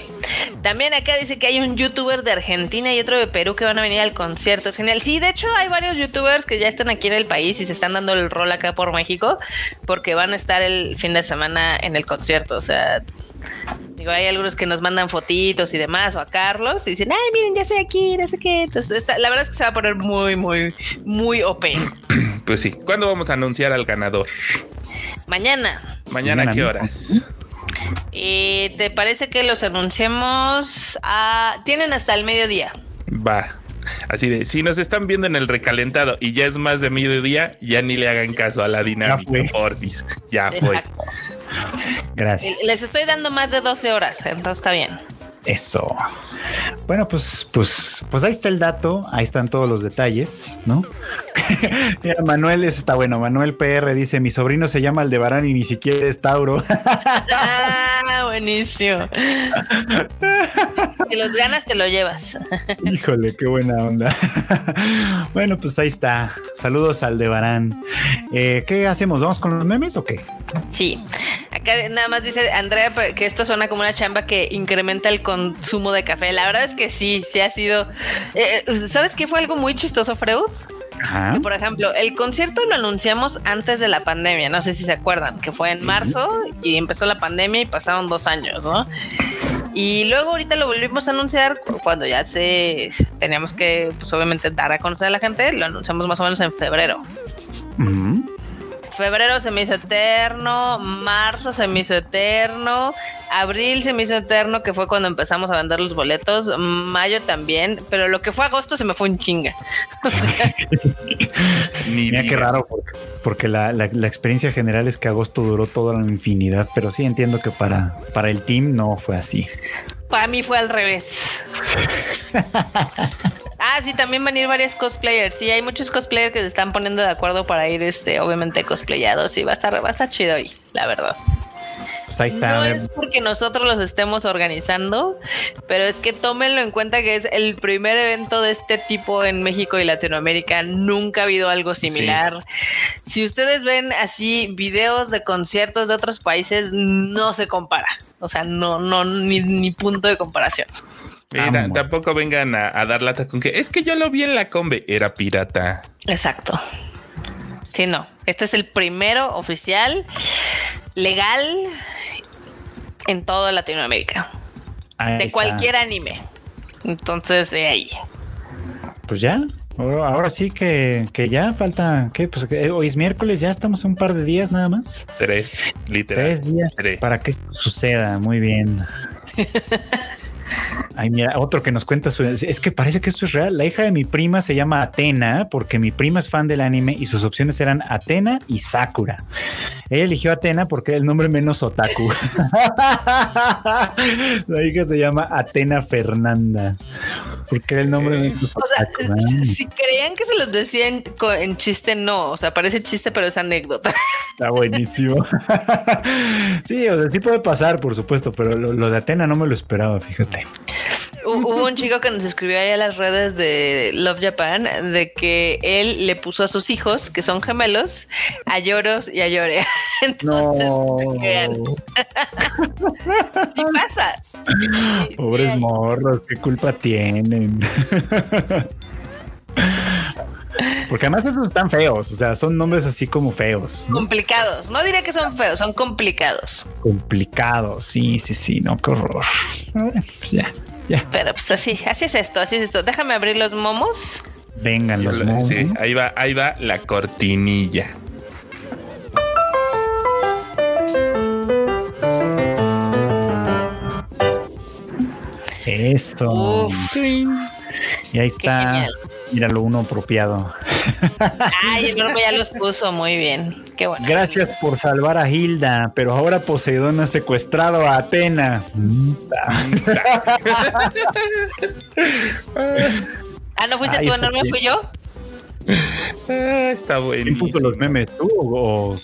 También acá dice que hay un youtuber de Argentina y otro de Perú que van a venir al concierto. Es genial. Sí, de hecho hay varios youtubers que ya están aquí en el país y se están dando el rol acá por México porque van a estar el fin de semana en el concierto. O sea, Digo, hay algunos que nos mandan fotitos y demás, o a Carlos, y dicen, ay, miren, ya estoy aquí, no sé qué. Entonces, la verdad es que se va a poner muy, muy, muy OP. Pues sí. ¿Cuándo vamos a anunciar al ganador? Mañana. ¿Mañana, qué horas? Y ¿Te parece que los anunciemos? A... Tienen hasta el mediodía. Va. Así de, si nos están viendo en el recalentado y ya es más de mediodía, ya ni le hagan caso a la dinámica, porfis. Ya fue. Gracias. Les estoy dando más de 12 horas, entonces está bien. Eso. Bueno, pues, pues, pues ahí está el dato, ahí están todos los detalles, ¿no? Manuel, está bueno. Manuel PR dice: Mi sobrino se llama Aldebarán y ni siquiera es Tauro. buenísimo. si los ganas, te lo llevas. Híjole, qué buena onda. bueno, pues ahí está. Saludos al Aldebarán. Eh, ¿Qué hacemos? ¿Vamos con los memes o qué? Sí. Acá nada más dice Andrea que esto suena como una chamba que incrementa el consumo de café. La verdad es que sí, sí ha sido. Eh, eh, ¿Sabes qué fue algo muy chistoso, Freud? Que, por ejemplo, el concierto lo anunciamos antes de la pandemia, no sé si se acuerdan, que fue en marzo y empezó la pandemia y pasaron dos años, ¿no? Y luego ahorita lo volvimos a anunciar cuando ya se teníamos que, pues obviamente, dar a conocer a la gente, lo anunciamos más o menos en febrero febrero se me hizo eterno, marzo se me hizo eterno, abril se me hizo eterno, que fue cuando empezamos a vender los boletos, mayo también, pero lo que fue agosto se me fue un chinga. Mira qué raro, porque, la, experiencia general es que agosto duró toda la infinidad, pero sí entiendo que para, para el team no fue así. Para mí fue al revés. Ah, sí, también van a ir varios cosplayers. Sí, hay muchos cosplayers que se están poniendo de acuerdo para ir, este, obviamente, cosplayados. Y va a estar, va a estar chido hoy, la verdad. Pues ahí está. No es porque nosotros los estemos organizando, pero es que tómenlo en cuenta que es el primer evento de este tipo en México y Latinoamérica. Nunca ha habido algo similar. Si ustedes ven así videos de conciertos de otros países, no se compara. O sea, no, no, ni, ni punto de comparación. Mira, tampoco vengan a, dar lata con que es que yo lo vi en la combe, era pirata. Exacto. Sí, no. Este es el primero oficial, legal en toda Latinoamérica. de cualquier anime. Entonces, de ahí. Pues ya, Ahora, sí que, ya falta, ¿qué? Pues hoy es miércoles, ya estamos un par de días nada más. Tres, literal. Tres días para que esto suceda. Muy bien. Ay, mira, otro que nos cuenta es que parece que esto es real. La hija de mi prima se llama Atena porque mi prima es fan del anime y sus opciones eran Atena y Sakura. Ella eligió Atena porque era el nombre menos otaku. La hija se llama Atena Fernanda porque era el nombre menos otaku. si creían que se los decían en, chiste, no. O sea, parece chiste, pero es anécdota. Está buenísimo. sí, o sea, sí puede pasar, por supuesto, pero lo de Atena no me lo esperaba, fíjate. Hubo un chico que nos escribió ahí a las redes de Love Japan de que él le puso a sus hijos, que son gemelos, a lloros y a llore. Entonces, no. sí pasa. Pobres morros, qué culpa tienen. Porque además esos están feos, o sea, son nombres así como feos. Complicados. No diría que son feos, son complicados. Complicados, sí, sí, sí, no, qué horror. Pues ya, ya. Pero pues así, así es esto, así es esto. Déjame abrir los momos. Vengan los momos. Sí, ahí va, ahí va la cortinilla. Eso. Y ahí está. Míralo, uno apropiado. Ay, el grupo ya los puso muy bien. Qué bueno. Gracias por salvar a Hilda, pero ahora Poseidón ha secuestrado a Atena. ah, ¿no fuiste tú, enorme? ¿Fui yo? Ah, está bueno. ¿Quién puso los memes? ¿Tú o,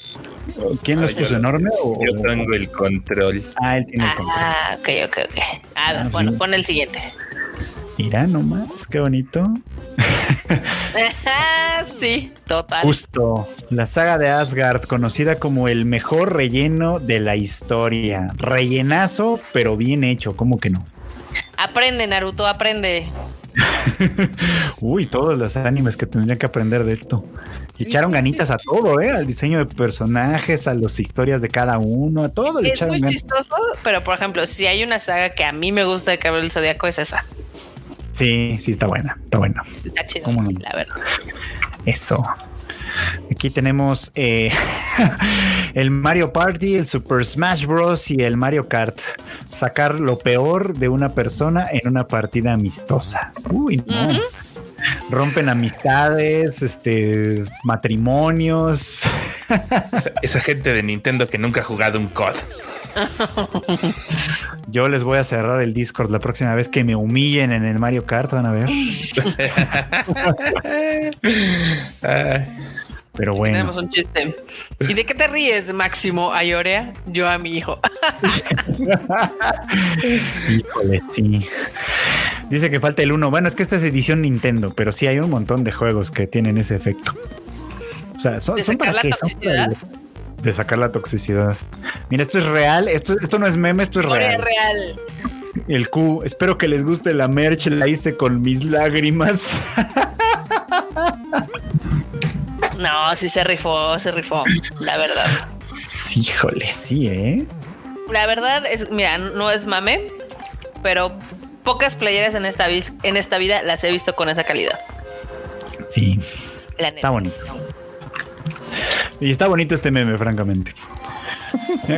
quién los puso enorme? O... Yo tengo el control. Ah, él tiene el control. Ah, ok, ok, ok. Ah, bueno, pon el siguiente. Mira nomás, qué bonito. sí, total. Justo, la saga de Asgard, conocida como el mejor relleno de la historia. Rellenazo, pero bien hecho, ¿cómo que no? Aprende, Naruto, aprende. Uy, todos los animes que tendrían que aprender de esto. echaron ganitas a todo, ¿eh? Al diseño de personajes, a las historias de cada uno, a todo. es muy chistoso, pero por ejemplo, si hay una saga que a mí me gusta de Cabello del Zodíaco, es esa. Sí, sí, está buena, está buena. Está chido, la verdad. Eso. Aquí tenemos eh, el Mario Party, el Super Smash Bros. y el Mario Kart. Sacar lo peor de una persona en una partida amistosa. Uy, no. Rompen amistades, este, matrimonios. Esa, esa, gente de Nintendo que nunca ha jugado un COD. Yo les voy a cerrar el Discord la próxima vez que me humillen en el Mario Kart, van a ver. Pero bueno. Tenemos un chiste. ¿Y de qué te ríes, Máximo Ayorea? Yo a mi hijo. Híjole, sí. Dice que falta el 1. Bueno, es que esta es edición Nintendo, pero sí hay un montón de juegos que tienen ese efecto. O sea, son, para qué? Son de sacar la toxicidad. Mira, esto es real. Esto, esto no es meme, esto es real. Es real. El Q. Espero que les guste la merch. La hice con mis lágrimas. No, sí se rifó, se rifó, la verdad. Híjole, sí, ¿eh? La verdad es, mira, no es mame, pero pocas playeras en esta, en esta vida las he visto con esa calidad. Sí. está bonito. Y está bonito este meme, francamente.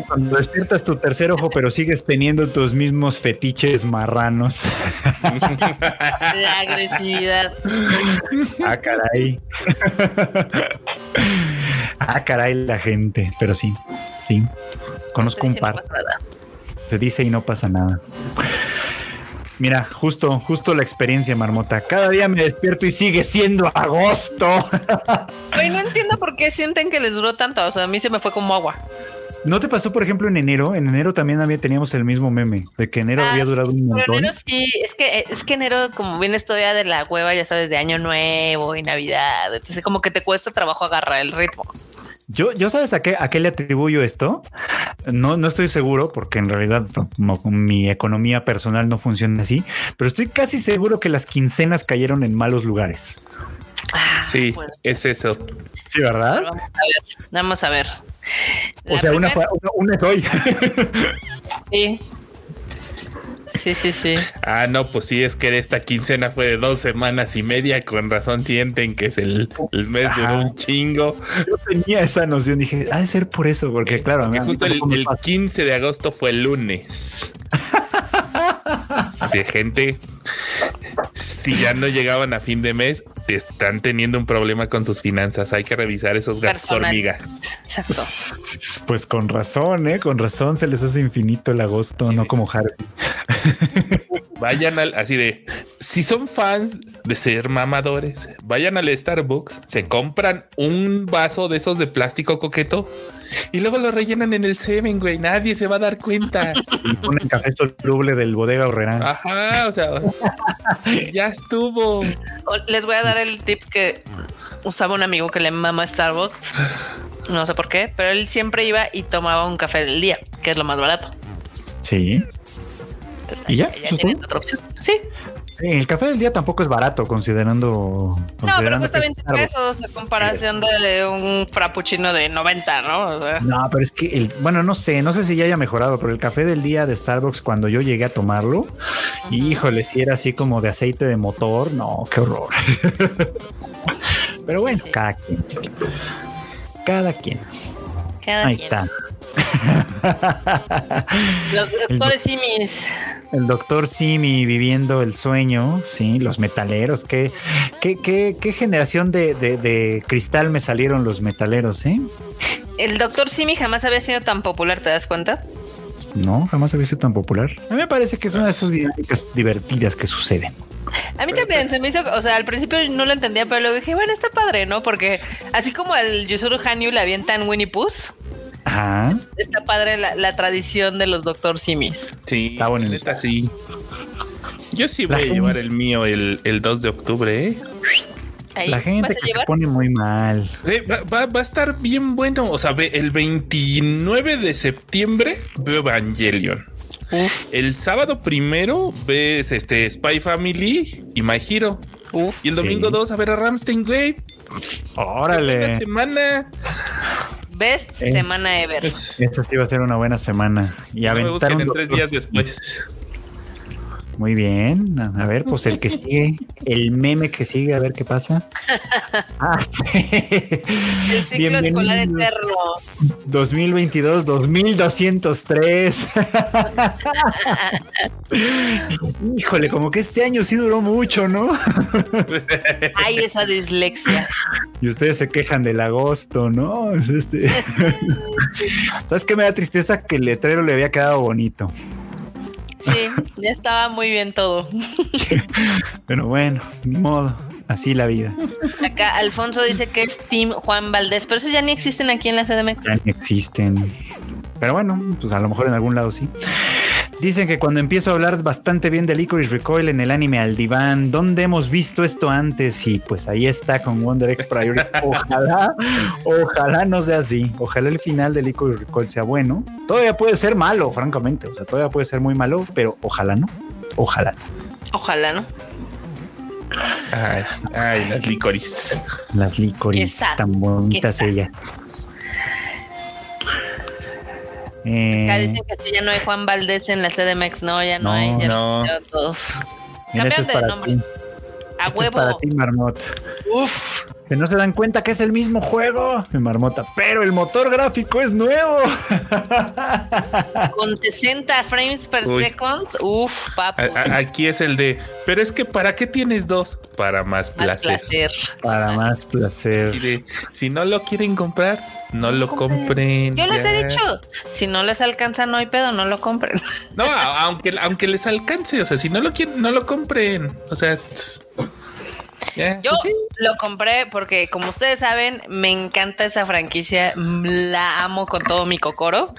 Cuando despiertas tu tercer ojo, pero sigues teniendo tus mismos fetiches marranos. La agresividad. Ah, caray. Ah, caray, la gente. Pero sí, sí. Conozco un par. Se dice y no pasa nada. Mira, justo, justo la experiencia, Marmota. Cada día me despierto y sigue siendo agosto. Oye, no entiendo por qué sienten que les duró tanto. O sea, a mí se me fue como agua. ¿No te pasó, por ejemplo, en enero? En enero también había, teníamos el mismo meme de que enero había ah, durado un montón. enero sí, es que, es que enero, como vienes todavía de la hueva, ya sabes, de año nuevo y Navidad. Entonces, como que te cuesta trabajo agarrar el ritmo. Yo, yo sabes a qué, a qué le atribuyo esto. No, no estoy seguro porque en realidad mi economía personal no funciona así, pero estoy casi seguro que las quincenas cayeron en malos lugares. Ah, sí, es eso. Sí, ¿verdad? Vamos a ver. Vamos a ver. o sea, una, fue, una, es hoy. sí. Sí, sí, sí. Ah, no, pues sí, es que esta quincena fue de dos semanas y media. Con razón sienten que es el, mes de un chingo. Yo tenía esa noción. Dije, ha de ser por eso, porque claro, justo el, el 15 de agosto fue el lunes. Así, gente, si ya no llegaban a fin de mes, están teniendo un problema con sus finanzas. Hay que revisar esos gastos hormiga. Exacto. Pues con razón, ¿eh? Con razón se les hace infinito el agosto, no como Harvey. Vayan al, así de, si son fans de ser mamadores, vayan al Starbucks, se compran un vaso de esos de plástico coqueto y luego lo rellenan en el semen, güey. Nadie se va a dar cuenta. Y ponen café soluble del bodega horrera. Ajá, o sea, ya estuvo. Les voy a dar el tip que usaba un amigo que le mama Starbucks. No sé por qué, pero él siempre iba y tomaba un café del día, que es lo más barato. Sí. ¿Y ya? otra opción. Sí. El café del día tampoco es barato, considerando. no, pero cuesta 20 pesos a comparación de un frappuccino de 90, ¿no? No, pero es que, el, bueno, no sé, no sé si ya haya mejorado, pero el café del día de Starbucks, cuando yo llegué a tomarlo, híjole, si era así como de aceite de motor, no, qué horror. pero bueno, cada quien. Cada quien. Ahí está. Los doctores simis. El doctor Simi viviendo el sueño, sí, los metaleros. ¿Qué, qué, qué, generación de, cristal me salieron los metaleros, eh? El doctor Simi jamás había sido tan popular, ¿te das cuenta? No, jamás había sido tan popular. A mí me parece que es una de esas dinámicas divertidas que suceden. A mí también se me hizo, o sea, al principio no lo entendía, pero luego dije, bueno, está padre, ¿no? Porque así como al Yusuru Hanyu le avientan Winnie Puss, Ajá. Está padre la, tradición de los Doctor Simis. Sí, está bonito. sí. Yo sí voy a llevar el mío el, 2 de octubre, ¿eh? la gente que se pone muy mal. Eh, va, a estar bien bueno. O sea, el 29 de septiembre veo Evangelion. El sábado primero ves este Spy Family y My Hero. y el domingo 2 a ver a Ramstein Glade. Órale. semana. Best eh, semana ever. Esa sí va a ser una buena semana. Y no me busquen en tres días después. Muy bien. A ver, pues el que sigue, el meme que sigue, a ver qué pasa. Ah, sí. El ciclo escolar eterno. 2022, 2203. Híjole, como que este año sí duró mucho, ¿no? Ay, esa dislexia. Y ustedes se quejan del agosto, ¿no? este. ¿Sabes qué me da tristeza? Que el letrero le había quedado bonito. Sí, ya estaba muy bien todo. Pero bueno, ni modo. Así la vida. Acá Alfonso dice que es Team Juan Valdés, pero eso ya ni existen aquí en la CDMX. Ya ni existen. Pero bueno, pues a lo mejor en algún lado sí. Dicen que cuando empiezo a hablar bastante bien de Licorice Recoil en el anime al diván, ¿dónde hemos visto esto antes? Y pues ahí está con Wonder Egg Priority. Ojalá, ojalá no sea así. Ojalá el final de Licorice Recoil sea bueno. Todavía puede ser malo, francamente. O sea, todavía puede ser muy malo, pero ojalá no. Ojalá. Ojalá no. Ay, las licorices. Las licorices tan bonitas ellas. Eh, Acá dicen que ya no hay Juan Valdés en la CDMX, no, ya no, hay, ya no. los todos. Cambian de nombre. A huevo. Es para ti, Marmot. Uf. Que no se dan cuenta que es el mismo juego, mi marmota, pero el motor gráfico es nuevo. Con 60 frames per second, uf, papu. aquí es el de, pero es que ¿para qué tienes dos? Para más placer. Para más placer. si no lo quieren comprar, no lo compren. Yo les he dicho, si no les alcanza, no hay pedo, no lo compren. No, aunque, aunque les alcance, o sea, si no lo quieren, no lo compren. O sea, yo pues lo compré porque, como ustedes saben, me encanta esa franquicia, la amo con todo mi cocoro.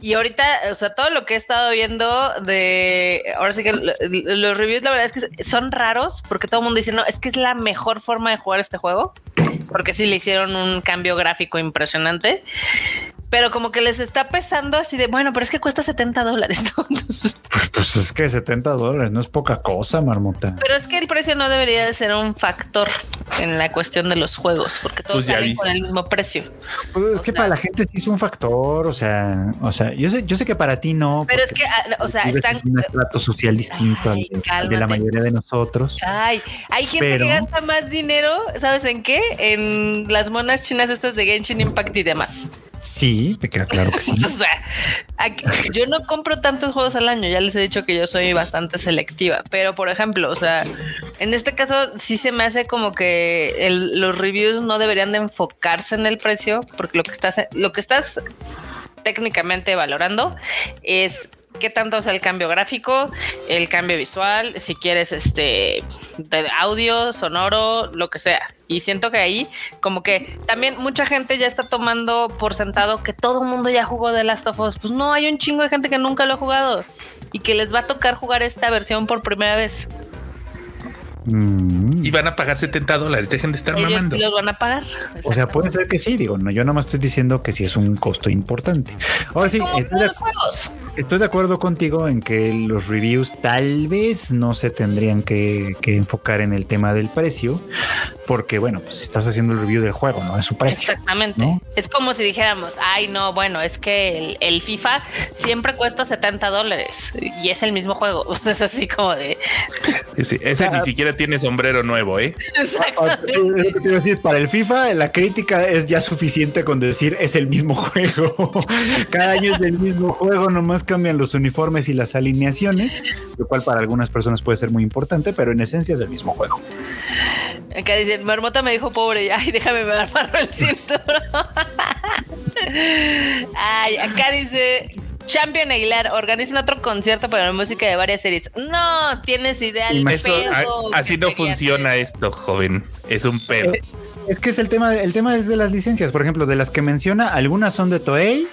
Y ahorita, o sea, todo lo que he estado viendo de, ahora sí que los reviews, la verdad es que son raros porque todo el mundo dice, no, es que es la mejor forma de jugar este juego, porque sí le hicieron un cambio gráfico impresionante pero como que les está pesando así de, bueno, pero es que cuesta 70 dólares. pues, es que 70 dólares no es poca cosa, marmota. Pero es que el precio no debería de ser un factor en la cuestión de los juegos, porque todos pues salen con el mismo precio. Pues es que para la gente sí es un factor, o sea, o sea, yo sé, yo sé que para ti no. Pero es que, ah, o sea, están un trato social distinto al de, la mayoría de nosotros. Ay, hay gente que gasta más dinero, ¿sabes en qué? En las monas chinas estas de Genshin Impact y demás. Sí, queda claro que sí. o sea, yo no compro tantos juegos al año, ya les he dicho que yo soy bastante selectiva, pero por ejemplo, o sea, en este caso sí se me hace como que los reviews no deberían de enfocarse en el precio, porque lo que estás, lo que estás técnicamente valorando es qué tanto es el cambio gráfico, el cambio visual, si quieres este de audio, sonoro, lo que sea. Y siento que ahí como que también mucha gente ya está tomando por sentado que todo el mundo ya jugó de Last of Us. Pues no, hay un chingo de gente que nunca lo ha jugado y que les va a tocar jugar esta versión por primera vez. Mm. Y van a pagar 70 dólares. Dejen de estar Ellos mamando. los van a pagar. O sea, puede ser que sí. Digo, no, yo nomás estoy diciendo que sí es un costo importante. Ahora sí, estoy de, estoy de, acuerdo contigo en que los reviews tal vez no se tendrían que, enfocar en el tema del precio, porque bueno, pues estás haciendo el review del juego, no es su precio. Exactamente. Es como si dijéramos, ay, no, bueno, es que el, FIFA siempre cuesta 70 dólares y es el mismo juego. es así como de. ese ni siquiera tiene sombrero nuevo, ¿eh? para el FIFA la crítica es ya suficiente con decir es el mismo juego. Cada año es el mismo juego, nomás cambian los uniformes y las alineaciones, lo cual para algunas personas puede ser muy importante, pero en esencia es el mismo juego. Acá dice, Marmota me dijo pobre, ay, déjame me amarro el cinturón. ay, acá dice, Champion Aguilar, organizan otro concierto para la música de varias series. No, tienes idea. así no funciona esto, joven. Es un pedo. Es que es el tema, el tema es de las licencias. Por ejemplo, de las que menciona, algunas son de Toei,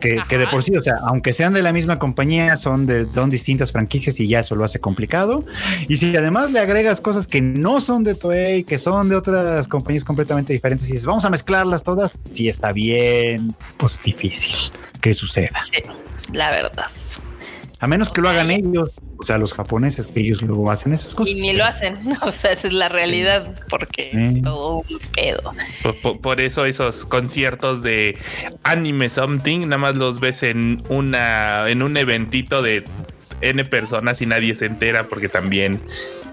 que, de por sí, o sea, aunque sean de la misma compañía, son de son distintas franquicias y ya eso lo hace complicado. Y si además le agregas cosas que no son de Toei, que son de otras compañías completamente diferentes, y dices, vamos a mezclarlas todas, sí está bien, pues difícil que suceda. Sí, la verdad. A menos que lo hagan ellos, o sea, los japoneses, que ellos luego hacen esas cosas. Y ni lo hacen, o sea, esa es la realidad, porque es todo un pedo. Por, eso esos conciertos de anime something, nada más los ves en una, en un eventito de N personas y nadie se entera porque también.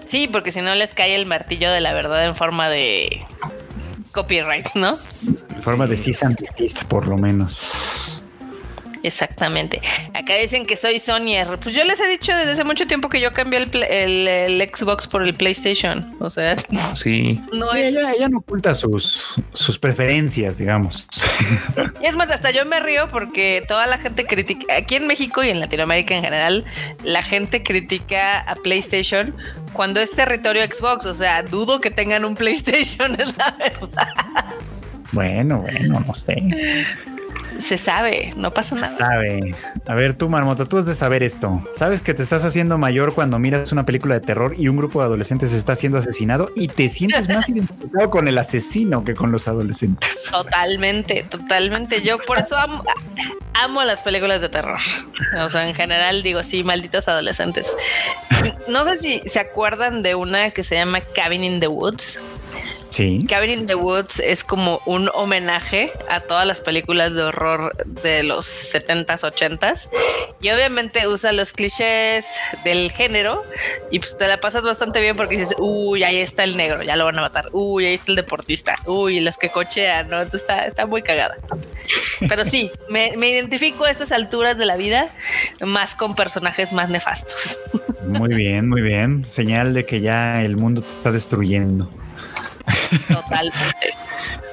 Sí, porque si no les cae el martillo de la verdad en forma de copyright, ¿no? En forma de cease and por lo menos. Exactamente. Acá dicen que soy Sonyer. Pues yo les he dicho desde hace mucho tiempo que yo cambié el, Xbox por el PlayStation. O sea, sí. No ella, no oculta sus, sus preferencias, digamos. Y es más, hasta yo me río porque toda la gente critica, aquí en México y en Latinoamérica en general, la gente critica a PlayStation cuando es territorio Xbox. O sea, dudo que tengan un PlayStation, es la verdad. Bueno, bueno, no sé. Se sabe, no pasa nada. Se sabe. A ver, tú, Marmota, tú has de saber esto. ¿Sabes que te estás haciendo mayor cuando miras una película de terror y un grupo de adolescentes está siendo asesinado y te sientes más identificado con el asesino que con los adolescentes? Totalmente, totalmente. Yo por eso amo, amo las películas de terror. O sea, en general digo, sí, malditos adolescentes. No sé si se acuerdan de una que se llama Cabin in the Woods. Sí. Cabin in the Woods es como un homenaje a todas las películas de horror de los 70s, 80s. Y obviamente usa los clichés del género y pues te la pasas bastante bien porque dices, uy, ahí está el negro, ya lo van a matar. Uy, ahí está el deportista. Uy, los que cochean, ¿no? Entonces está, está muy cagada. Pero sí, me, me identifico a estas alturas de la vida más con personajes más nefastos. Muy bien, muy bien. Señal de que ya el mundo te está destruyendo. Totalmente.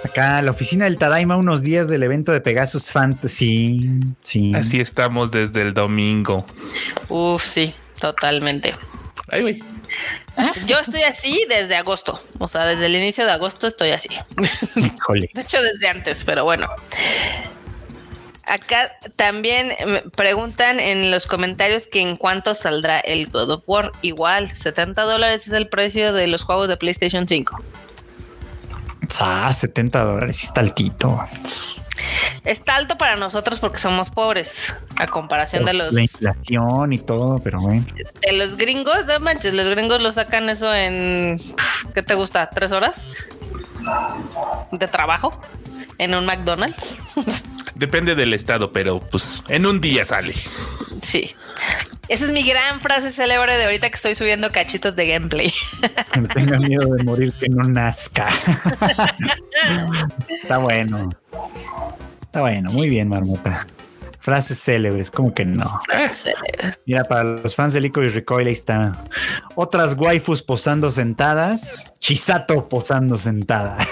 Acá, la oficina del Tadaima, unos días del evento de Pegasus Fantasy. Sí. Así estamos desde el domingo. Uf, sí, totalmente. Ay, Yo estoy así desde agosto. O sea, desde el inicio de agosto estoy así. De hecho, desde antes, pero bueno. Acá también preguntan en los comentarios que en cuánto saldrá el God of War. Igual, 70 dólares es el precio de los juegos de PlayStation 5. Ah, 70 dólares, está altito. Está alto para nosotros porque somos pobres, a comparación de los. La inflación y todo, pero bueno. De los gringos, no manches, los gringos lo sacan eso en. ¿Qué te gusta? ¿Tres horas? ¿De trabajo? ¿En un McDonald's? Depende del estado, pero pues en un día sale. Sí. Esa es mi gran frase célebre de ahorita que estoy subiendo cachitos de gameplay. No tenga miedo de morir que no nazca. Está bueno. Está bueno, muy bien, Marmota. Frases célebres, como que no. Mira, para los fans de Lico y Recoil, ahí está. Otras waifus posando sentadas. Chisato posando sentada.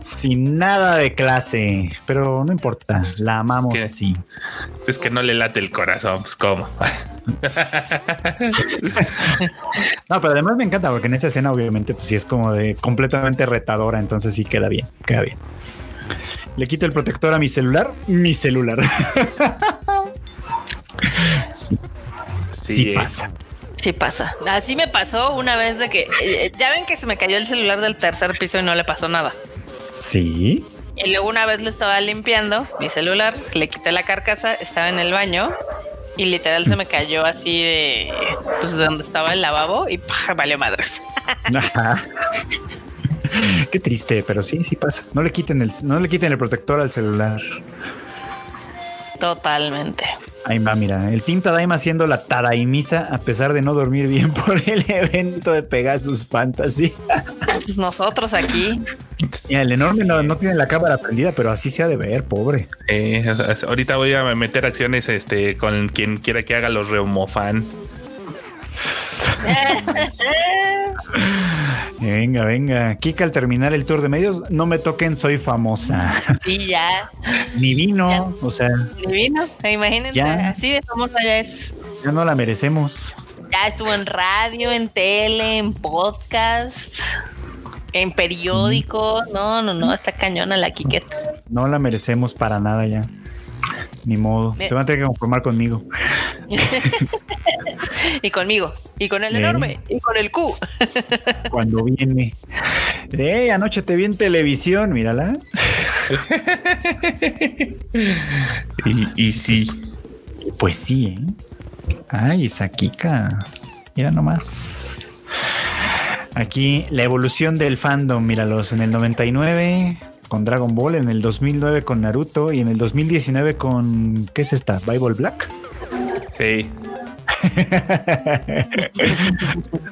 Sin nada de clase. Pero no importa, la amamos es así. Es que no le late el corazón, pues cómo. no, pero además me encanta porque en esa escena, obviamente, pues sí es como de completamente retadora. Entonces sí queda bien, queda bien. Le quito el protector a mi celular, mi celular. sí. Sí, pasa. Sí pasa. Así me pasó una vez de que eh, ya ven que se me cayó el celular del tercer piso y no le pasó nada. Sí. Y luego una vez lo estaba limpiando, mi celular, le quité la carcasa, estaba en el baño y literal se me cayó así de pues de donde estaba el lavabo y valió madres. Qué triste, pero sí, sí pasa. No le quiten el, no le quiten el protector al celular. Totalmente. Ahí va, mira, el Team Tadaima haciendo la Tadaimisa a pesar de no dormir bien por el evento de Pegasus Fantasy. Pues nosotros aquí. el enorme no, tiene la cámara prendida, pero así se ha de ver, pobre. ahorita voy a meter acciones este con quien quiera que haga los Reumofan. venga, venga. Kika, al terminar el tour de medios, no me toquen, soy famosa. Y ya. Ni vino, o sea. Ni vino, imagínense, así de famosa ya es. Ya no la merecemos. Ya estuvo en radio, en tele, en podcast, en periódico. No, no, no, está cañona la Kiketa. No la merecemos para nada ya. Ni modo. Se van a tener que conformar conmigo. y conmigo. Y con el enorme. Y con el Q. Cuando viene. Eh, anoche te vi en televisión, mírala. y, y sí. Pues sí, ¿eh? Ay, esa Kika. Mira nomás. Aquí la evolución del fandom, míralos, en el 99 con Dragon Ball, en el 2009 con Naruto y en el 2019 con, ¿qué es esta? Bible Black. Sí.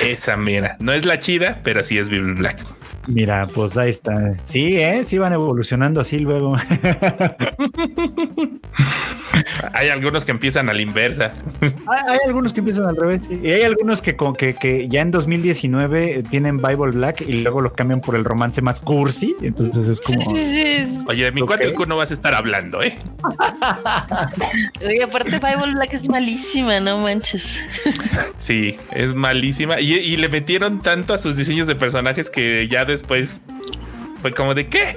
Esa mira, no es la chida, pero sí es Bill Black. Mira, pues ahí está. Sí, ¿eh? Sí van evolucionando así luego. hay algunos que empiezan a la inversa. Hay, algunos que empiezan al revés. Y hay algunos que, con, que, que ya en 2019 tienen Bible Black y luego lo cambian por el romance más cursi. Entonces es como... Oye, de mi okay. no vas a estar hablando, ¿eh? Oye, aparte Bible Black es malísima, no manches. sí, es malísima. Y, y le metieron tanto a sus diseños de personajes que ya de después fue como de qué?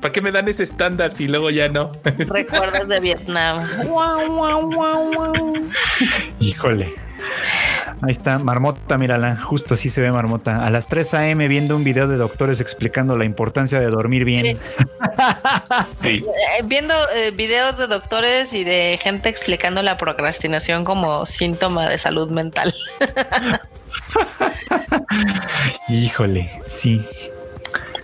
¿Para qué me dan ese estándar si luego ya no? Recuerdas de Vietnam. Híjole. Ahí está, Marmota, mírala, justo así se ve Marmota. A las 3 a.m. viendo un video de doctores explicando la importancia de dormir bien. Eh, viendo eh, videos de doctores y de gente explicando la procrastinación como síntoma de salud mental. Híjole, sí.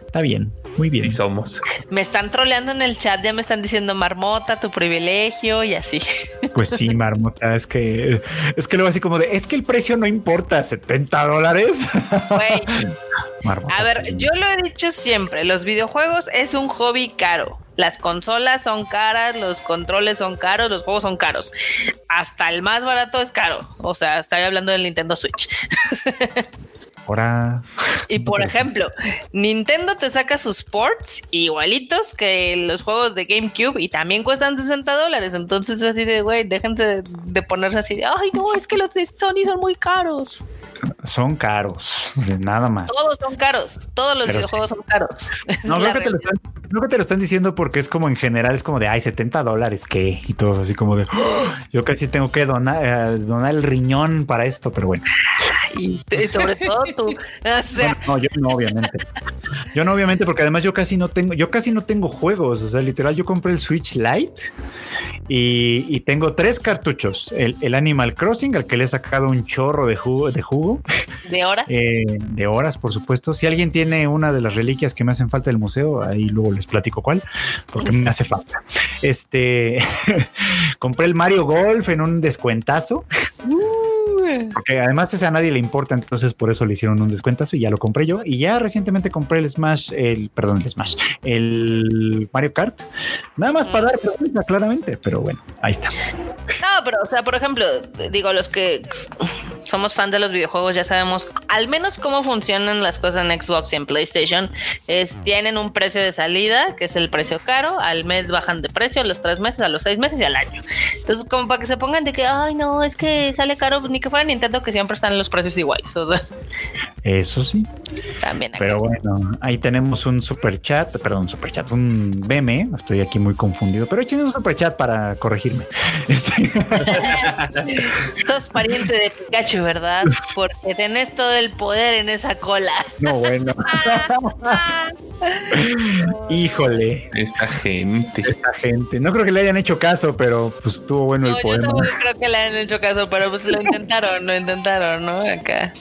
Está bien. Muy bien. Sí somos. Me están troleando en el chat, ya me están diciendo marmota, tu privilegio y así. Pues sí, marmota, es que es que luego así como de, es que el precio no importa, 70 dólares. a ver, yo lo he dicho siempre, los videojuegos es un hobby caro. Las consolas son caras, los controles son caros, los juegos son caros. Hasta el más barato es caro. O sea, estoy hablando del Nintendo Switch. Ahora. Y por ejemplo, Nintendo te saca sus ports igualitos que los juegos de GameCube y también cuestan 60 dólares. Entonces, así de, güey, déjense de, ponerse así de, ay, no, es que los de Sony son muy caros. Son caros, nada más. Todos son caros, todos los videojuegos son caros. No, creo que, te lo están, que te lo están diciendo porque es como en general, es como de, ay, 70 dólares, ¿qué? Y todos así como de, oh, yo casi tengo que donar, eh, donar el riñón para esto, pero bueno. Y, sobre todo tú. no, yo no, obviamente. Yo no, obviamente, porque además yo casi no tengo, yo casi no tengo juegos. O sea, literal, yo compré el Switch Lite y, tengo tres cartuchos. El, Animal Crossing, al que le he sacado un chorro de jugo. ¿De, jugo. ¿De horas? Eh, de horas, por supuesto. Si alguien tiene una de las reliquias que me hacen falta del museo, ahí luego les platico cuál, porque me hace falta. Este, compré el Mario Golf en un descuentazo. Porque además ese a nadie le importa, entonces por eso le hicieron un descuentazo y ya lo compré yo. Y ya recientemente compré el Smash, el, perdón, el Smash, el Mario Kart. Nada más para dar claramente, pero bueno, ahí está. Pero, o sea, por ejemplo, digo, los que somos fan de los videojuegos ya sabemos al menos cómo funcionan las cosas en Xbox y en PlayStation. Es, tienen un precio de salida, que es el precio caro, al mes bajan de precio, a los tres meses, a los seis meses y al año. Entonces, como para que se pongan de que, ay, no, es que sale caro, ni que fuera Nintendo, que siempre están los precios iguales. O sea. Eso sí. También. Pero bueno, ahí tenemos un super chat, perdón, super chat, un meme. Estoy aquí muy confundido, pero echen un super chat para corregirme. Este... Sos pariente de Pikachu, ¿verdad? Porque tenés todo el poder en esa cola. No, bueno. Híjole. Esa gente. Esa gente. No creo que le hayan hecho caso, pero pues estuvo bueno el poema. Yo tampoco creo que le hayan hecho caso, pero pues lo intentaron, lo intentaron, ¿no? Acá.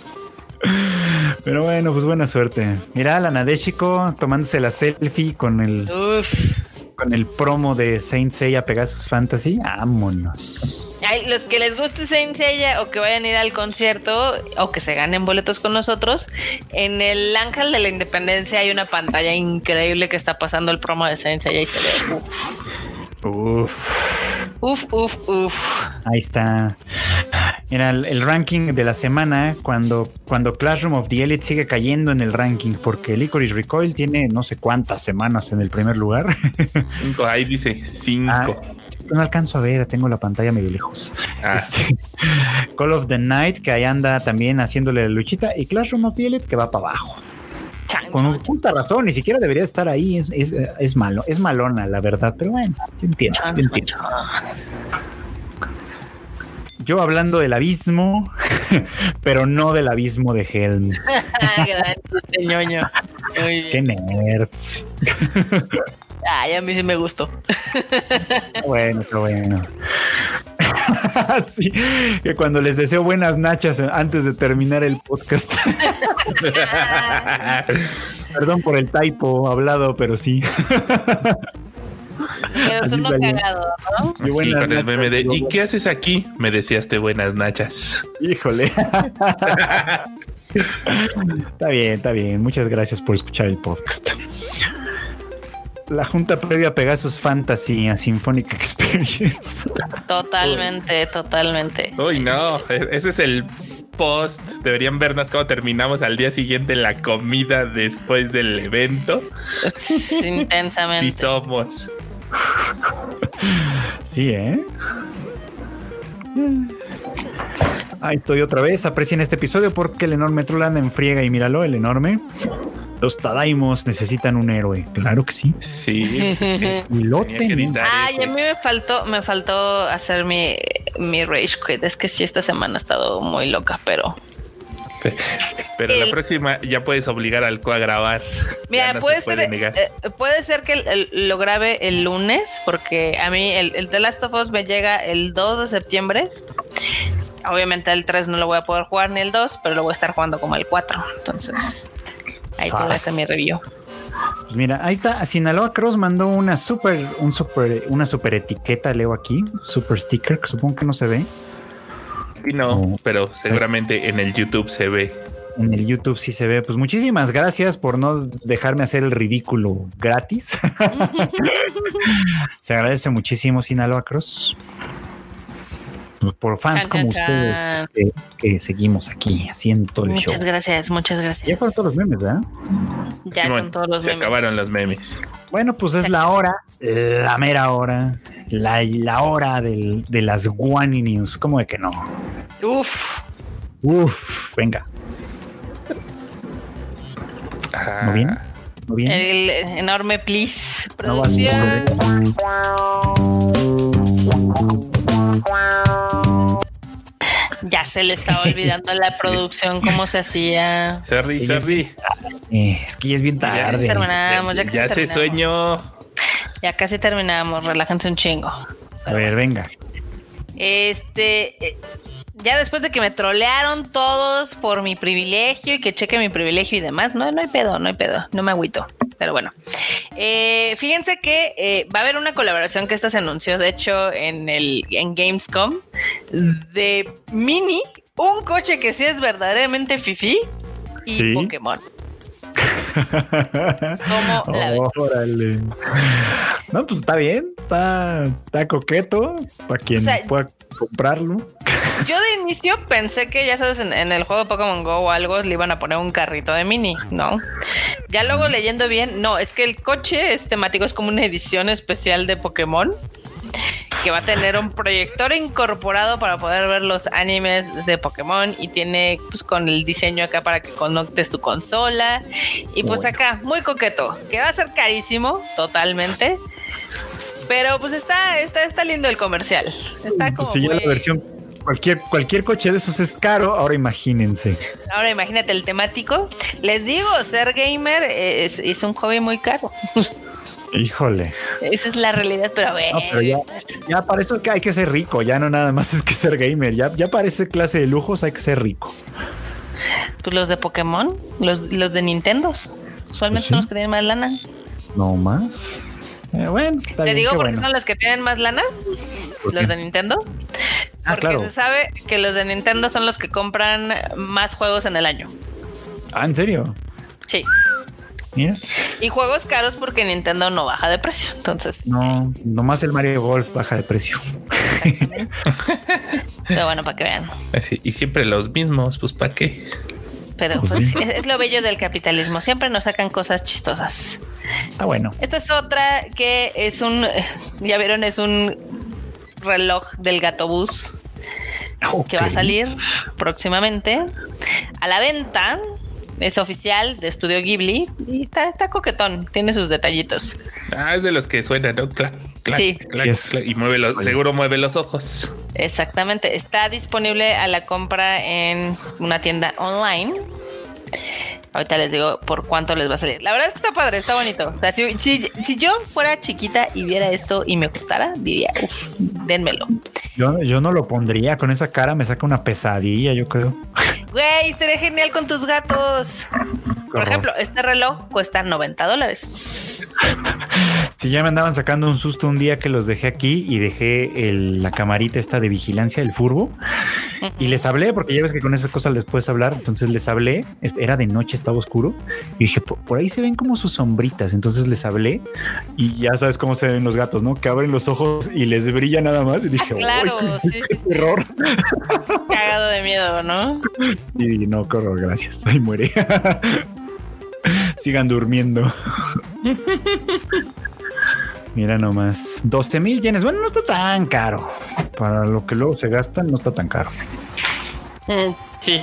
Pero bueno, pues buena suerte. Mira la Nadeshiko tomándose la selfie con el con el promo de Saint Seiya Pegasus Fantasy. Vámonos. Ay, los que les guste Saint Seiya o que vayan a ir al concierto o que se ganen boletos con nosotros, en el Ángel de la Independencia hay una pantalla increíble que está pasando el promo de Saint Seiya y se ve. Uf. Uf, uf, uf. Ahí está. Era el, ranking de la semana cuando, cuando Classroom of the Elite sigue cayendo en el ranking porque Licorice Recoil tiene no sé cuántas semanas en el primer lugar. Cinco, ahí dice cinco. Ah, no alcanzo a ver, tengo la pantalla medio lejos. Ah. Este, Call of the Night, que ahí anda también haciéndole la luchita, y Classroom of the Elite, que va para abajo. Con justa razón, ni siquiera debería estar ahí. Es, es, es, malo, es malona, la verdad. Pero bueno, yo entiendo. Yo, entiendo. yo hablando del abismo, pero no del abismo de Helm. es que nerds. Ay, a mí sí me gustó. bueno, qué bueno. sí, que cuando les deseo buenas nachas antes de terminar el podcast. Perdón por el typo hablado, pero sí. Pero es uno cagado, ¿no? Y, con el meme de ¿y qué haces aquí? Me decías de buenas nachas. Híjole. está bien, está bien. Muchas gracias por escuchar el podcast la junta previa a Pegasus Fantasy a Symphonic Experience. Totalmente, totalmente. Uy, no, e-, ese es el post. Deberían vernos cómo terminamos al día siguiente la comida después del evento. Intensamente. Sí somos. Sí, ¿eh? Ahí estoy otra vez. Aprecien este episodio porque el enorme Truland en friega y míralo, el enorme. Los Tadaimos necesitan un héroe. Claro que sí. Sí. Ay, a mí me faltó, me faltó hacer mi, mi rage quit. Es que sí, esta semana ha estado muy loca, pero pero la próxima ya puedes obligar al co a grabar. Mira, puede, ser, eh, puede ser que lo grabe el lunes, porque a mí el, el The Last of Us me llega el 2 de septiembre. Obviamente el 3 no lo voy a poder jugar ni el 2, pero lo voy a estar jugando como el 4. Entonces, Ahí está mi review. Pues mira, ahí está. Sinaloa Cross mandó una super, un super, una super etiqueta, leo aquí, super sticker, que supongo que no se ve. Y no, pero seguramente en el YouTube se ve. En el YouTube sí se ve. Pues muchísimas gracias por no dejarme hacer el ridículo gratis. se agradece muchísimo, Sinaloa Cross. Pues, por fans como ustedes que, seguimos aquí haciendo todo el muchas show. Muchas gracias, muchas gracias. Ya fueron todos los memes, ¿verdad? Ya son todos los se memes. acabaron los memes. Bueno, pues es la hora, la mera hora, la, la hora del, de las One News. ¿Cómo de que no? Uf. Uf, venga. ¿No bien? ¿No bien? El enorme please. Producción. Ya se le estaba olvidando la producción, cómo se hacía. Serri, Serri. Eh, es que ya es bien tarde. Ya, terminamos, ya, ya se sueño. Ya casi terminamos, relájense un chingo. A ver, venga. Este, eh, ya después de que me trolearon todos por mi privilegio y que cheque mi privilegio y demás, no, no hay pedo, no hay pedo, no me agüito. Pero bueno, eh, fíjense que eh, va a haber una colaboración que esta se anunció, de hecho, en el en Gamescom de Mini, un coche que sí es verdaderamente fifi y Pokémon. ¿Cómo la ves? No, pues está bien, está, está coqueto para quien pueda comprarlo. Yo de inicio pensé que, ya sabes, en, el juego de Pokémon Go o algo le iban a poner un carrito de mini, ¿no? Ya luego leyendo bien, no, es que el coche es temático, es como una edición especial de Pokémon que va a tener un proyector incorporado para poder ver los animes de Pokémon y tiene pues con el diseño acá para que conectes tu consola y pues acá muy coqueto, que va a ser carísimo totalmente. Pero pues está, está, está lindo el comercial. Está pues como. la versión Cualquier, cualquier coche de esos es caro, ahora imagínense. Ahora imagínate el temático. Les digo, ser gamer es, es un hobby muy caro. Híjole. Esa es la realidad, pero a ver. ya, para eso hay que ser rico, ya no nada más es que ser gamer, ya, ya para esa clase de lujos hay que ser rico. Pues los de Pokémon, los, de Nintendo, usualmente pues son los que tienen más lana. No más. Eh, bueno, te digo porque son los que tienen más lana, los de Nintendo. Ah, porque se sabe que los de Nintendo son los que compran más juegos en el año. Ah, ¿en serio? Sí. Mira. Y juegos caros porque Nintendo no baja de precio. Entonces. No, nomás el Mario Golf baja de precio. Pero bueno, para que vean. Así, y siempre los mismos, pues para qué. Pero pues pues, es, lo bello del capitalismo. Siempre nos sacan cosas chistosas. Ah, bueno. Esta es otra que es un, ya vieron, es un reloj del gato bus que va a salir próximamente a la venta es oficial de Estudio Ghibli y está, coquetón, tiene sus detallitos. Ah, es de los que suenan, ¿no? sí. y mueve los, seguro mueve los ojos. Exactamente. Está disponible a la compra en una tienda online. Ahorita les digo por cuánto les va a salir. La verdad es que está padre, está bonito. si, yo fuera chiquita y viera esto y me gustara, diría, uff, dénmelo. Yo, yo no lo pondría, con esa cara me saca una pesadilla, yo creo. Güey, estaría genial con tus gatos. Por ejemplo, este reloj cuesta 90 dólares. Si ya me andaban sacando un susto un día que los dejé aquí y dejé el, la camarita esta de vigilancia, el furbo, y les hablé, porque ya ves que con esas cosas les puedes hablar. Entonces les hablé, era de noche, estaba oscuro, y dije, por, ahí se ven como sus sombritas. Entonces les hablé, y ya sabes cómo se ven los gatos, ¿no? Que abren los ojos y les brilla nada más. Y dije, claro, sí, qué terror. Cagado de miedo, ¿no? Sí, no, corro, gracias. Ahí muere. Sigan durmiendo. Mira nomás, 12 mil yenes. Bueno, no está tan caro. Para lo que luego se gastan, no está tan caro. Sí,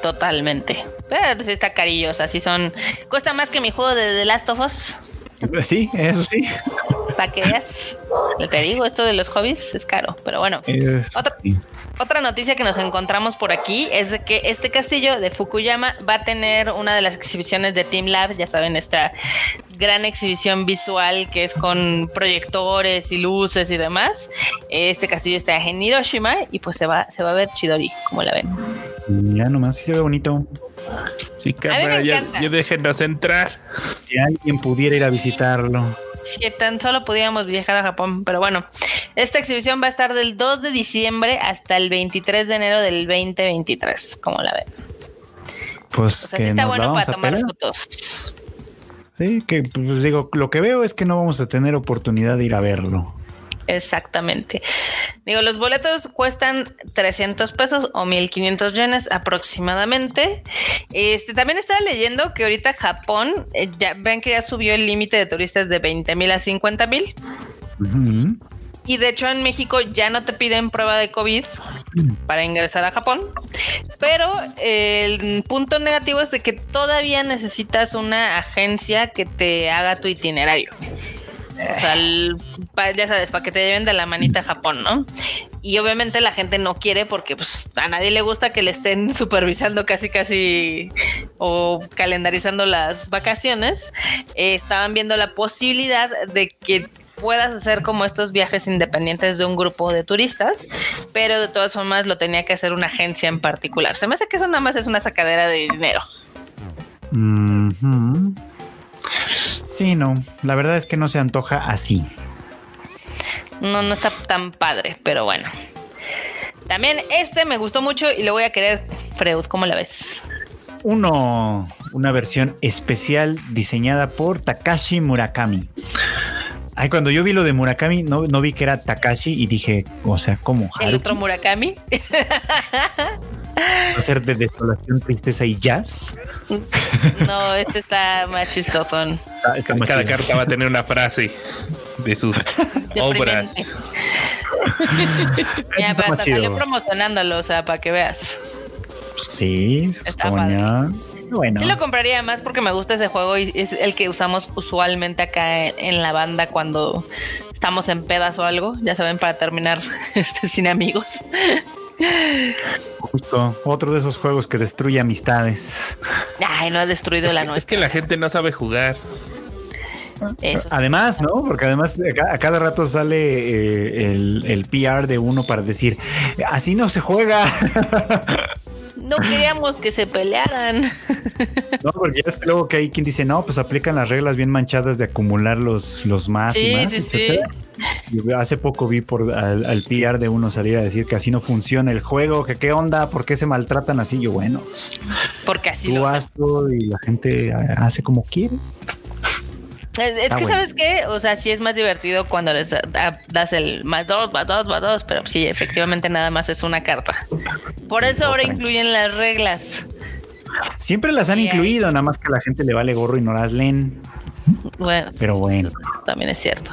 totalmente. Pero sí está carillo. O sea, sí son. Cuesta más que mi juego de The Last of Us. Sí, eso sí. Para que veas. Te digo, esto de los hobbies es caro. Pero bueno. otra, otra noticia que nos encontramos por aquí es de que este castillo de Fukuyama va a tener una de las exhibiciones de Team Lab, ya saben, esta gran exhibición visual que es con proyectores y luces y demás. Este castillo está en Hiroshima y pues se va, se va a ver Chidori, como la ven. Ya nomás se ve bonito. Sí, cámara, ya, ya déjenos entrar. Si alguien pudiera ir a visitarlo. Si tan solo pudiéramos viajar a Japón, pero bueno, esta exhibición va a estar del 2 de diciembre hasta el 23 de enero del 2023, como la ven. Pues que está bueno para tomar fotos. Sí, que pues digo, lo que veo es que no vamos a tener oportunidad de ir a verlo. Exactamente. Digo, los boletos cuestan 300 pesos o 1500 yenes aproximadamente. Este también estaba leyendo que ahorita Japón, eh, ya ven que ya subió el límite de turistas de 20 mil a 50 mil. Y de hecho en México ya no te piden prueba de COVID para ingresar a Japón. Pero el punto negativo es de que todavía necesitas una agencia que te haga tu itinerario. O sea, ya sabes, para que te lleven de la manita a Japón, ¿no? Y obviamente la gente no quiere porque pues, a nadie le gusta que le estén supervisando casi casi o calendarizando las vacaciones. Eh, estaban viendo la posibilidad de que puedas hacer como estos viajes independientes de un grupo de turistas, pero de todas formas lo tenía que hacer una agencia en particular. Se me hace que eso nada más es una sacadera de dinero. Sí, no, la verdad es que no se antoja así. No, no está tan padre, pero bueno. También este me gustó mucho y lo voy a querer, Freud, ¿cómo la ves? Uno, una versión especial diseñada por Takashi Murakami. Ay, cuando yo vi lo de Murakami, no, no vi que era Takashi y dije, o sea, ¿cómo? ¿El otro Murakami? hacer de desolación, tristeza y jazz. No, este está más chistosón. Cada carta va a tener una frase de sus obras. Ya, pero hasta salió promocionándolo, o sea, para que veas. Sí, está Bueno. Sí lo compraría más porque me gusta ese juego y es el que usamos usualmente acá en la banda cuando estamos en pedas o algo, ya saben, para terminar este, sin amigos. Justo, otro de esos juegos que destruye amistades. Ay, no ha destruido la nuestra. Es que la gente no sabe jugar. Además, ¿no? Porque además a cada rato sale eh, el, el, PR de uno para decir, así no se juega. No queríamos que se pelearan. No, porque es que luego que hay quien dice, no, pues aplican las reglas bien manchadas de acumular los, los más y más. Sí, sí. Hace poco vi por al, al, PR de uno salir a decir que así no funciona el juego, que qué onda, por qué se maltratan así. Yo, bueno, porque así tú lo y la gente hace como quiere. Es, que, ¿sabes qué? O sea, sí es más divertido cuando les das el más dos, más dos, más dos, pero sí, efectivamente nada más es una carta. Por eso ahora incluyen las reglas. Siempre las han incluido, nada más que a la gente le vale gorro y no las leen. Bueno, pero bueno, también es cierto.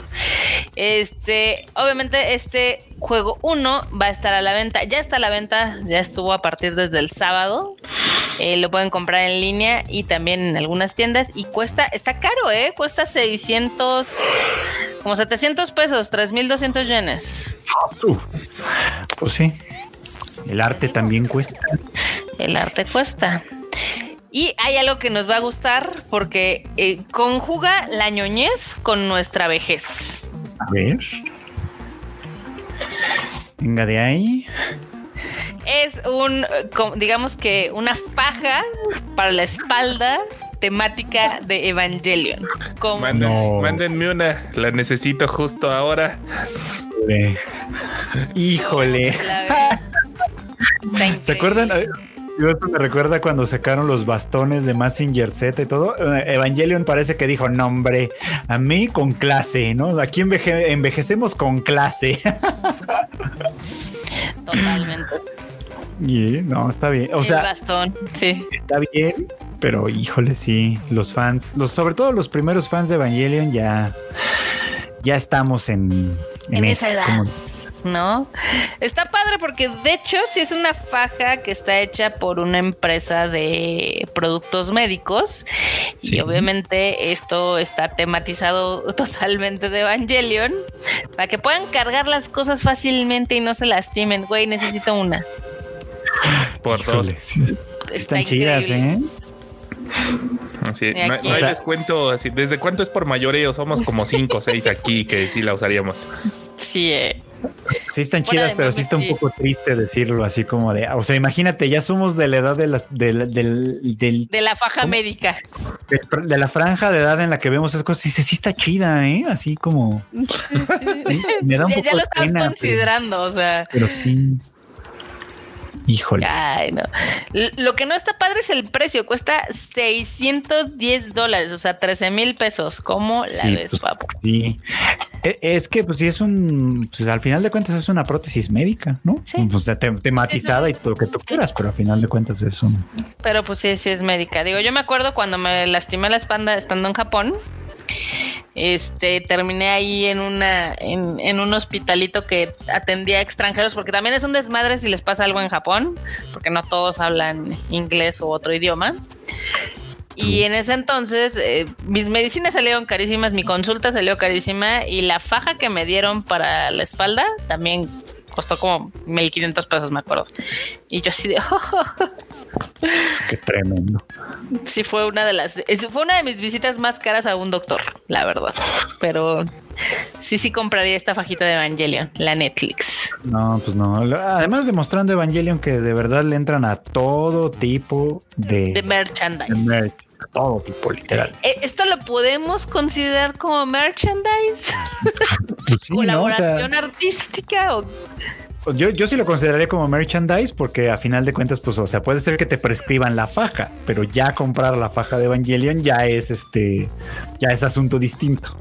Este, obviamente, este juego 1 va a estar a la venta. Ya está a la venta, ya estuvo a partir desde el sábado. Eh, lo pueden comprar en línea y también en algunas tiendas. Y cuesta, está caro, ¿eh? Cuesta 600, como 700 pesos, 3200 yenes. Pues sí. El arte también cuesta. El arte cuesta. Y hay algo que nos va a gustar porque eh, conjuga la ñoñez con nuestra vejez. A ver. Venga de ahí. Es un, digamos que una faja para la espalda temática de Evangelion. Mándenme una, la necesito justo ahora. Híjole. ¿Se acuerdan? Me recuerda cuando sacaron los bastones de Massinger Z y todo. Eh, Evangelion parece que dijo, no hombre, a mí con clase, ¿no? Aquí envejecemos con clase. Totalmente. Y no, está bien. O sea, bastón, sí. Está bien, pero híjole, sí, los fans, los, sobre todo los primeros fans de Evangelion ya, ya estamos en, en, esa edad. ¿No? Está padre porque de hecho sí es una faja que está hecha por una empresa de productos médicos y obviamente esto está tematizado totalmente de Evangelion para que puedan cargar las cosas fácilmente y no se lastimen. Güey, necesito una. Por dos. Están chidas, ¿eh? no, hay descuento así. ¿Desde cuánto es por mayoreo? Somos como cinco o seis aquí que sí la usaríamos. Sí, eh. Sí están chidas, pero sí está un poco triste decirlo así como de, o sea, imagínate, ya somos de la edad de la, de, la faja médica. De, la franja de edad en la que vemos esas cosas, y dice, sí está chida, ¿eh? Así como... Me da un poco ya lo estás considerando, o sea... Pero sí... Híjole. Ay, no. Lo que no está padre es el precio. Cuesta 610 dólares, o sea, 13 mil pesos. ¿Cómo la ves, pues, papu? Sí. E, es que, pues sí, es un. Pues al final de cuentas es una prótesis médica, ¿no? Sí. Pues tematizada y todo lo que tú quieras, pero al final de cuentas es un. Pero pues sí, sí es médica. Digo, yo me acuerdo cuando me lastimé la espalda estando en Japón este, terminé ahí en una, en, un hospitalito que atendía a extranjeros, porque también es un desmadre si les pasa algo en Japón, porque no todos hablan inglés u otro idioma. Y en ese entonces eh, mis medicinas salieron carísimas, mi consulta salió carísima y la faja que me dieron para la espalda también costó como 1500 pesos, me acuerdo. Y yo así de... Qué tremendo. Sí, fue una de las... Fue una de mis visitas más caras a un doctor, la verdad. Pero sí, sí compraría esta fajita de Evangelion, la Netflix. No, pues no. Además demostrando Evangelion que de verdad le entran a todo tipo de... De merchandise. todo tipo, literal. Eh, ¿Esto lo podemos considerar como merchandise? Pues ¿Colaboración artística o yo, yo sí lo consideraría como merchandise porque a final de cuentas, pues, o sea, puede ser que te prescriban la faja, pero ya comprar la faja de Evangelion ya es este, ya es asunto distinto.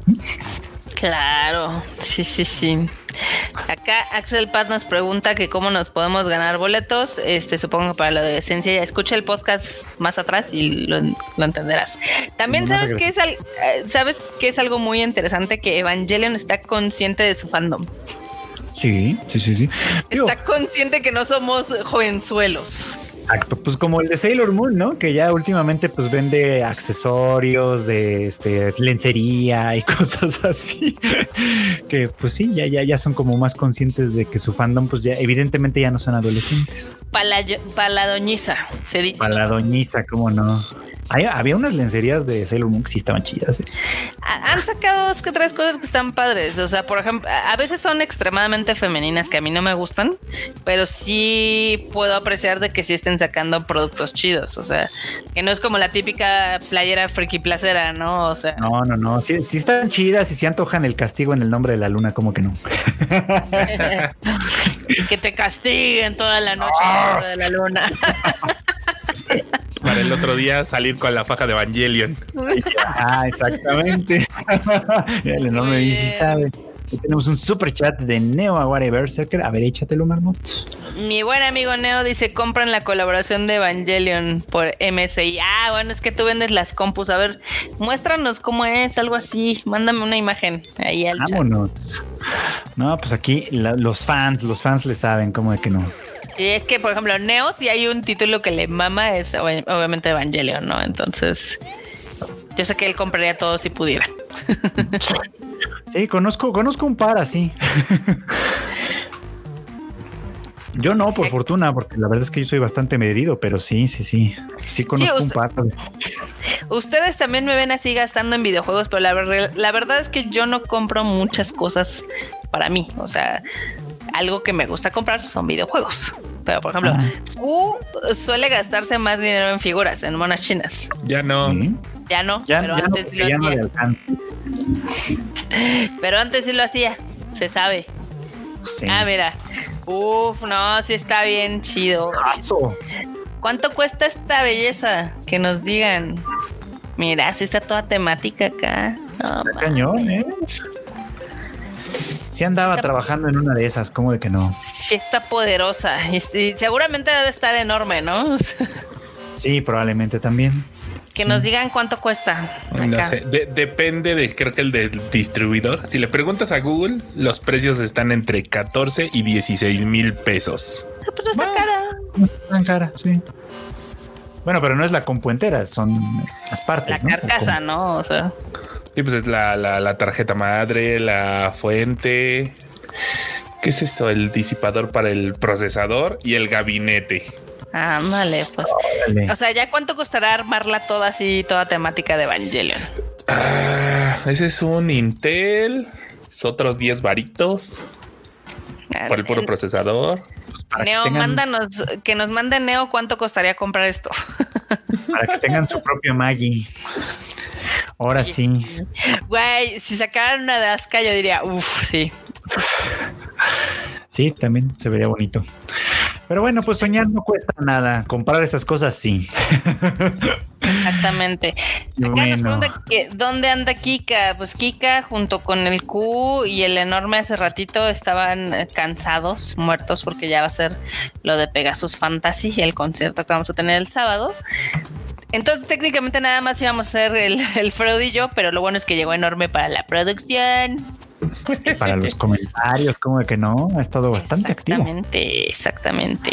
Claro, sí, sí, sí. Acá Axel Paz nos pregunta que cómo nos podemos ganar boletos. Este, supongo que para la adolescencia. Escucha el podcast más atrás y lo, entenderás. También sabes que es eh, sabes que es algo muy interesante que Evangelion está consciente de su fandom. Sí, sí, sí, sí. Está consciente que no somos jovenzuelos. Exacto, pues como el de Sailor Moon, ¿no? Que ya últimamente pues vende accesorios de este lencería y cosas así. que pues sí, ya, ya, ya son como más conscientes de que su fandom, pues ya evidentemente ya no son adolescentes. paladoñiza, se dice. Paladoñiza, ¿cómo no? Había unas lencerías de Sailor Moon que sí estaban chidas. ¿eh? Han sacado dos que tres cosas que están padres. O sea, por ejemplo, a veces son extremadamente femeninas que a mí no me gustan, pero sí puedo apreciar de que sí estén sacando productos chidos. O sea, que no es como la típica playera friki placera, ¿no? O sea, no, no, no. Sí, están chidas y si antojan el castigo en el nombre de la luna, como que no. que te castiguen toda la noche en el nombre de la luna. Para el otro día salir con la faja de Evangelion. Ah, exactamente. no me dice si sabe. tenemos un super chat de Neo Aguare Berserker. A ver, échatelo, Marmot. Mi buen amigo Neo dice: compran la colaboración de Evangelion por MSI. Ah, bueno, es que tú vendes las compus. A ver, muéstranos cómo es, algo así. Mándame una imagen ahí al Vámonos. No, pues aquí los fans, los fans le saben cómo de que no. Y es que, por ejemplo, Neo, si hay un título que le mama, es obviamente Evangelion, ¿no? Entonces, yo sé que él compraría todo si pudiera. Sí, conozco, conozco un par así. Yo no, por fortuna, porque la verdad es que yo soy bastante medido, pero sí, sí, sí. Sí conozco un par. Ustedes también me ven así gastando en videojuegos, pero la, la verdad es que yo no compro muchas cosas para mí. O sea, algo que me gusta comprar son videojuegos. Pero por ejemplo, Q suele gastarse más dinero en figuras, en monas chinas. Ya no. Ya no, pero antes sí lo hacía. pero antes sí lo hacía, se sabe. Ah, mira. Uf, no, sí está bien chido. ¿Cuánto cuesta esta belleza? Que nos digan. Mira, sí está toda temática acá. está cañón, ¿eh? Sí andaba trabajando en una de esas, ¿cómo de que no? Sí está poderosa y, seguramente debe estar enorme, ¿no? sí, probablemente también. Que nos digan cuánto cuesta. No sé, depende de, creo que el del distribuidor. Si le preguntas a Google, los precios están entre 14 y 16 mil pesos. Ah, pues no está cara. No está tan cara, sí. Bueno, pero no es la compuentera, son las partes. La carcasa, ¿no? O sea. Sí, pues es la, la, tarjeta madre, la fuente. ¿Qué es esto? El disipador para el procesador y el gabinete. Ah, vale, pues. O sea, ¿ya cuánto costará armarla toda así, toda temática de Evangelion? Ah, ese es un Intel, otros 10 varitos. por el puro procesador. Neo, mándanos, que nos mande Neo cuánto costaría comprar esto. Para que tengan su propio Maggi. Ahora sí. Güey, si sacaran una de Aska, yo diría, uff, sí. Sí, también se vería bonito. Pero bueno, pues soñar no cuesta nada. Comprar esas cosas sí. Exactamente. Acá nos pregunta que dónde anda Kika. Pues Kika junto con el Q y el enorme hace ratito estaban eh, cansados, muertos, porque ya va a ser lo de Pegasus Fantasy, y el concierto que vamos a tener el sábado. Entonces técnicamente nada más íbamos a hacer el, el Freud y yo, pero lo bueno es que llegó enorme para la producción. Para los comentarios, como que no, ha estado bastante activo. Exactamente, exactamente.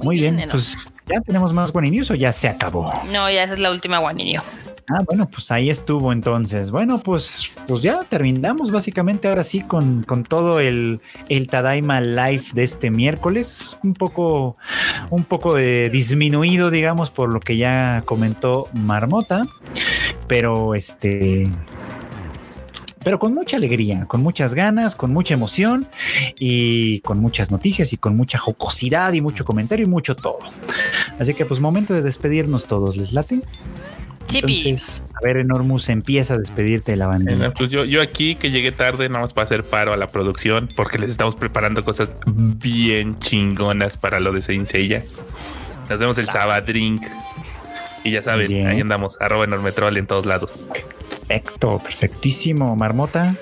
Muy, bien, pues ya tenemos más News o ya se acabó. No, ya esa es la última News. Ah, bueno, pues ahí estuvo entonces. Bueno, pues, pues ya terminamos básicamente ahora sí con, con todo el, el Tadaima Live de este miércoles. Un poco, un poco de disminuido, digamos, por lo que ya comentó Marmota. Pero este, pero con mucha alegría, con muchas ganas, con mucha emoción y con muchas noticias y con mucha jocosidad y mucho comentario y mucho todo. Así que pues momento de despedirnos todos, ¿les late? Entonces, a ver, Enormus, empieza a despedirte de la bandera. Pues yo, yo aquí que llegué tarde, nada más para hacer paro a la producción, porque les estamos preparando cosas bien chingonas para lo de Saint Seiya. Nos vemos el Sabadrink. Y ya saben, ahí andamos, arroba enormetrol en todos lados. Perfecto, perfectísimo. Marmota.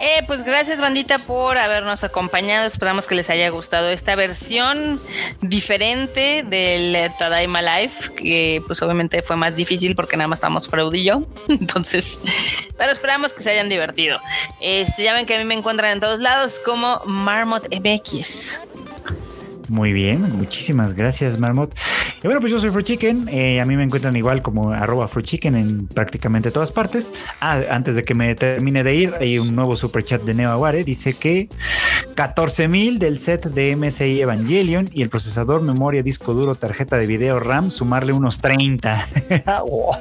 Eh, pues gracias bandita por habernos acompañado. Esperamos que les haya gustado esta versión diferente del Tadaima Life, que pues obviamente fue más difícil porque nada más estamos Freud y yo. Entonces, pero esperamos que se hayan divertido. Este, ya ven que a mí me encuentran en todos lados como Marmot MX. Muy bien, muchísimas gracias, Marmot. Y bueno, pues yo soy Fruit Chicken. Eh, a mí me encuentran igual como arroba Fruit Chicken en prácticamente todas partes. Ah, antes de que me termine de ir, hay un nuevo super chat de Neo Aguare. Dice que 14 mil del set de MSI Evangelion y el procesador, memoria, disco duro, tarjeta de video, RAM, sumarle unos 30. o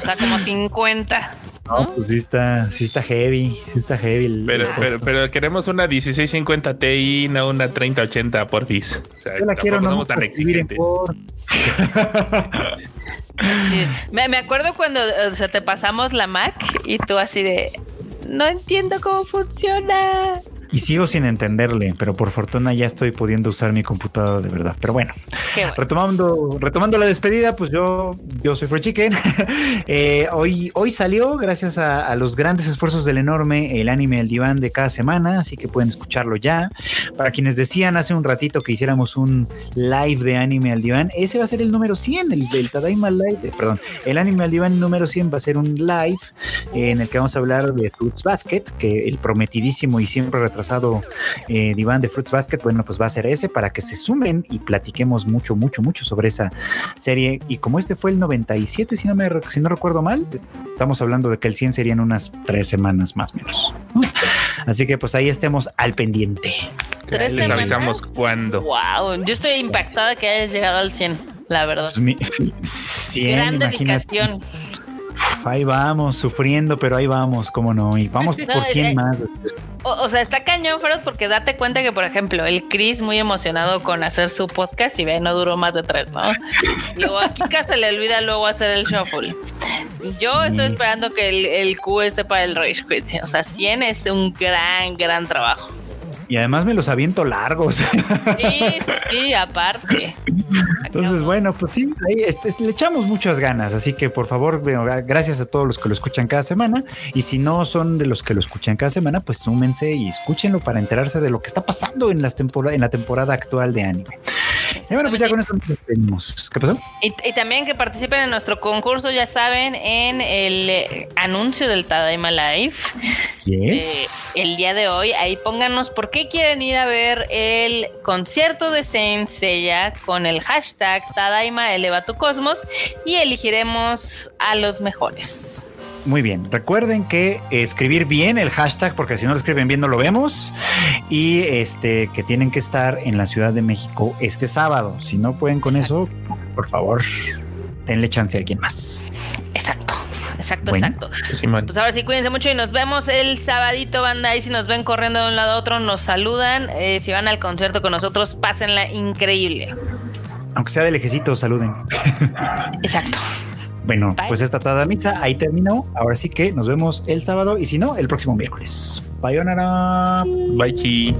sea, como 50. No, pues sí está, sí está heavy, sí está heavy. pero, pero, queremos una 1650 Ti, no una 3080 por FIS. O sea, Yo la quiero, no tan exigentes. Me, me, acuerdo cuando o sea, te pasamos la Mac y tú así de no entiendo cómo funciona. Y sigo sin entenderle, pero por fortuna ya estoy pudiendo usar mi computadora de verdad. Pero bueno, retomando, retomando la despedida, pues yo, yo soy Fred Chicken. Eh, hoy, hoy salió, gracias a, los grandes esfuerzos del enorme, el anime El Diván de cada semana, así que pueden escucharlo ya. Para quienes decían hace un ratito que hiciéramos un live de anime al diván, ese va a ser el número 100, el del Tadaima Live, eh, perdón, el anime al diván número 100 va a ser un live en el que vamos a hablar de Fruits Basket, que el prometidísimo y siempre retrasado eh, diván de Fruits Basket, bueno, pues va a ser ese para que se sumen y platiquemos mucho, mucho, mucho sobre esa serie. Y como este fue el 97, si no, me, si no recuerdo mal, estamos hablando de que el 100 serían unas tres semanas más o menos. Así que pues ahí estemos al pendiente. ¿Tres Les avisamos cuándo. Wow, yo estoy impactada que hayas llegado al 100, la verdad. Pues Gran dedicación. Ahí vamos, sufriendo, pero ahí vamos, cómo no. Y vamos por 100 eh, más. O, sea, está cañón, Feroz, porque date cuenta que, por ejemplo, el Chris muy emocionado con hacer su podcast y ve, no duró más de tres, ¿no? Luego a Kika se le olvida luego hacer el shuffle. Yo estoy esperando que el, el Q esté para el Rage Quit. O sea, 100 es un gran, gran trabajo. Y además me los aviento largos. Sí, sí, aparte. Entonces, bueno, pues sí, ahí este, le echamos muchas ganas. Así que por favor, gracias a todos los que lo escuchan cada semana. Y si no son de los que lo escuchan cada semana, pues súmense y escúchenlo para enterarse de lo que está pasando en, las temporada, en la temporada actual de anime. Y bueno, pues ya con esto nos despedimos. ¿Qué pasó? Y, también que participen en nuestro concurso, ya saben, en el anuncio del Tadaima Live. Yes. Eh, el día de hoy, ahí pónganos por qué quieren ir a ver el concierto de Saint Seiya con el hashtag Tadaima Eleva tu Cosmos y elegiremos a los mejores. Muy bien. Recuerden que escribir bien el hashtag, porque si no lo escriben bien no lo vemos. Y este que tienen que estar en la Ciudad de México este sábado. Si no pueden con eso, por favor, denle chance a alguien más. Exacto. Exacto, exacto. Pues, pues ahora sí, cuídense mucho y nos vemos el sabadito, banda. Y si nos ven corriendo de un lado a otro, nos saludan. Eh, si van al concierto con nosotros, pásenla increíble. Aunque sea de lejecito, saluden. Exacto. Bueno, pues esta tada misa ahí terminó. Ahora sí que nos vemos el sábado y si no, el próximo miércoles. Bye, Onara. Bye, chi.